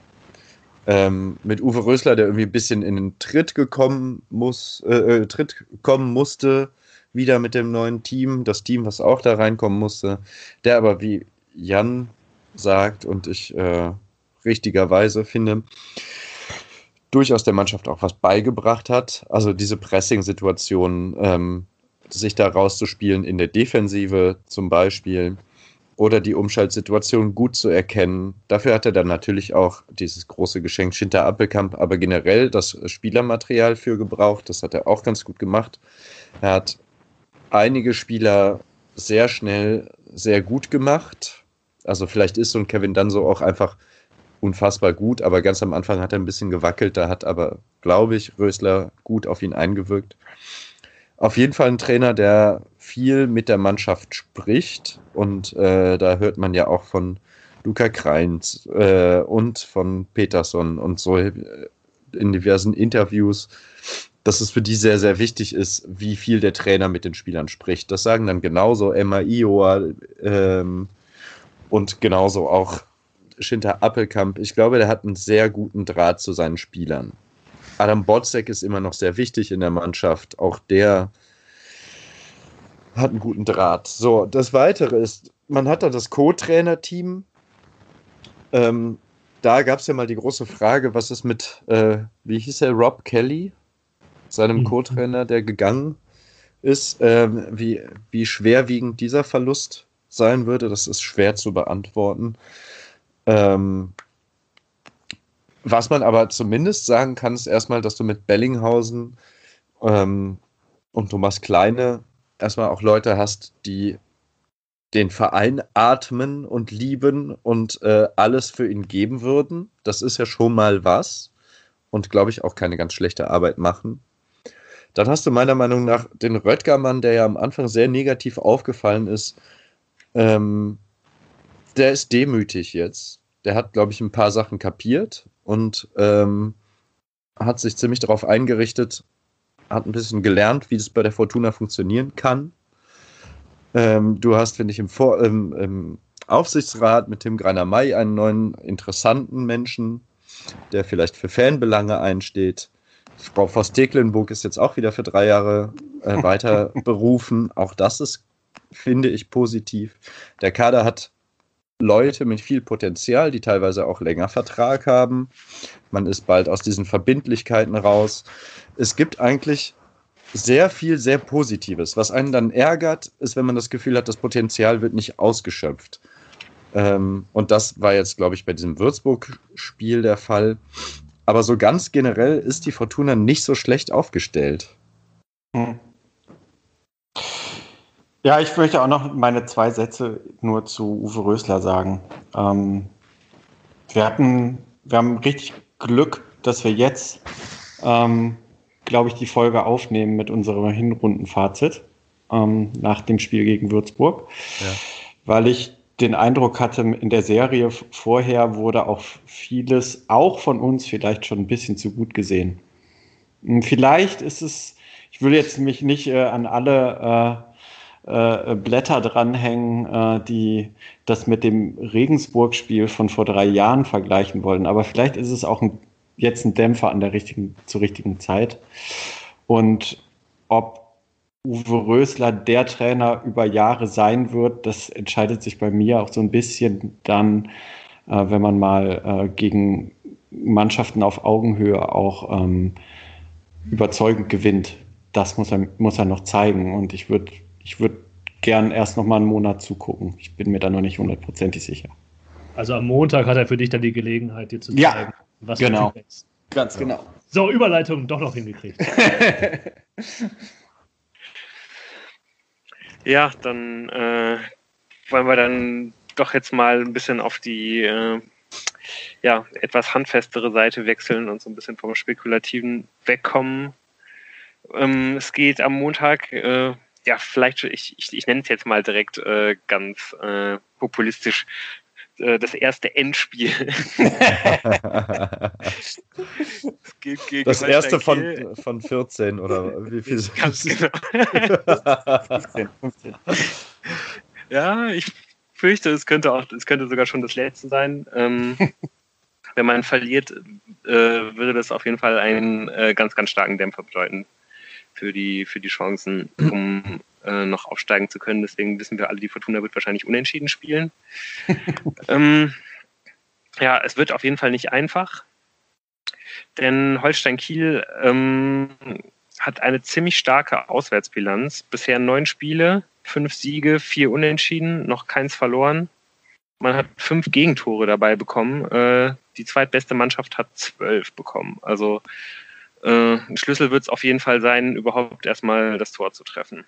ähm, mit Uwe Rösler, der irgendwie ein bisschen in den Tritt gekommen muss, äh, äh, Tritt kommen musste, wieder mit dem neuen Team, das Team, was auch da reinkommen musste, der aber wie Jan sagt und ich äh, richtigerweise finde, durchaus der Mannschaft auch was beigebracht hat. Also diese Pressing-Situation, ähm, sich da rauszuspielen in der Defensive zum Beispiel oder die Umschaltsituation gut zu erkennen. Dafür hat er dann natürlich auch dieses große Geschenk Schinter Appelkamp, aber generell das Spielermaterial für gebraucht. Das hat er auch ganz gut gemacht. Er hat einige Spieler sehr schnell sehr gut gemacht. Also vielleicht ist so ein Kevin dann so auch einfach unfassbar gut, aber ganz am Anfang hat er ein bisschen gewackelt. Da hat aber, glaube ich, Rösler gut auf ihn eingewirkt. Auf jeden Fall ein Trainer, der viel mit der Mannschaft spricht. Und äh, da hört man ja auch von Luca Kreins äh, und von Peterson und so äh, in diversen Interviews, dass es für die sehr, sehr wichtig ist, wie viel der Trainer mit den Spielern spricht. Das sagen dann genauso Emma Ioa ähm, und genauso auch Schinter Appelkamp. Ich glaube, der hat einen sehr guten Draht zu seinen Spielern. Adam Botzek ist immer noch sehr wichtig in der Mannschaft. Auch der hat einen guten Draht. So, das Weitere ist, man hat da das Co-Trainer-Team. Ähm, da gab es ja mal die große Frage, was ist mit, äh, wie hieß er, Rob Kelly, seinem mhm. Co-Trainer, der gegangen ist, ähm, wie, wie schwerwiegend dieser Verlust sein würde. Das ist schwer zu beantworten. Ähm, was man aber zumindest sagen kann, ist erstmal, dass du mit Bellinghausen ähm, und Thomas Kleine erstmal auch Leute hast, die den Verein atmen und lieben und äh, alles für ihn geben würden. Das ist ja schon mal was und glaube ich auch keine ganz schlechte Arbeit machen. Dann hast du meiner Meinung nach den Röttgermann, der ja am Anfang sehr negativ aufgefallen ist. Ähm, der ist demütig jetzt. Der hat, glaube ich, ein paar Sachen kapiert und ähm, hat sich ziemlich darauf eingerichtet, hat ein bisschen gelernt, wie das bei der Fortuna funktionieren kann. Ähm, du hast, finde ich, im, Vor im, im Aufsichtsrat mit Tim Greiner-May einen neuen interessanten Menschen, der vielleicht für Fanbelange einsteht. Frau Voss-Tecklenburg ist jetzt auch wieder für drei Jahre äh, weiter berufen. Auch das ist, finde ich, positiv. Der Kader hat Leute mit viel Potenzial, die teilweise auch länger Vertrag haben. Man ist bald aus diesen Verbindlichkeiten raus. Es gibt eigentlich sehr viel, sehr Positives. Was einen dann ärgert, ist, wenn man das Gefühl hat, das Potenzial wird nicht ausgeschöpft. Ähm, und das war jetzt, glaube ich, bei diesem Würzburg-Spiel der Fall. Aber so ganz generell ist die Fortuna nicht so schlecht aufgestellt. Hm. Ja, ich möchte auch noch meine zwei Sätze nur zu Uwe Rösler sagen. Ähm, wir hatten, wir haben richtig Glück, dass wir jetzt, ähm, glaube ich, die Folge aufnehmen mit unserem Hinrundenfazit ähm, nach dem Spiel gegen Würzburg, ja. weil ich den Eindruck hatte, in der Serie vorher wurde auch vieles, auch von uns, vielleicht schon ein bisschen zu gut gesehen. Hm, vielleicht ist es, ich will jetzt mich nicht äh, an alle äh, äh, Blätter dranhängen, äh, die das mit dem Regensburg-Spiel von vor drei Jahren vergleichen wollen. Aber vielleicht ist es auch ein, jetzt ein Dämpfer an der richtigen, zur richtigen Zeit. Und ob Uwe Rösler der Trainer über Jahre sein wird, das entscheidet sich bei mir auch so ein bisschen dann, äh, wenn man mal äh, gegen Mannschaften auf Augenhöhe auch ähm, überzeugend gewinnt. Das muss er, muss er noch zeigen. Und ich würde ich würde gern erst noch mal einen Monat zugucken. Ich bin mir da noch nicht hundertprozentig sicher. Also am Montag hat er für dich dann die Gelegenheit, dir zu zeigen, ja, was genau. du denkst. Ganz genau. So, Überleitung doch noch hingekriegt. ja, dann äh, wollen wir dann doch jetzt mal ein bisschen auf die äh, ja, etwas handfestere Seite wechseln und so ein bisschen vom Spekulativen wegkommen. Ähm, es geht am Montag äh, ja, vielleicht, ich, ich, ich nenne es jetzt mal direkt äh, ganz äh, populistisch, äh, das erste Endspiel. das, das erste von, von 14 oder wie viel? Ganz genau. 15, 15. Ja, ich fürchte, es könnte auch, es könnte sogar schon das letzte sein. Ähm, wenn man verliert, äh, würde das auf jeden Fall einen äh, ganz, ganz starken Dämpfer bedeuten für die, für die Chancen, um äh, noch aufsteigen zu können. Deswegen wissen wir alle, die Fortuna wird wahrscheinlich unentschieden spielen. ähm, ja, es wird auf jeden Fall nicht einfach, denn Holstein Kiel ähm, hat eine ziemlich starke Auswärtsbilanz. Bisher neun Spiele, fünf Siege, vier Unentschieden, noch keins verloren. Man hat fünf Gegentore dabei bekommen. Äh, die zweitbeste Mannschaft hat zwölf bekommen. Also äh, ein Schlüssel wird es auf jeden Fall sein, überhaupt erstmal das Tor zu treffen.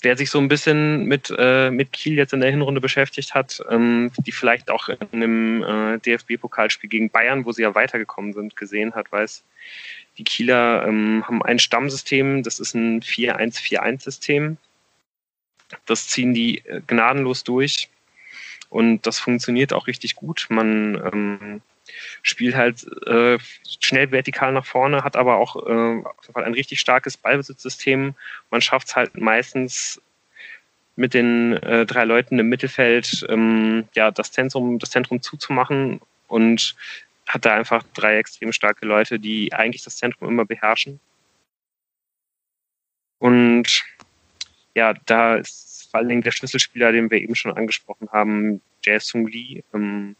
Wer sich so ein bisschen mit, äh, mit Kiel jetzt in der Hinrunde beschäftigt hat, ähm, die vielleicht auch in einem äh, DFB-Pokalspiel gegen Bayern, wo sie ja weitergekommen sind, gesehen hat, weiß, die Kieler ähm, haben ein Stammsystem, das ist ein 4-1-4-1-System. Das ziehen die äh, gnadenlos durch und das funktioniert auch richtig gut. Man ähm, spielt halt äh, schnell vertikal nach vorne, hat aber auch äh, ein richtig starkes Ballbesitzsystem. Man schafft es halt meistens mit den äh, drei Leuten im Mittelfeld ähm, ja das Zentrum, das Zentrum zuzumachen und hat da einfach drei extrem starke Leute, die eigentlich das Zentrum immer beherrschen. Und ja, da ist vor allen Dingen der Schlüsselspieler, den wir eben schon angesprochen haben, Jae Sung Lee. Ähm,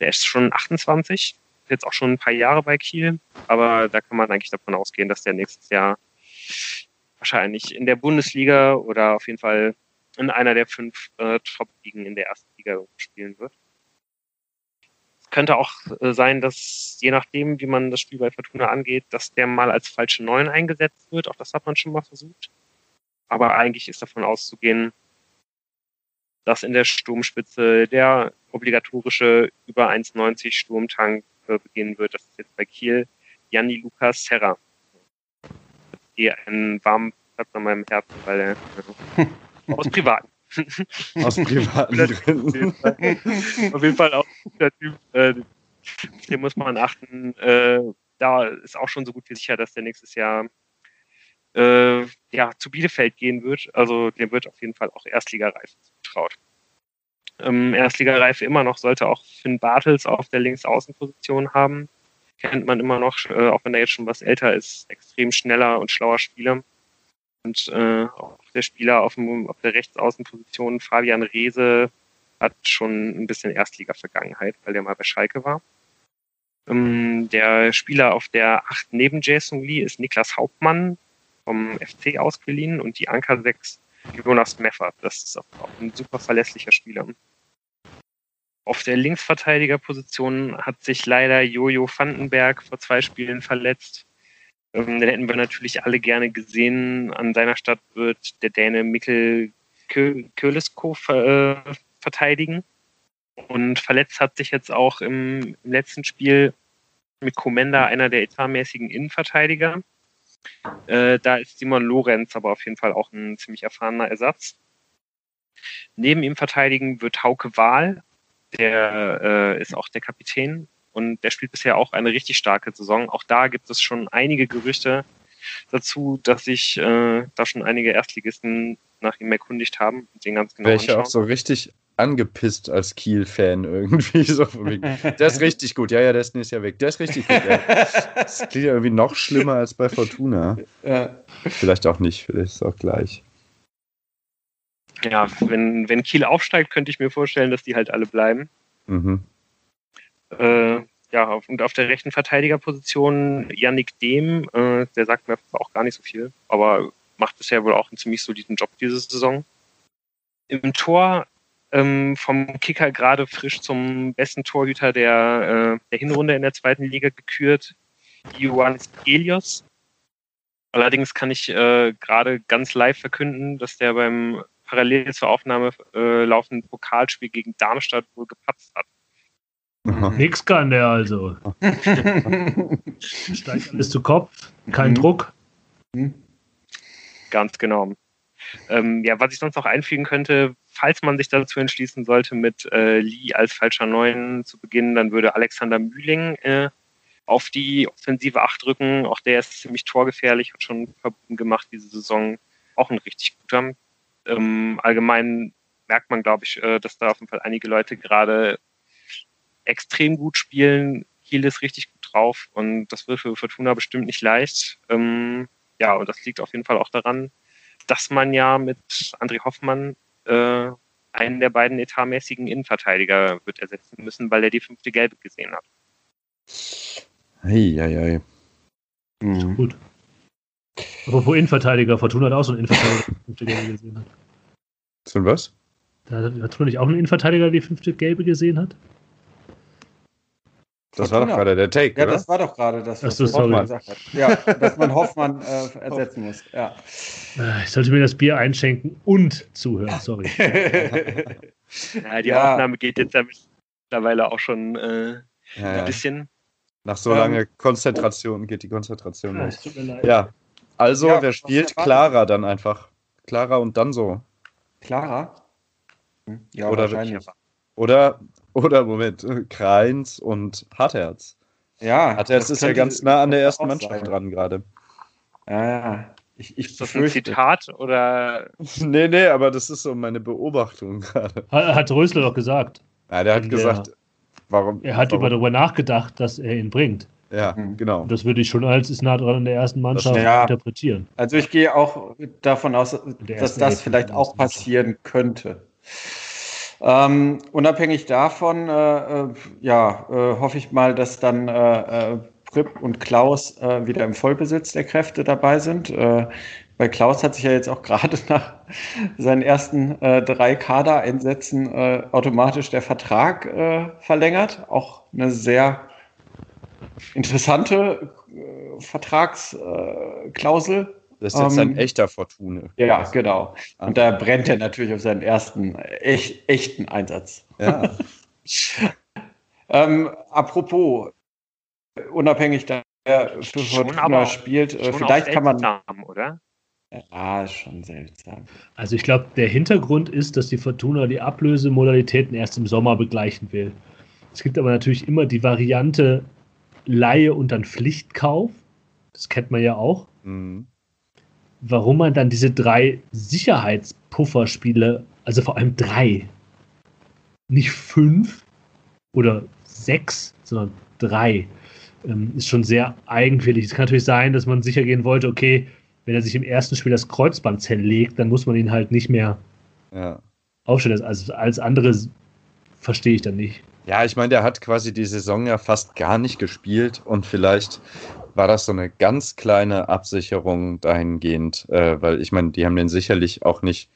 der ist schon 28, jetzt auch schon ein paar Jahre bei Kiel, aber da kann man eigentlich davon ausgehen, dass der nächstes Jahr wahrscheinlich in der Bundesliga oder auf jeden Fall in einer der fünf äh, Top-Ligen in der ersten Liga spielen wird. Es könnte auch äh, sein, dass je nachdem, wie man das Spiel bei Fortuna angeht, dass der mal als falsche Neun eingesetzt wird. Auch das hat man schon mal versucht. Aber eigentlich ist davon auszugehen, dass in der Sturmspitze der obligatorische über 1,90 Sturmtank äh, beginnen wird. Das ist jetzt bei Kiel Janni Lukas Serra. Hier einen warmen Platz an meinem Herzen, weil er äh, aus privaten. aus privaten Gründen. Auf jeden Fall auch guter Typ. Äh, dem muss man achten. Äh, da ist auch schon so gut wie sicher, dass der nächstes Jahr äh, ja, zu Bielefeld gehen wird. Also dem wird auf jeden Fall auch Erstligareife zugetraut. Ähm, Erstligareife immer noch sollte auch Finn Bartels auf der Linksaußenposition haben. Kennt man immer noch, äh, auch wenn er jetzt schon was älter ist, extrem schneller und schlauer Spieler. Und äh, auch der Spieler auf, dem, auf der Rechtsaußenposition, Fabian Reese, hat schon ein bisschen Erstliga-Vergangenheit, weil der mal bei Schalke war. Ähm, der Spieler auf der 8 neben Jason Lee ist Niklas Hauptmann vom FC ausgeliehen und die Anker 6 Jonas Meffert. Das ist auch ein super verlässlicher Spieler. Auf der Linksverteidigerposition hat sich leider Jojo Vandenberg vor zwei Spielen verletzt. Ähm, den hätten wir natürlich alle gerne gesehen. An seiner Stadt wird der Däne Mikkel Kölesko äh, verteidigen. Und verletzt hat sich jetzt auch im, letzten Spiel mit Komenda einer der etatmäßigen Innenverteidiger. Äh, da ist Simon Lorenz aber auf jeden Fall auch ein ziemlich erfahrener Ersatz. Neben ihm verteidigen wird Hauke Wahl, der äh, ist auch der Kapitän und der spielt bisher auch eine richtig starke Saison. Auch da gibt es schon einige Gerüchte dazu, dass sich äh, da schon einige Erstligisten nach ihm erkundigt haben und den ganz genau Welche anschauen. auch so richtig angepisst als Kiel-Fan irgendwie. So der ist richtig gut. Ja, ja, der ist nächstes Jahr weg. Der ist richtig gut. Ja. Das klingt ja irgendwie noch schlimmer als bei Fortuna. Ja. Vielleicht auch nicht, vielleicht ist es auch gleich. Ja, wenn, wenn Kiel aufsteigt, könnte ich mir vorstellen, dass die halt alle bleiben. Mhm. Äh, ja, und auf der rechten Verteidigerposition Yannick Dehm, äh, der sagt mir auch gar nicht so viel, aber macht bisher wohl auch einen ziemlich soliden Job diese Saison. Im Tor ähm, vom Kicker gerade frisch zum besten Torhüter der, äh, der Hinrunde in der zweiten Liga gekürt, Ioannis Elios. Allerdings kann ich äh, gerade ganz live verkünden, dass der beim parallel zur Aufnahme äh, laufenden Pokalspiel gegen Darmstadt wohl gepatzt hat. Mhm. Nix kann der also. Steigt alles zu Kopf, kein mhm. Druck. Mhm. Ganz genau. Ähm, ja, was ich sonst noch einfügen könnte, falls man sich dazu entschließen sollte, mit äh, Lee als falscher Neun zu beginnen, dann würde Alexander Mühling äh, auf die offensive Acht rücken. Auch der ist ziemlich torgefährlich, hat schon verbunden gemacht diese Saison. Auch ein richtig guter. Ähm, allgemein merkt man, glaube ich, äh, dass da auf jeden Fall einige Leute gerade extrem gut spielen. Kiel ist richtig gut drauf und das wird für Fortuna bestimmt nicht leicht. Ähm, ja, und das liegt auf jeden Fall auch daran, dass man ja mit André Hoffmann äh, einen der beiden etatmäßigen Innenverteidiger wird ersetzen müssen, weil er die fünfte Gelbe gesehen hat. Eieiei. Mhm. Gut. Apropos Innenverteidiger, Fortuna hat auch so einen Innenverteidiger, der die fünfte Gelbe gesehen hat. So was? Da hat Fortuna nicht auch einen Innenverteidiger, der die fünfte Gelbe gesehen hat? Das war doch gerade der Take, Ja, oder? das war doch gerade das, was so, Hoffmann gesagt hat. Ja, dass man Hoffmann äh, ersetzen muss. Ja. Äh, ich sollte mir das Bier einschenken und zuhören, sorry. ja, die ja. Aufnahme geht jetzt ja mittlerweile auch schon äh, ja, ein bisschen. Nach so langer ähm, Konzentration geht die Konzentration los. Ja, also wer spielt? Clara dann einfach. Clara und dann so. Clara? Hm? Ja, oder wahrscheinlich. Oder oder Moment, Kreins und Hartherz. Ja. Hartherz ist ja ganz nah an der ersten Mannschaft dran gerade. Ja, ja. Ich, ich ist das ein Zitat oder? nee, nee, aber das ist so meine Beobachtung gerade. Hat, hat Rösler doch gesagt. Ja, der hat gesagt, warum? Er hat warum? darüber nachgedacht, dass er ihn bringt. Ja, mhm. genau. Und das würde ich schon als ist nah dran in der ersten Mannschaft das, ja. interpretieren. Also ich gehe auch davon aus, dass das vielleicht auch passieren könnte. Ähm, unabhängig davon, äh, äh, ja, äh, hoffe ich mal, dass dann äh, äh Prip und Klaus äh, wieder im Vollbesitz der Kräfte dabei sind. Bei Klaus hat sich ja jetzt auch gerade nach seinen ersten drei Kadereinsätzen automatisch der Vertrag verlängert. Auch eine sehr interessante äh, Vertragsklausel. Das ist jetzt ähm, ein echter Fortune. Ja, genau. Ah. Und da brennt er natürlich auf seinen ersten echt, echten Einsatz. Ja. ähm, apropos, unabhängig da er für Fortuna spielt, äh, vielleicht kann man. Oder? Ja, ist schon seltsam. Also ich glaube, der Hintergrund ist, dass die Fortuna die Ablösemodalitäten erst im Sommer begleichen will. Es gibt aber natürlich immer die Variante, Laie und dann Pflichtkauf. Das kennt man ja auch. Mhm. Warum man dann diese drei Sicherheitspufferspiele, also vor allem drei, nicht fünf oder sechs, sondern drei, ähm, ist schon sehr eigenwillig. Es kann natürlich sein, dass man sicher gehen wollte, okay, wenn er sich im ersten Spiel das Kreuzband zerlegt, dann muss man ihn halt nicht mehr ja. aufstellen. Also alles andere verstehe ich dann nicht. Ja, ich meine, der hat quasi die Saison ja fast gar nicht gespielt und vielleicht war das so eine ganz kleine Absicherung dahingehend, äh, weil ich meine, die haben den sicherlich auch nicht,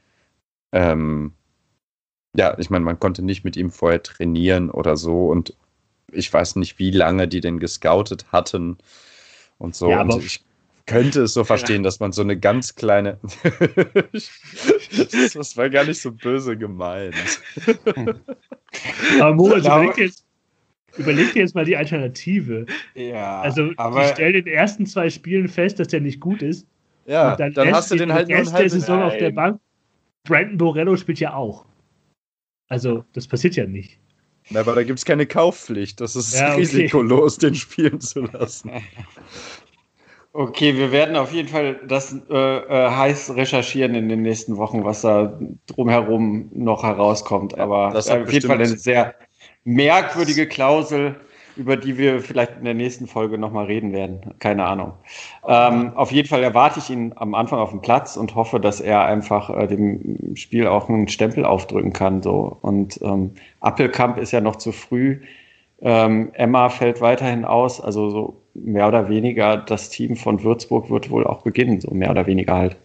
ähm, ja, ich meine, man konnte nicht mit ihm vorher trainieren oder so und ich weiß nicht, wie lange die den gescoutet hatten und so. Ja, und ich könnte es so verstehen, dass man so eine ganz kleine. das war gar nicht so böse gemeint. Aber Moritz, jetzt, überleg dir jetzt mal die Alternative. Ja. Also, aber die stellen in den ersten zwei Spielen fest, dass der nicht gut ist. Ja, dann, dann hast du den halt nur der Saison auf der Bank. Brandon Borello spielt ja auch. Also, das passiert ja nicht. Na, aber da gibt es keine Kaufpflicht. Das ist ja, okay. risikolos, den spielen zu lassen. Okay, wir werden auf jeden Fall das äh, äh, heiß recherchieren in den nächsten Wochen, was da drumherum noch herauskommt. Aber das auf jeden Fall eine sehr merkwürdige Klausel, über die wir vielleicht in der nächsten Folge nochmal reden werden. Keine Ahnung. Ähm, auf jeden Fall erwarte ich ihn am Anfang auf dem Platz und hoffe, dass er einfach äh, dem Spiel auch einen Stempel aufdrücken kann. So. Und ähm, Appelkamp ist ja noch zu früh. Ähm, Emma fällt weiterhin aus, also so mehr oder weniger das Team von Würzburg wird wohl auch beginnen, so mehr oder weniger halt.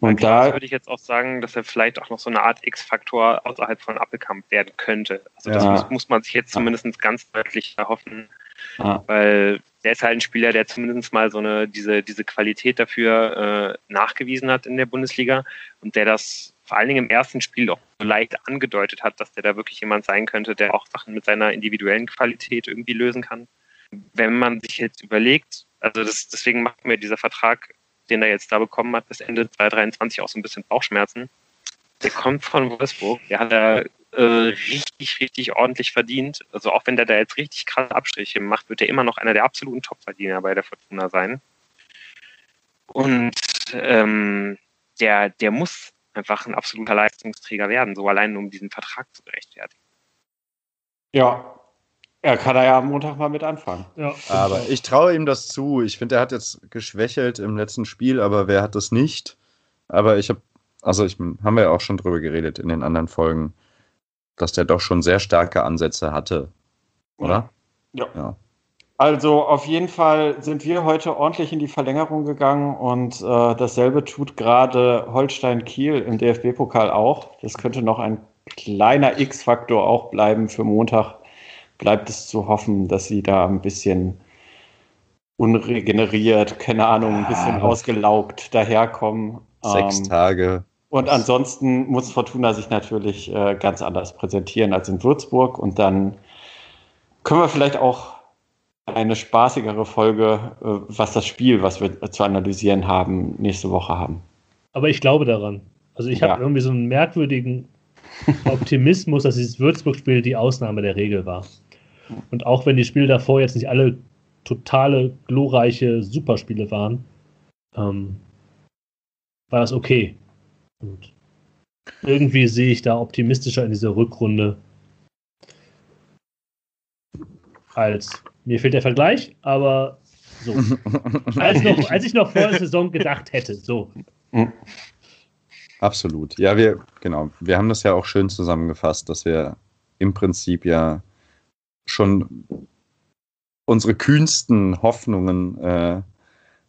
Und da würde ich jetzt auch sagen, dass er vielleicht auch noch so eine Art X-Faktor außerhalb von Appelkamp werden könnte. Also das ja. muss, muss, man sich jetzt zumindest ganz deutlich erhoffen, ja. weil der ist halt ein Spieler, der zumindest mal so eine diese diese Qualität dafür äh, nachgewiesen hat in der Bundesliga und der das vor allen Dingen im ersten Spiel auch so leicht angedeutet hat, dass der da wirklich jemand sein könnte, der auch Sachen mit seiner individuellen Qualität irgendwie lösen kann. Wenn man sich jetzt überlegt, also das, deswegen macht mir dieser Vertrag, den er jetzt da bekommen hat, bis Ende 2023 auch so ein bisschen Bauchschmerzen. Der kommt von Wolfsburg, der hat da äh, richtig, richtig ordentlich verdient. Also auch wenn der da jetzt richtig krasse Abstriche macht, wird er immer noch einer der absoluten Topverdiener bei der Fortuna sein. Und ähm, der, der muss einfach ein absoluter Leistungsträger werden, so allein um diesen Vertrag zu rechtfertigen. Ja, er kann da ja am Montag mal mit anfangen. Ja. Aber ich traue ihm das zu. Ich finde, er hat jetzt geschwächelt im letzten Spiel, aber wer hat das nicht? Aber ich habe, also ich haben wir ja auch schon drüber geredet in den anderen Folgen, dass der doch schon sehr starke Ansätze hatte. Oder? Ja. ja. Also auf jeden Fall sind wir heute ordentlich in die Verlängerung gegangen und äh, dasselbe tut gerade Holstein Kiel im DFB-Pokal auch. Das könnte noch ein kleiner X-Faktor auch bleiben für Montag. Bleibt es zu hoffen, dass sie da ein bisschen unregeneriert, keine Ahnung, ein bisschen ah, ausgelaugt daherkommen. Sechs ähm, Tage. Und ansonsten muss Fortuna sich natürlich äh, ganz anders präsentieren als in Würzburg und dann können wir vielleicht auch eine spaßigere Folge, äh, was das Spiel, was wir zu analysieren haben, nächste Woche haben. Aber ich glaube daran. Also ich ja. habe irgendwie so einen merkwürdigen Optimismus, dass dieses Würzburg-Spiel die Ausnahme der Regel war. Und auch wenn die Spiele davor jetzt nicht alle totale, glorreiche Superspiele waren, ähm, war das okay. Und irgendwie sehe ich da optimistischer in dieser Rückrunde als, mir fehlt der Vergleich, aber so. als, noch, als ich noch vor der Saison gedacht hätte, so. Absolut. Ja, wir, genau, wir haben das ja auch schön zusammengefasst, dass wir im Prinzip ja schon unsere kühnsten Hoffnungen äh,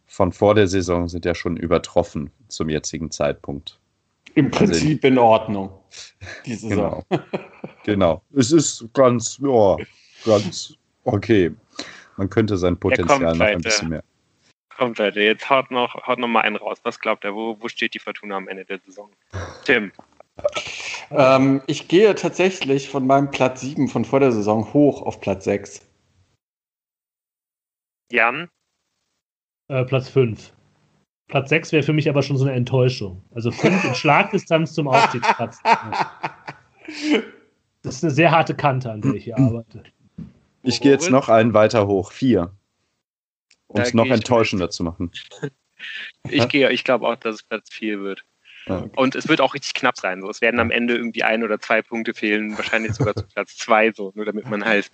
von vor der Saison sind ja schon übertroffen zum jetzigen Zeitpunkt. Im also Prinzip also, in Ordnung. Diese genau. genau. Es ist ganz, ja, ganz okay. Man könnte sein Potenzial kommt, noch ein bisschen mehr. Kommt, Leute, jetzt haut noch, haut noch mal einen raus. Was glaubt er? Wo, wo steht die Fortuna am Ende der Saison? Tim. Ähm, ich gehe tatsächlich von meinem Platz 7 von vor der Saison hoch auf Platz 6. Jan? Äh, Platz 5. Platz 6 wäre für mich aber schon so eine Enttäuschung. Also 5 in Schlagdistanz zum Aufstiegsplatz. Das ist eine sehr harte Kante, an der ich hier arbeite. Ich gehe jetzt noch einen weiter hoch. 4. Um es noch enttäuschender mit. zu machen. ich gehe, ich glaube auch, dass es Platz 4 wird. Okay. Und es wird auch richtig knapp sein. So. Es werden am Ende irgendwie ein oder zwei Punkte fehlen, wahrscheinlich sogar zu Platz 2, so, nur damit man halt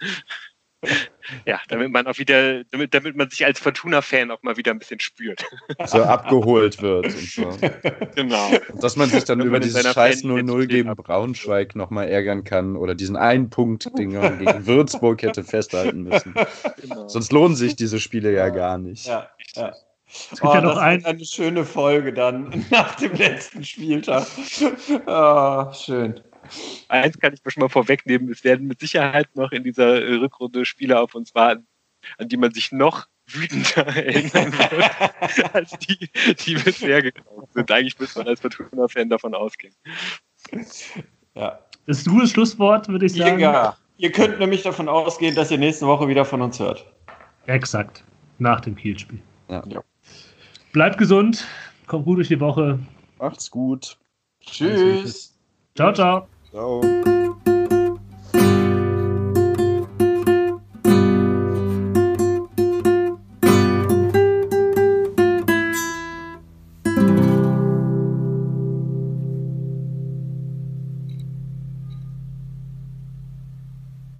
ja, damit man auch wieder, damit, damit man sich als Fortuna-Fan auch mal wieder ein bisschen spürt. So abgeholt wird und so. Genau. Und dass man sich dann über dieses scheiß 0-0 gegen Braunschweig nochmal ärgern kann oder diesen einen Punkt, man gegen Würzburg hätte festhalten müssen. Genau. Sonst lohnen sich diese Spiele ja gar nicht. Ja, ja. Es gibt oh, ja noch ein... eine schöne Folge dann nach dem letzten Spieltag. Oh, schön. Eins kann ich mir schon mal vorwegnehmen, es werden mit Sicherheit noch in dieser äh, Rückrunde Spiele auf uns warten, an die man sich noch wütender erinnern wird, als die, die bisher gekommen sind. Eigentlich müsste man als Fortuna-Fan davon ausgehen. Ja. Das ist ein gutes Schlusswort, würde ich sagen. Ja, ihr könnt nämlich davon ausgehen, dass ihr nächste Woche wieder von uns hört. Exakt. Nach dem Kielspiel. Ja. ja. Bleibt gesund, kommt gut durch die Woche. Macht's gut. Tschüss. Ciao, ciao. Ciao.